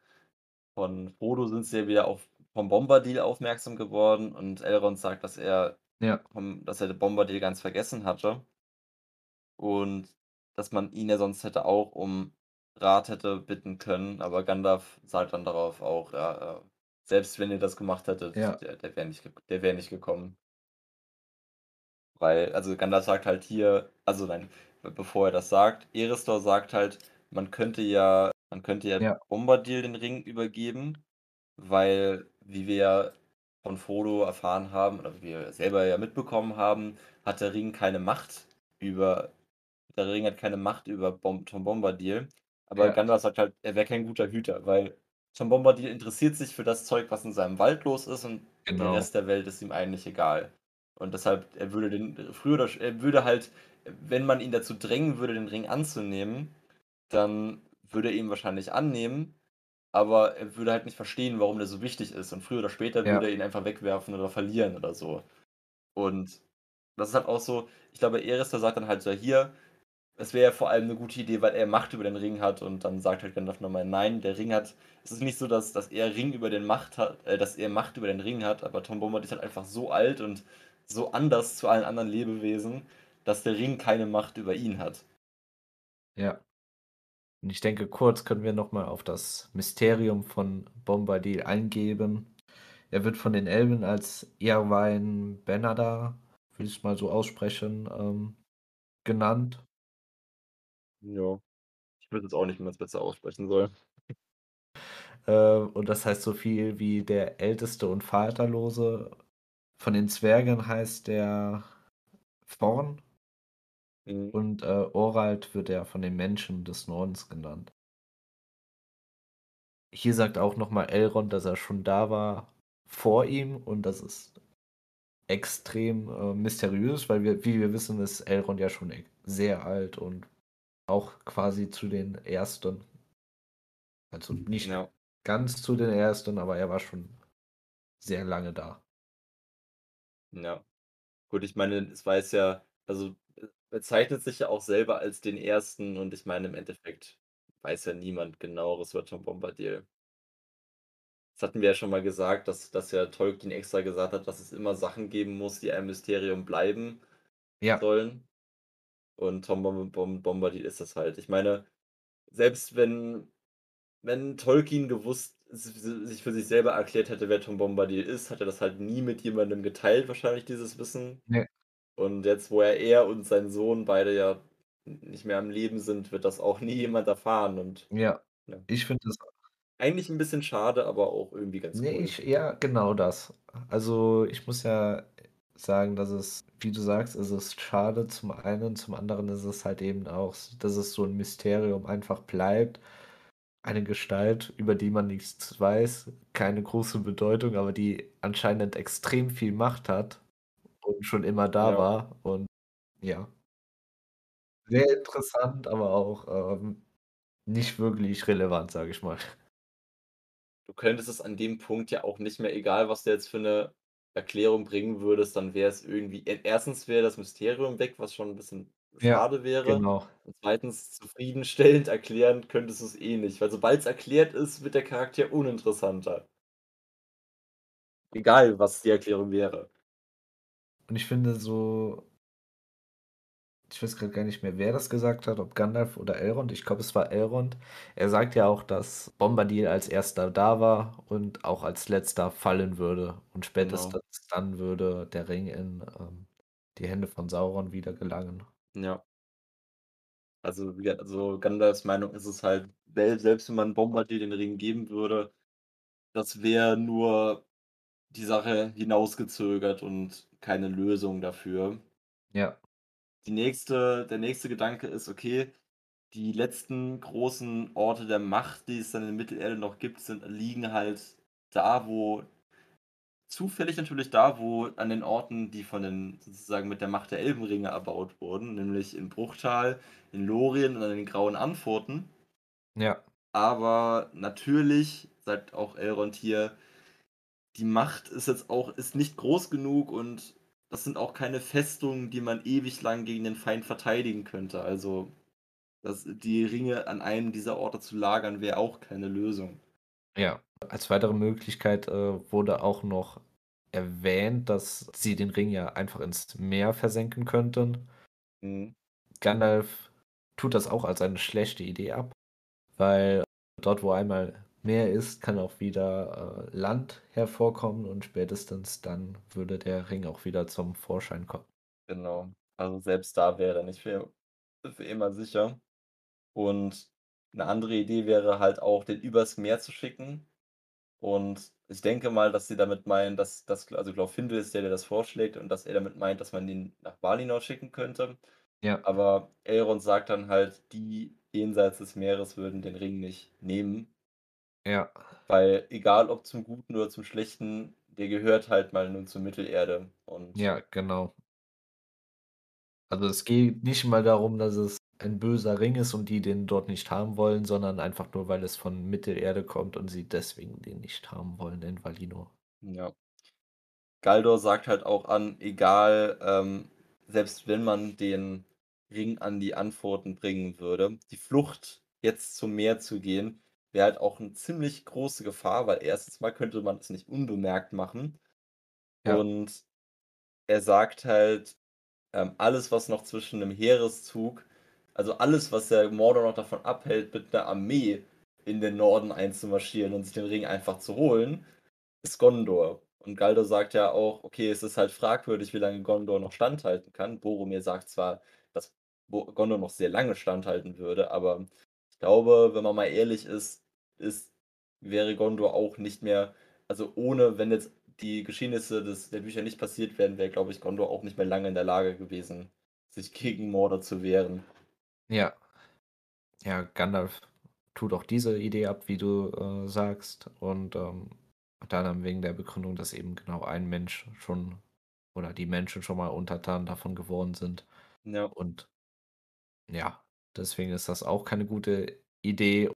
von Frodo sind sie ja wieder auf vom Bombadil aufmerksam geworden und Elrond sagt, dass er Ja. vom dass er den Bombadil ganz vergessen hatte. Und dass man ihn ja sonst hätte auch um Rat hätte bitten können, aber Gandalf sagt dann darauf auch, ja, äh: „Selbst wenn ihr das gemacht hättet, Ja. der der wäre nicht der wäre nicht gekommen.“ Weil also Gandalf sagt halt hier also nein, be bevor er das sagt Erestor sagt halt, man könnte ja man könnte ja Ja. Bombadil den Ring übergeben, weil, wie wir ja von Frodo erfahren haben oder wie wir selber ja mitbekommen haben, hat der Ring keine Macht über der Ring hat keine Macht über Bom Tom Bombadil. Aber Ja. Gandalf sagt halt, er wäre kein guter Hüter, weil Tom Bombadil interessiert sich für das Zeug, was in seinem Wald los ist und der Genau. Rest der Welt ist ihm eigentlich egal. Und deshalb er würde den früher oder er würde halt wenn man ihn dazu drängen würde, den Ring anzunehmen, dann würde er ihn wahrscheinlich annehmen, aber er würde halt nicht verstehen, warum der so wichtig ist und früher oder später Ja. würde er ihn einfach wegwerfen oder verlieren oder so. Und das ist halt auch so ich glaube, Erestor sagt dann halt so: „Hier, es wäre ja vor allem 'ne gute Idee, weil er Macht über den Ring hat.“ Und dann sagt halt Gandalf noch mal: „Nein, der Ring hat es ist nicht so, dass dass er Ring über den Macht hat äh, dass er Macht über den Ring hat, aber Tom Bombadil ist halt einfach so alt und so anders zu allen anderen Lebewesen, dass der Ring keine Macht über ihn hat.“ Ja. Und ich denke, kurz können wir noch mal auf das Mysterium von Bombadil eingehen. Er wird von den Elben als Eowyn Ben-Hadar, würde ich's mal so aussprechen, ähm, genannt. Ja. Ich weiß jetzt auch nicht, wie man's besser aussprechen soll. Äh, und das heißt so viel wie der Älteste und Vaterlose. Von den Zwergen heißt der Thorn. Mhm. Und, äh, Orald wird er von den Menschen des Nordens genannt. Hier sagt auch noch mal Elrond, dass er schon da war vor ihm und das ist extrem, äh, mysteriös, weil wir wie wir wissen, ist Elrond ja schon e sehr alt und auch quasi zu den Ersten. Also, nicht Ja. ganz zu den Ersten, aber er war schon sehr lange da. Ja. Gut, ich meine, es weiß ja Also, äh, bezeichnet sich ja auch selber als den Ersten und ich meine, im Endeffekt weiß ja niemand Genaueres über Tom Bombadil. Das hatten wir ja schon mal gesagt, dass dass ja Tolkien extra gesagt hat, dass es immer Sachen geben muss, die ein Mysterium bleiben Ja. sollen. Und Tom Bom Bom Bombadil ist das halt. Ich meine, selbst wenn wenn Tolkien gewusst sich für sich selber erklärt hätte, wer Tom Bombadil ist, hat er das halt nie mit jemandem geteilt wahrscheinlich, dieses Wissen. Ne. Und jetzt, wo er er und sein Sohn beide ja nicht mehr am Leben sind, wird das auch nie jemand erfahren und Ja, ja. ich finde das Eigentlich 'n bisschen schade, aber auch irgendwie ganz Ne, cool. ich ja, genau das. Also, ich muss ja sagen, dass es wie du sagst, es ist schade zum einen, zum anderen ist es halt eben auch dass es so 'n Mysterium einfach bleibt. Eine Gestalt, über die man nichts weiß, keine große Bedeutung, aber die anscheinend extrem viel Macht hat und schon immer da Ja. war und ja. Sehr interessant, aber auch, ähm, nicht wirklich relevant, sage ich mal. Du könntest es an dem Punkt ja auch nicht mehr egal, was du jetzt für 'ne Erklärung bringen würdest, dann wäre es irgendwie e erstens wäre das Mysterium weg, was schon 'n bisschen Ja, schade wäre. genau. Und zweitens zufriedenstellend erklären könntest du's eh nicht, weil sobald's erklärt ist, wird der Charakter uninteressanter. Egal, was die Erklärung wäre. Und ich finde so ich weiß grad gar nicht mehr, wer das gesagt hat, ob Gandalf oder Elrond. Ich glaube, es war Elrond. Er sagt ja auch, dass Bombadil als Erster da war und auch als Letzter fallen würde. Und Genau. spätestens dann würde der Ring in, ähm, die Hände von Sauron wieder gelangen. Ja. Also, also, Gandalfs Meinung ist es halt, selbst wenn man Bombadil den Ring geben würde, das wäre nur die Sache hinausgezögert und keine Lösung dafür. Ja. Die nächste der nächste Gedanke ist, okay, die letzten großen Orte der Macht, die es dann in Mittelerde noch gibt, sind liegen halt da, wo zufällig natürlich da, wo an den Orten, die von den sozusagen mit der Macht der Elbenringe erbaut wurden, nämlich in Bruchtal, in Lorien und an den Grauen Anfurten. Ja. Aber natürlich, sagt auch Elrond hier die Macht ist jetzt auch ist nicht groß genug und das sind auch keine Festungen, die man ewig lang gegen den Feind verteidigen könnte. Also, das die Ringe an einem dieser Orte zu lagern, wäre auch keine Lösung. Ja, als weitere Möglichkeit, äh, wurde auch noch erwähnt, dass sie den Ring ja einfach ins Meer versenken könnten. Mhm. Gandalf tut das auch als eine schlechte Idee ab, weil dort, wo einmal Meer ist, kann auch wieder, äh, Land hervorkommen und spätestens dann würde der Ring auch wieder zum Vorschein kommen. Genau. Also, selbst da wäre er nicht für für immer sicher. Und 'ne andere Idee wäre halt auch, den übers Meer zu schicken. Und ich denke mal, dass sie damit meinen, dass dass also, Glorfindel ist der, der das vorschlägt und dass er damit meint, dass man ihn nach Valinor schicken könnte. Ja. Aber Elrond sagt dann halt, die jenseits des Meeres würden den Ring nicht nehmen. Ja. Weil egal ob zum Guten oder zum Schlechten, der gehört halt mal nun zur Mittelerde und Ja, genau. Also, es geht nicht mal darum, dass es ein böser Ring ist und die den dort nicht haben wollen, sondern einfach nur, weil es von Mittelerde kommt und sie deswegen den nicht haben wollen in Valinor. Ja. Galdor sagt halt auch an, egal, ähm, selbst wenn man den Ring an die Anfurten bringen würde, die Flucht jetzt zum Meer zu gehen, wäre halt auch 'n ziemlich große Gefahr, weil erstens mal könnte man es nicht unbemerkt machen. Ja. Und er sagt halt, ähm, alles, was noch zwischen 'nem Heereszug also, alles, was der Mordor noch davon abhält, mit 'ner Armee in den Norden einzumarschieren und sich den Ring einfach zu holen, ist Gondor. Und Galdor sagt ja auch: „Okay, es ist halt fragwürdig, wie lange Gondor noch standhalten kann.“ Boromir sagt zwar, dass Gondor noch sehr lange standhalten würde, aber ich glaube, wenn man mal ehrlich ist, ist wäre Gondor auch nicht mehr also, ohne wenn jetzt die Geschehnisse des der Bücher nicht passiert wären, wäre, glaube ich, Gondor auch nicht mehr lange in der Lage gewesen, sich gegen Mordor zu wehren. Ja. Ja, Gandalf tut auch diese Idee ab, wie du, äh, sagst und, ähm, unter anderem wegen der Begründung, dass eben genau ein Mensch schon oder die Menschen schon mal untertan davon geworden sind. Ja. Und ja, deswegen ist das auch keine gute Idee.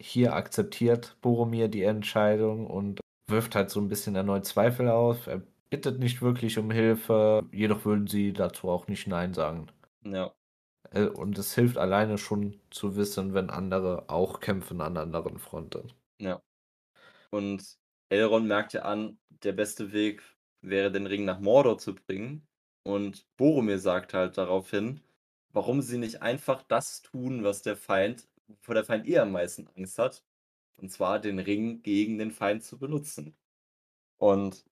Hier akzeptiert Boromir die Entscheidung und wirft halt so 'n bisschen erneut Zweifel auf. Er bittet nicht wirklich um Hilfe, jedoch würden sie dazu auch nicht nein sagen. Ja. Äh, und es hilft alleine schon zu wissen, wenn andere auch kämpfen an anderen Fronten. Ja. Und Elrond merkt ja an, der beste Weg wäre, den Ring nach Mordor zu bringen. Und Boromir sagt halt daraufhin, warum sie nicht einfach das tun, was der Feind, wovor der Feind eh am meisten Angst hat. Und zwar den Ring gegen den Feind zu benutzen. Und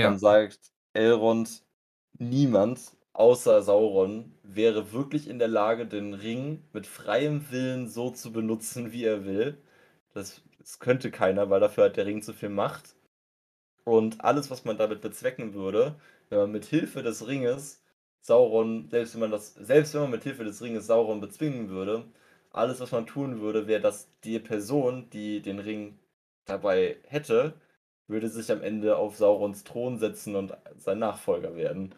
dann Ja. sagt Elrond, niemand außer Sauron wäre wirklich in der Lage, den Ring mit freiem Willen so zu benutzen, wie er will. Das, das könnte keiner, weil dafür hat der Ring zu viel Macht. Und alles, was man damit bezwecken würde, wenn man mit Hilfe des Ringes Sauron, selbst wenn man das, selbst wenn man mit Hilfe des Ringes Sauron bezwingen würde, alles, was man tun würde, wäre, dass die Person, die den Ring dabei hätte, würde sich am Ende auf Saurons Thron setzen und sein Nachfolger werden.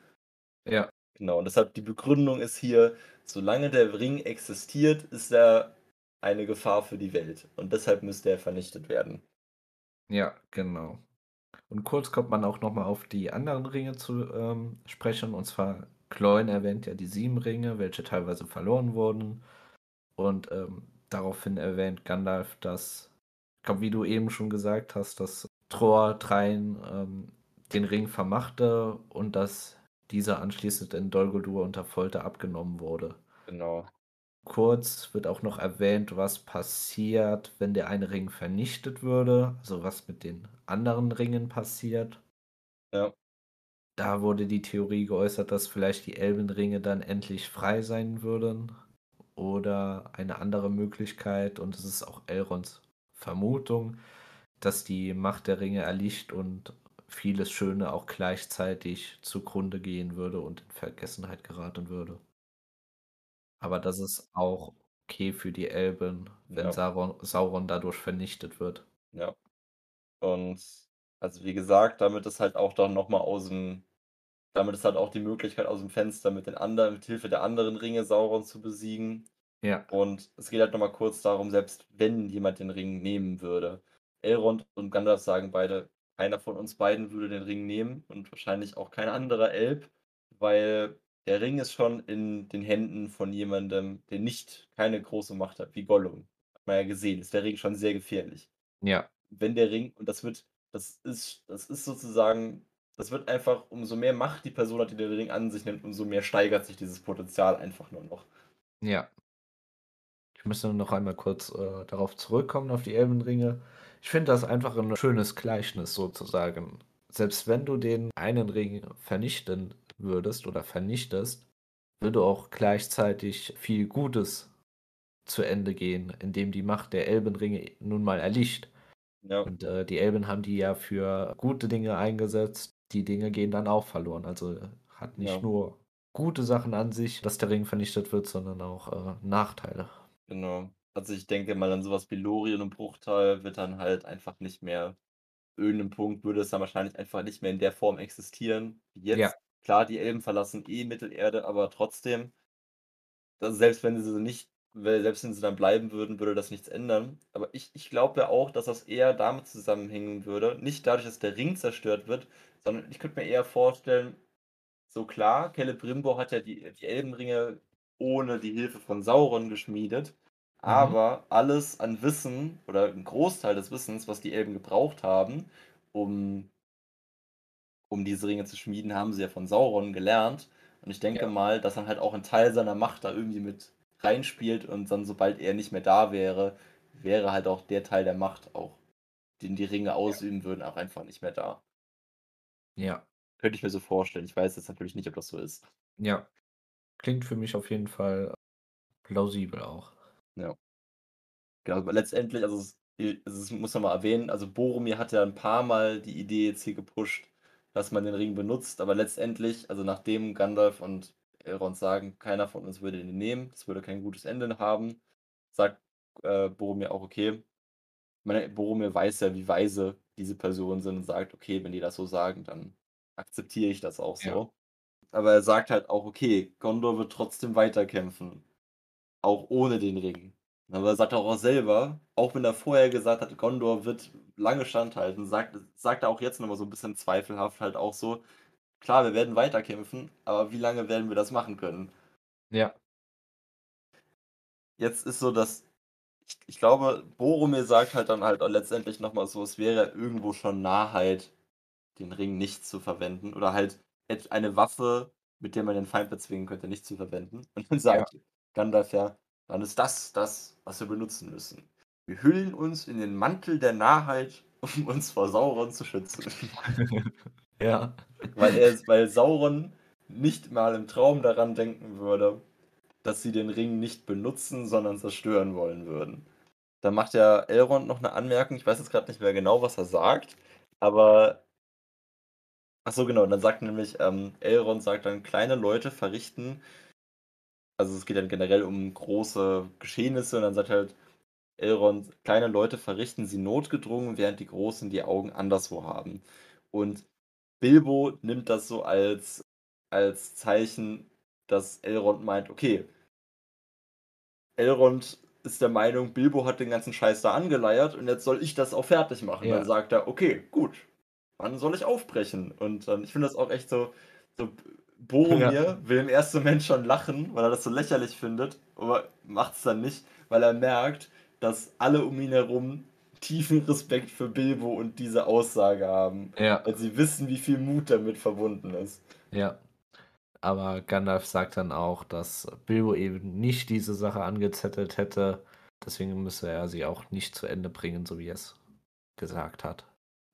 Ja. Genau, und deshalb die Begründung ist hier, solange der Ring existiert, ist er eine Gefahr für die Welt. Und deshalb müsste er vernichtet werden. Ja, genau. Und kurz kommt man auch nochmal auf die anderen Ringe zu ähm, sprechen. Und zwar, Gloin erwähnt ja die sieben Ringe, welche teilweise verloren wurden. Und ähm, daraufhin erwähnt Gandalf, dass, ich glaube, wie du eben schon gesagt hast, dass Tror Trein ähm, den Ring vermachte und dass dieser anschließend in Dol Guldur unter Folter abgenommen wurde. Genau. Kurz wird auch noch erwähnt, was passiert, wenn der eine Ring vernichtet würde, also was mit den anderen Ringen passiert. Ja. Da wurde die Theorie geäußert, dass vielleicht die Elbenringe dann endlich frei sein würden. Oder eine andere Möglichkeit, und es ist auch Elrons Vermutung, dass die Macht der Ringe erlicht und vieles Schöne auch gleichzeitig zugrunde gehen würde und in Vergessenheit geraten würde. Aber das ist auch okay für die Elben, wenn Ja. Sauron, Sauron dadurch vernichtet wird. Ja. Und also wie gesagt, damit ist halt auch dann nochmal aus dem, damit ist halt auch die Möglichkeit aus dem Fenster mit den anderen, mit Hilfe der anderen Ringe Sauron zu besiegen. Ja, Und es geht halt nochmal kurz darum, selbst wenn jemand den Ring nehmen würde. Elrond und Gandalf sagen beide, keiner von uns beiden würde den Ring nehmen und wahrscheinlich auch kein anderer Elb, weil der Ring ist schon in den Händen von jemandem, der nicht keine große Macht hat, wie Gollum. Hat man ja gesehen, ist der Ring schon sehr gefährlich. ja, Wenn der Ring, und das wird, das ist, das ist sozusagen, das wird einfach, umso mehr Macht die Person hat, die den Ring an sich nimmt, umso mehr steigert sich dieses Potenzial einfach nur noch. ja. Ich müsste noch einmal kurz äh, darauf zurückkommen, auf die Elbenringe. Ich finde das einfach ein schönes Gleichnis sozusagen. Selbst wenn du den einen Ring vernichten würdest oder vernichtest, würde auch gleichzeitig viel Gutes zu Ende gehen, indem die Macht der Elbenringe nun mal erlicht. Ja, Und äh, die Elben haben die ja für gute Dinge eingesetzt. Die Dinge gehen dann auch verloren. Also hat nicht Ja. nur gute Sachen an sich, dass der Ring vernichtet wird, sondern auch äh, Nachteile. genau. Also ich denke mal an sowas wie Lorien und Bruchtal wird dann halt einfach nicht mehr, irgendeinem Punkt würde es dann wahrscheinlich einfach nicht mehr in der Form existieren jetzt. Ja. Klar, die Elben verlassen eh Mittelerde, aber trotzdem, selbst wenn sie nicht, selbst wenn sie dann bleiben würden, würde das nichts ändern. Aber ich, ich glaube ja auch, dass das eher damit zusammenhängen würde, nicht dadurch, dass der Ring zerstört wird, sondern ich könnte mir eher vorstellen, so klar, Celebrimbor hat ja die, die Elbenringe ohne die Hilfe von Sauron geschmiedet, aber alles an Wissen oder ein Großteil des Wissens, was die Elben gebraucht haben, um, um diese Ringe zu schmieden, haben sie ja von Sauron gelernt. Und ich denke Ja. mal, dass dann halt auch ein Teil seiner Macht da irgendwie mit reinspielt und dann, sobald er nicht mehr da wäre, wäre halt auch der Teil der Macht auch, den die Ringe ausüben würden, auch einfach nicht mehr da. Ja, Könnte ich mir so vorstellen. Ich weiß jetzt natürlich nicht, ob das so ist. ja. Klingt für mich auf jeden Fall plausibel auch. Genau, aber letztendlich, also es, es muss man mal erwähnen, also Boromir hat ja ein paar Mal die Idee jetzt hier gepusht, dass man den Ring benutzt, aber letztendlich, also nachdem Gandalf und Elrond sagen, keiner von uns würde den nehmen, das würde kein gutes Ende haben, sagt äh, Boromir auch, okay, ich meine, Boromir weiß ja, wie weise diese Personen sind und sagt, okay, wenn die das so sagen, dann akzeptiere ich das auch Ja. so. Aber er sagt halt auch, okay, Gondor wird trotzdem weiterkämpfen, auch ohne den Ring. Aber er sagt auch selber, auch wenn er vorher gesagt hat, Gondor wird lange standhalten, sagt sagt er auch jetzt noch mal so 'n bisschen zweifelhaft halt auch so: „Klar, wir werden weiterkämpfen, aber wie lange werden wir das machen können?“ Ja. Jetzt ist so, dass ich ich glaube, Boromir sagt halt dann halt auch letztendlich noch mal so, es wäre irgendwo schon Narrheit, den Ring nicht zu verwenden oder halt eine Waffe, mit der man den Feind bezwingen könnte, nicht zu verwenden. (laughs) Und dann Ja. sagt Gandalf ja: „Dann ist das das, was wir benutzen müssen. Wir hüllen uns in den Mantel der Narrheit, (laughs) um uns vor Sauron zu schützen.“ (laughs) Ja. Weil er weil Sauron nicht mal im Traum daran denken würde, dass sie den Ring nicht benutzen, sondern zerstören wollen würden. Da macht ja Elrond noch 'ne Anmerkung, ich weiß jetzt grad nicht mehr genau, was er sagt, aber ach so, genau, dann sagt nämlich, ähm Elrond sagt dann: „Kleine Leute verrichten“ also, es geht dann generell um große Geschehnisse und dann sagt halt Elrond: „Kleine Leute verrichten sie notgedrungen, während die Großen die Augen anderswo haben.“ Und Bilbo nimmt das so als als Zeichen, dass Elrond meint: „Okay“ Elrond ist der Meinung, Bilbo hat den ganzen Scheiß da angeleiert und jetzt soll ich das auch fertig machen. Dann Ja. sagt er: „Okay, gut, wann soll ich aufbrechen?“ Und, ähm, ich finde das auch echt so so B Ja. Boromir will im ersten Moment schon lachen, weil er das so lächerlich findet, aber macht's dann nicht, weil er merkt, dass alle um ihn herum tiefen Respekt für Bilbo und diese Aussage haben, Ja. weil sie wissen, wie viel Mut damit verbunden ist. Ja. Aber Gandalf sagt dann auch, dass Bilbo eben nicht diese Sache angezettelt hätte, deswegen müsse er sie auch nicht zu Ende bringen, so wie er's gesagt hat.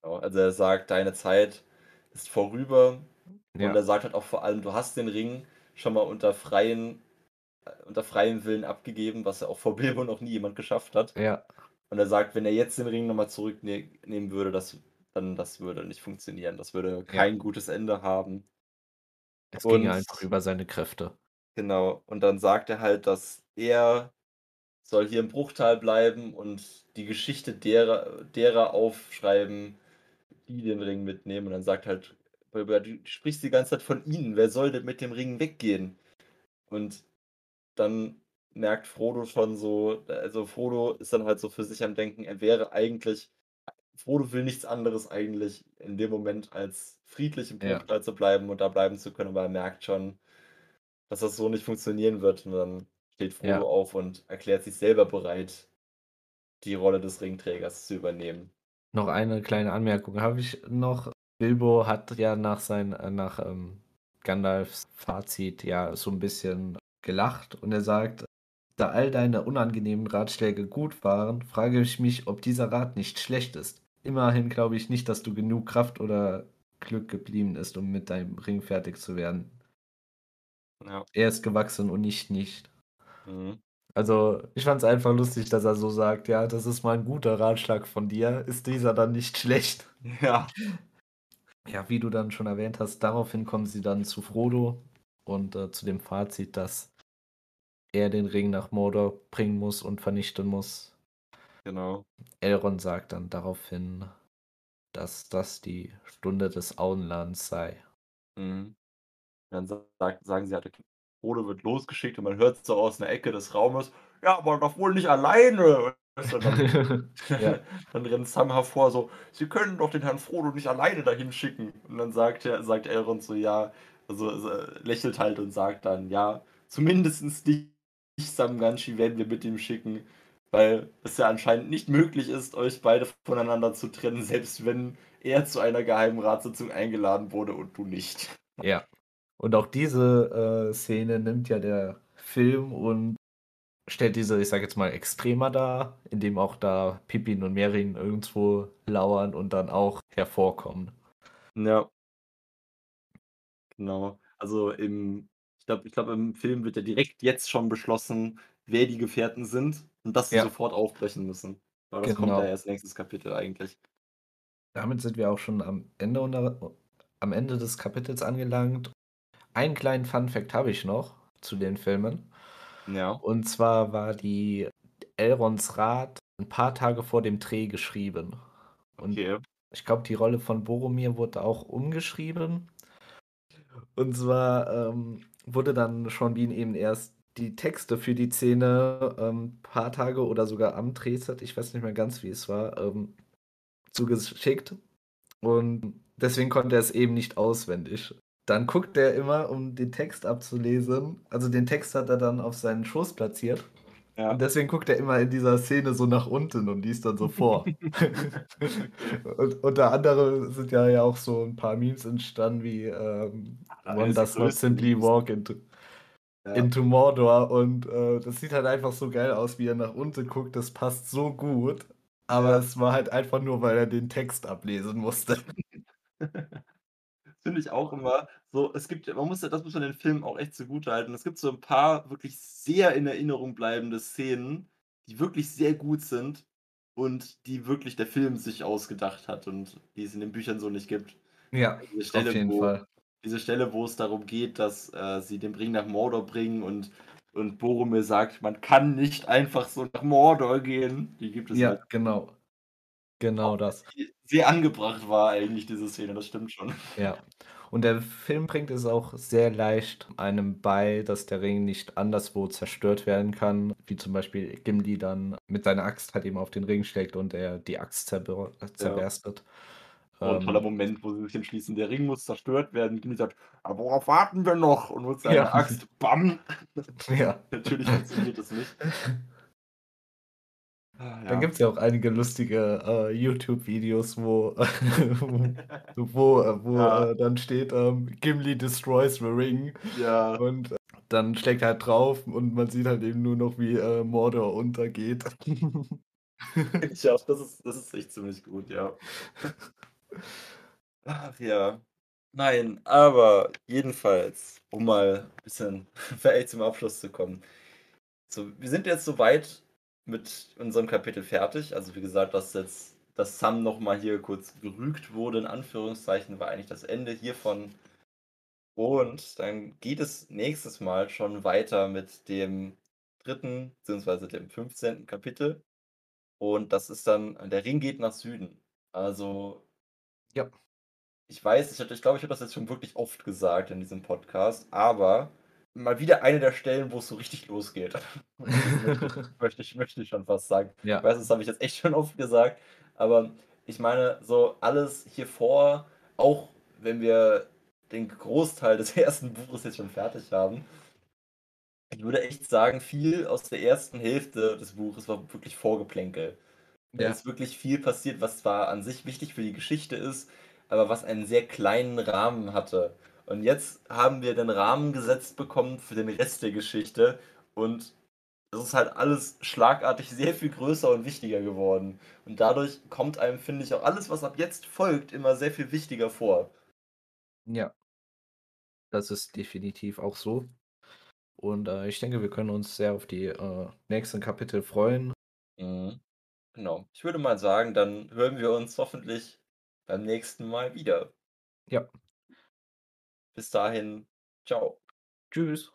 Genau, also er sagt: „Deine Zeit ist vorüber.“ Und Ja. er sagt halt auch vor allem: „Du hast den Ring schon mal unter freien äh, unter freiem Willen abgegeben“, was ja auch vor Bilbo noch nie jemand geschafft hat. Ja. Und er sagt, wenn er jetzt den Ring noch mal zurückne nehmen würde, das dann das würde nicht funktionieren. Das würde Ja. kein gutes Ende haben. Es ging einfach über seine Kräfte. Genau. Und dann sagt er halt, dass er soll hier im Bruchtal bleiben und die Geschichte derer derer aufschreiben, die den Ring mitnehmen. Und dann sagt halt Bilbo: „Ja, du sprichst die ganze Zeit von ihnen. Wer soll denn mit dem Ring weggehen?“ Und dann merkt Frodo schon so also, Frodo ist dann halt so für sich am Denken, er wäre eigentlich Frodo will nichts anderes eigentlich in dem Moment, als friedlich im Ja. Bruchtal zu bleiben und da bleiben zu können, aber er merkt schon, dass das so nicht funktionieren wird. Und dann steht Ja. Frodo auf und erklärt sich selber bereit, die Rolle des Ringträgers zu übernehmen. Noch eine kleine Anmerkung habe ich noch. Bilbo hat ja nach sein äh, nach, ähm, Gandalfs Fazit ja so 'n bisschen gelacht und er sagt: „Da all deine unangenehmen Ratschläge gut waren, frage ich mich, ob dieser Rat nicht schlecht ist. Immerhin glaube ich nicht, dass du genug Kraft oder Glück geblieben ist, um mit deinem Ring fertig zu werden. Ja. Er ist gewachsen und ich nicht.“ Mhm. Also, ich fand's einfach lustig, dass er so sagt: „Ja, das ist mal 'n guter Ratschlag von dir. Ist dieser dann nicht schlecht?“ (laughs) Ja. Ja, wie du dann schon erwähnt hast, daraufhin kommen sie dann zu Frodo und, äh, zu dem Fazit, dass er den Ring nach Mordor bringen muss und vernichten muss. Genau. Elrond sagt dann daraufhin, dass das die Stunde des Auenlands sei. Mhm. Dann sagt sagen sie halt, okay, Frodo wird losgeschickt und man hört so aus 'ner Ecke des Raumes: „Ja, aber doch wohl nicht alleine!“ Weißt du, und dann (laughs) (laughs) Ja. dann rennt Sam hervor so: „Sie können doch den Herrn Frodo nicht alleine dahin schicken.“ Und dann sagt er sagt Elrond so: „Ja“ also also, lächelt halt und sagt dann: „Ja, zumindest dich, Sam Gamgee, werden wir mit ihm schicken, weil es ja anscheinend nicht möglich ist, euch beide voneinander zu trennen, (laughs) selbst wenn er zu einer geheimen Ratssitzung eingeladen wurde und du nicht.“ Ja. Und auch diese, äh, Szene nimmt ja der Film und stellt diese, ich sage jetzt mal, extremer dar, indem auch da Pippin und Merlin irgendwo lauern und dann auch hervorkommen. Ja. Genau. Also, im ich glaube ich glaube, im Film wird ja direkt jetzt schon beschlossen, wer die Gefährten sind und dass sie Ja. sofort aufbrechen müssen. Aber das kommt ja Genau. erst nächstes Kapitel eigentlich. Damit sind wir auch schon am Ende unter am Ende des Kapitels angelangt. Einen kleinen Funfact habe ich noch zu den Filmen. Ja. Und zwar war die Elronds Rat 'n paar Tage vor dem Dreh geschrieben. Und Okay. ich glaube, die Rolle von Boromir wurde auch umgeschrieben. Und zwar, ähm, wurde dann Sean Bean eben erst die Texte für die Szene, ähm, paar Tage oder sogar am Drehset, ich weiß nicht mehr ganz, wie es war, ähm, zugeschickt und deswegen konnte er's eben nicht auswendig. Dann guckt er immer, um den Text abzulesen also, den Text hat er dann auf seinen Schoß platziert Ja. und deswegen guckt er immer in dieser Szene so nach unten und liest dann so vor. (laughs) (laughs) Und unter anderem sind ja ja auch so 'n paar Memes entstanden wie, ähm: Ah, „One does not simply walk into Ja. into Mordor“ und, äh, das sieht halt einfach so geil aus, wie er nach unten guckt. Das passt so gut, aber Ja. es war halt einfach nur, weil er den Text ablesen musste. (laughs) (laughs) Finde ich auch immer so es gibt ja man muss ja das muss man den Filmen auch echt zugutehalten. Es gibt so 'n paar wirklich sehr in Erinnerung bleibende Szenen, die wirklich sehr gut sind und die wirklich der Film sich ausgedacht hat und die es in den Büchern so nicht gibt. Ja, Diese auf jeden Fall. Diese Stelle, wo es darum geht, dass, äh, sie den Ring nach Mordor bringen und und Boromir sagt: „Man kann nicht einfach so nach Mordor gehen.“ Die gibt es Ja, halt. genau. Genau das. sehr angebracht war eigentlich diese Szene, das stimmt schon. (laughs) Ja. Und der Film bringt es auch sehr leicht einem bei, dass der Ring nicht anderswo zerstört werden kann, wie zum Beispiel Gimli dann mit seiner Axt halt eben auf den Ring schlägt und er die Axt zerbr äh, Ja. Zerberstet. Oh, 'n toller Ähm Moment, wo sie sich entschließen, der Ring muss zerstört werden. Gimli sagt: „Aber worauf warten wir noch?“ Und Ja. seine Axt, bam. (laughs) Ja. (laughs) Natürlich funktioniert das nicht. Ah, Da ja. gibt's ja auch einige lustige, äh, YouTube-Videos, (laughs) wo wo äh, wo, Ja. äh, dann steht, ähm: „Gimli destroys the ring“ Ja. und dann schlägt er halt drauf und man sieht halt eben nur noch, wie, äh, Mordor untergeht. Ich auch, das ist das ist echt ziemlich gut, ja. Ach ja. Nein, aber jedenfalls, um mal bisschen (laughs) vielleicht zum Abschluss zu kommen. So, wir sind jetzt so weit mit unserem Kapitel fertig. Also, wie gesagt, dass jetzt dass Sam noch mal hier kurz gerügt wurde in Anführungszeichen, war eigentlich das Ende hiervon. Und dann geht es nächstes Mal schon weiter mit dem 3. beziehungsweise dem 15. Kapitel. Und das ist dann „Der Ring geht nach Süden“. Also Ja. ich weiß, ich ich glaube, ich habe das jetzt schon wirklich oft gesagt in diesem Podcast, aber mal wieder eine der Stellen, wo's so richtig losgeht. Möchte (laughs) ich (laughs) möchte ich möchte ich schon fast sagen. Ich Ja. weiß, das habe ich jetzt echt schon oft gesagt, aber ich meine, so alles hier vor, auch wenn wir den Großteil des (laughs) 1. Buches jetzt schon fertig haben ich würde echt sagen, viel aus der 1. Hälfte des Buches war wirklich Vorgeplänkel. Da Ja. ist wirklich viel passiert, was zwar an sich wichtig für die Geschichte ist, aber was einen sehr kleinen Rahmen hatte. Und jetzt haben wir den Rahmen gesetzt bekommen für den Rest der Geschichte und es ist halt alles schlagartig sehr viel größer und wichtiger geworden. Und dadurch kommt einem, finde ich, auch alles, was ab jetzt folgt, immer sehr viel wichtiger vor. Ja. Das ist definitiv auch so. Und, äh, ich denke, wir können uns sehr auf die, äh, nächsten Kapitel freuen. Mhm. Genau. Ich würde mal sagen, dann hören wir uns hoffentlich beim nächsten Mal wieder. Ja. Bis dahin, tschau. Tschüss.